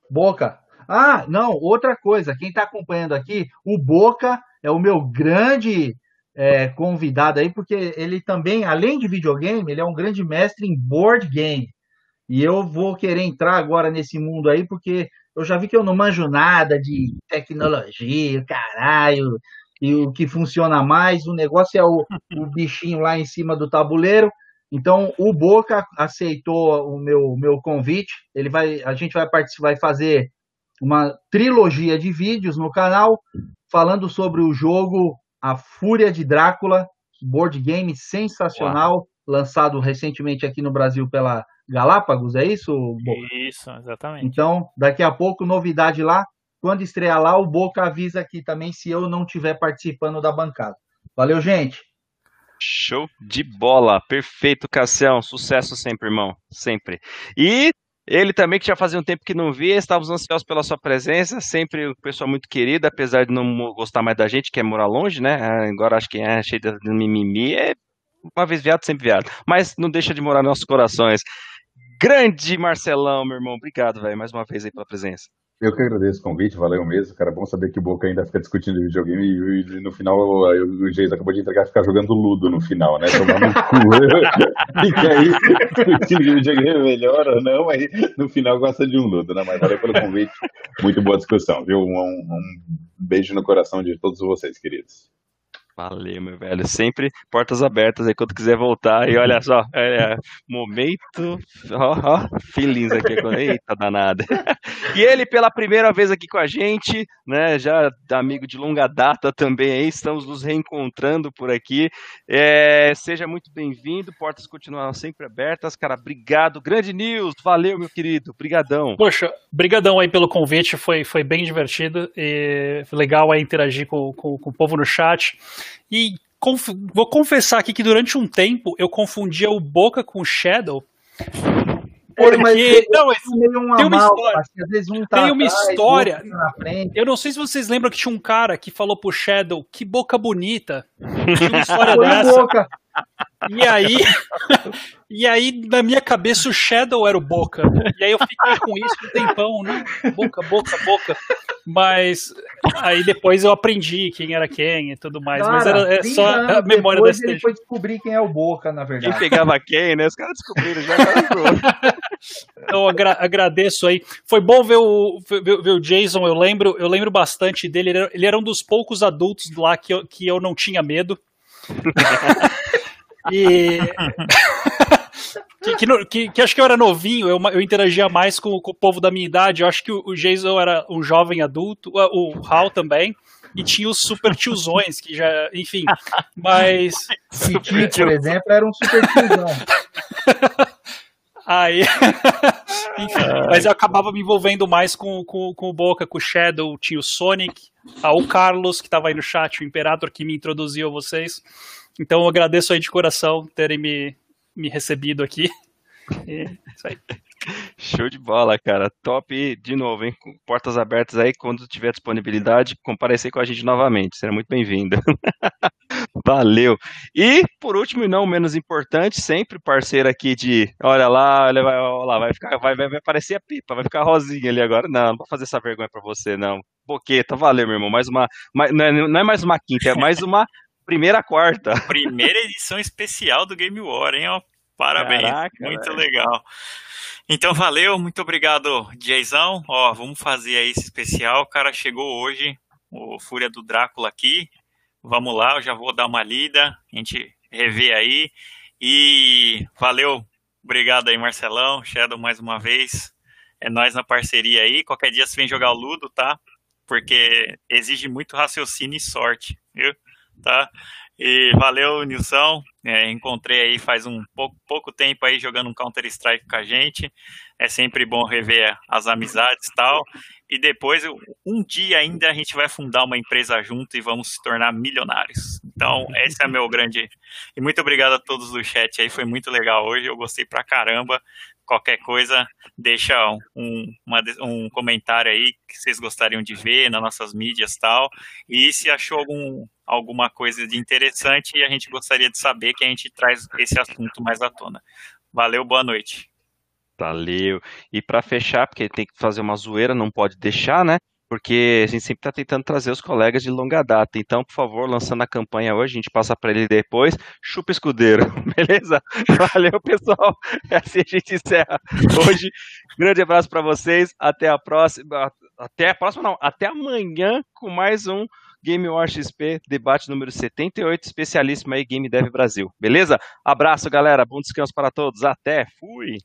Boca. Ah, não, outra coisa, quem está acompanhando aqui, o Boca é o meu grande é, convidado aí, porque ele também, além de videogame, ele é um grande mestre em board game. E eu vou querer entrar agora nesse mundo aí, porque eu já vi que eu não manjo nada de tecnologia, caralho, e o que funciona mais, o negócio é o, o bichinho lá em cima do tabuleiro. Então, o Boca aceitou o meu, meu convite. Ele vai, a gente vai participar, vai fazer uma trilogia de vídeos no canal falando sobre o jogo A Fúria de Drácula, board game sensacional, lançado recentemente aqui no Brasil pela Galápagos, é isso, Boca? Isso, exatamente. Então, daqui a pouco, novidade lá. Quando estrear lá, o Boca avisa aqui também se eu não estiver participando da bancada. Valeu, gente! Show de bola, perfeito, Cassião, sucesso sempre, irmão, sempre. E ele também, que já fazia um tempo que não via, estávamos ansiosos pela sua presença, sempre um pessoa muito querida, apesar de não gostar mais da gente, que é morar longe, né? Agora acho que é cheio de mimimi, é uma vez viado, sempre viado. Mas não deixa de morar nos nossos corações. Grande Marcelão, meu irmão, obrigado, velho, mais uma vez aí pela presença. Eu que agradeço o convite, valeu mesmo, cara. Bom saber que o Boca ainda fica discutindo videogame e, e no final o Geis acabou de entregar ficar jogando Ludo no final, né? Tomando um cu. Fica aí discutindo videogame é melhor ou não, mas no final gosta de um Ludo, né? Mas valeu pelo convite, muito boa discussão, viu? Um, um beijo no coração de todos vocês, queridos. Valeu, meu velho. Sempre portas abertas aí quando quiser voltar. E olha só, é, momento. Ó, ó, feelings aqui. Eita danada. E ele, pela primeira vez aqui com a gente, né? Já amigo de longa data também aí. Estamos nos reencontrando por aqui. É, seja muito bem-vindo. Portas continuam sempre abertas. Cara, obrigado. Grande news. Valeu, meu querido. Brigadão. Poxa, brigadão aí pelo convite. Foi, foi bem divertido. E legal aí interagir com, com, com o povo no chat. E conf vou confessar aqui que durante um tempo eu confundia o Boca com o Shadow. Porque, mas não, mas uma tem uma mal, história. às vezes um tá tem uma atrás, história. Eu não sei se vocês lembram que tinha um cara que falou pro Shadow que boca bonita. Tinha uma história dessa. Boca. E aí, e aí, na minha cabeça, o Shadow era o Boca. E aí eu fiquei com isso um tempão, né? Boca, boca, boca. Mas aí depois eu aprendi quem era quem e tudo mais. Mas Cara, era é 30 só a memória depois dessa ele foi descobrir quem é o Boca, na Quem verdade. pegava quem, né? Os caras descobriram já. Cara, Então, agra agradeço aí. Foi bom ver o, ver, ver o Jason, eu lembro, eu lembro bastante dele. Ele era, ele era um dos poucos adultos lá que eu, que eu não tinha medo. e, que, que, que, que, acho que eu era novinho, eu, eu interagia mais com, com, o povo da minha idade. Eu acho que o, o Jason era um jovem adulto, o Hal também. E tinha os super tiozões, que já, enfim. Mas. Titi, por exemplo, era um super tiozão. Aí. Enfim, mas eu acabava me envolvendo mais com, com, com o Boca, com o Shadow, tinha o Sonic, ah, o Carlos, que estava aí no chat, o Imperator, que me introduziu a vocês. Então eu agradeço aí de coração terem me, me recebido aqui. E, isso aí. Show de bola, cara. Top de novo, hein? Portas abertas aí, quando tiver disponibilidade, comparecer com a gente novamente. Será muito bem-vindo. Valeu. E, por último e não menos importante, sempre parceiro aqui de. Olha lá, olha, vai, olha lá, vai, ficar, vai, vai, vai aparecer a pipa, vai ficar rosinha ali agora. Não, não vou fazer essa vergonha pra você, não. Boqueta, valeu, meu irmão. Mais uma. Mais, não, é, não é mais uma quinta, é mais uma primeira quarta. Primeira edição especial do Game War, hein? Ó, parabéns. Caraca, muito véio. legal. Então, valeu, muito obrigado, Jayzão. Ó, vamos fazer aí esse especial. O cara chegou hoje, o Fúria do Drácula aqui. Vamos lá, eu já vou dar uma lida, a gente rever aí. E valeu, obrigado aí, Marcelão, Shadow, mais uma vez. É nós na parceria aí. Qualquer dia você vem jogar o Ludo, tá? Porque exige muito raciocínio e sorte, viu? Tá? E valeu, Nilson. É, encontrei aí faz um pouco, pouco tempo aí jogando um Counter-Strike com a gente. É sempre bom rever as amizades e tal. E depois, um dia ainda, a gente vai fundar uma empresa junto e vamos se tornar milionários. Então, esse é meu grande. E muito obrigado a todos do chat aí, foi muito legal hoje. Eu gostei pra caramba. Qualquer coisa, deixa um, uma, um comentário aí que vocês gostariam de ver nas nossas mídias e tal. E se achou algum, alguma coisa de interessante e a gente gostaria de saber que a gente traz esse assunto mais à tona. Valeu, boa noite. Valeu. E para fechar, porque tem que fazer uma zoeira, não pode deixar, né? Porque a gente sempre está tentando trazer os colegas de longa data. Então, por favor, lançando a campanha hoje, a gente passa para ele depois. Chupa escudeiro, beleza? Valeu, pessoal. É assim a gente encerra hoje. Grande abraço para vocês. Até a próxima. Até a próxima, não. Até amanhã com mais um Game War XP, debate número 78, especialíssimo aí, Game Dev Brasil. Beleza? Abraço, galera. Bom descanso para todos. Até. Fui.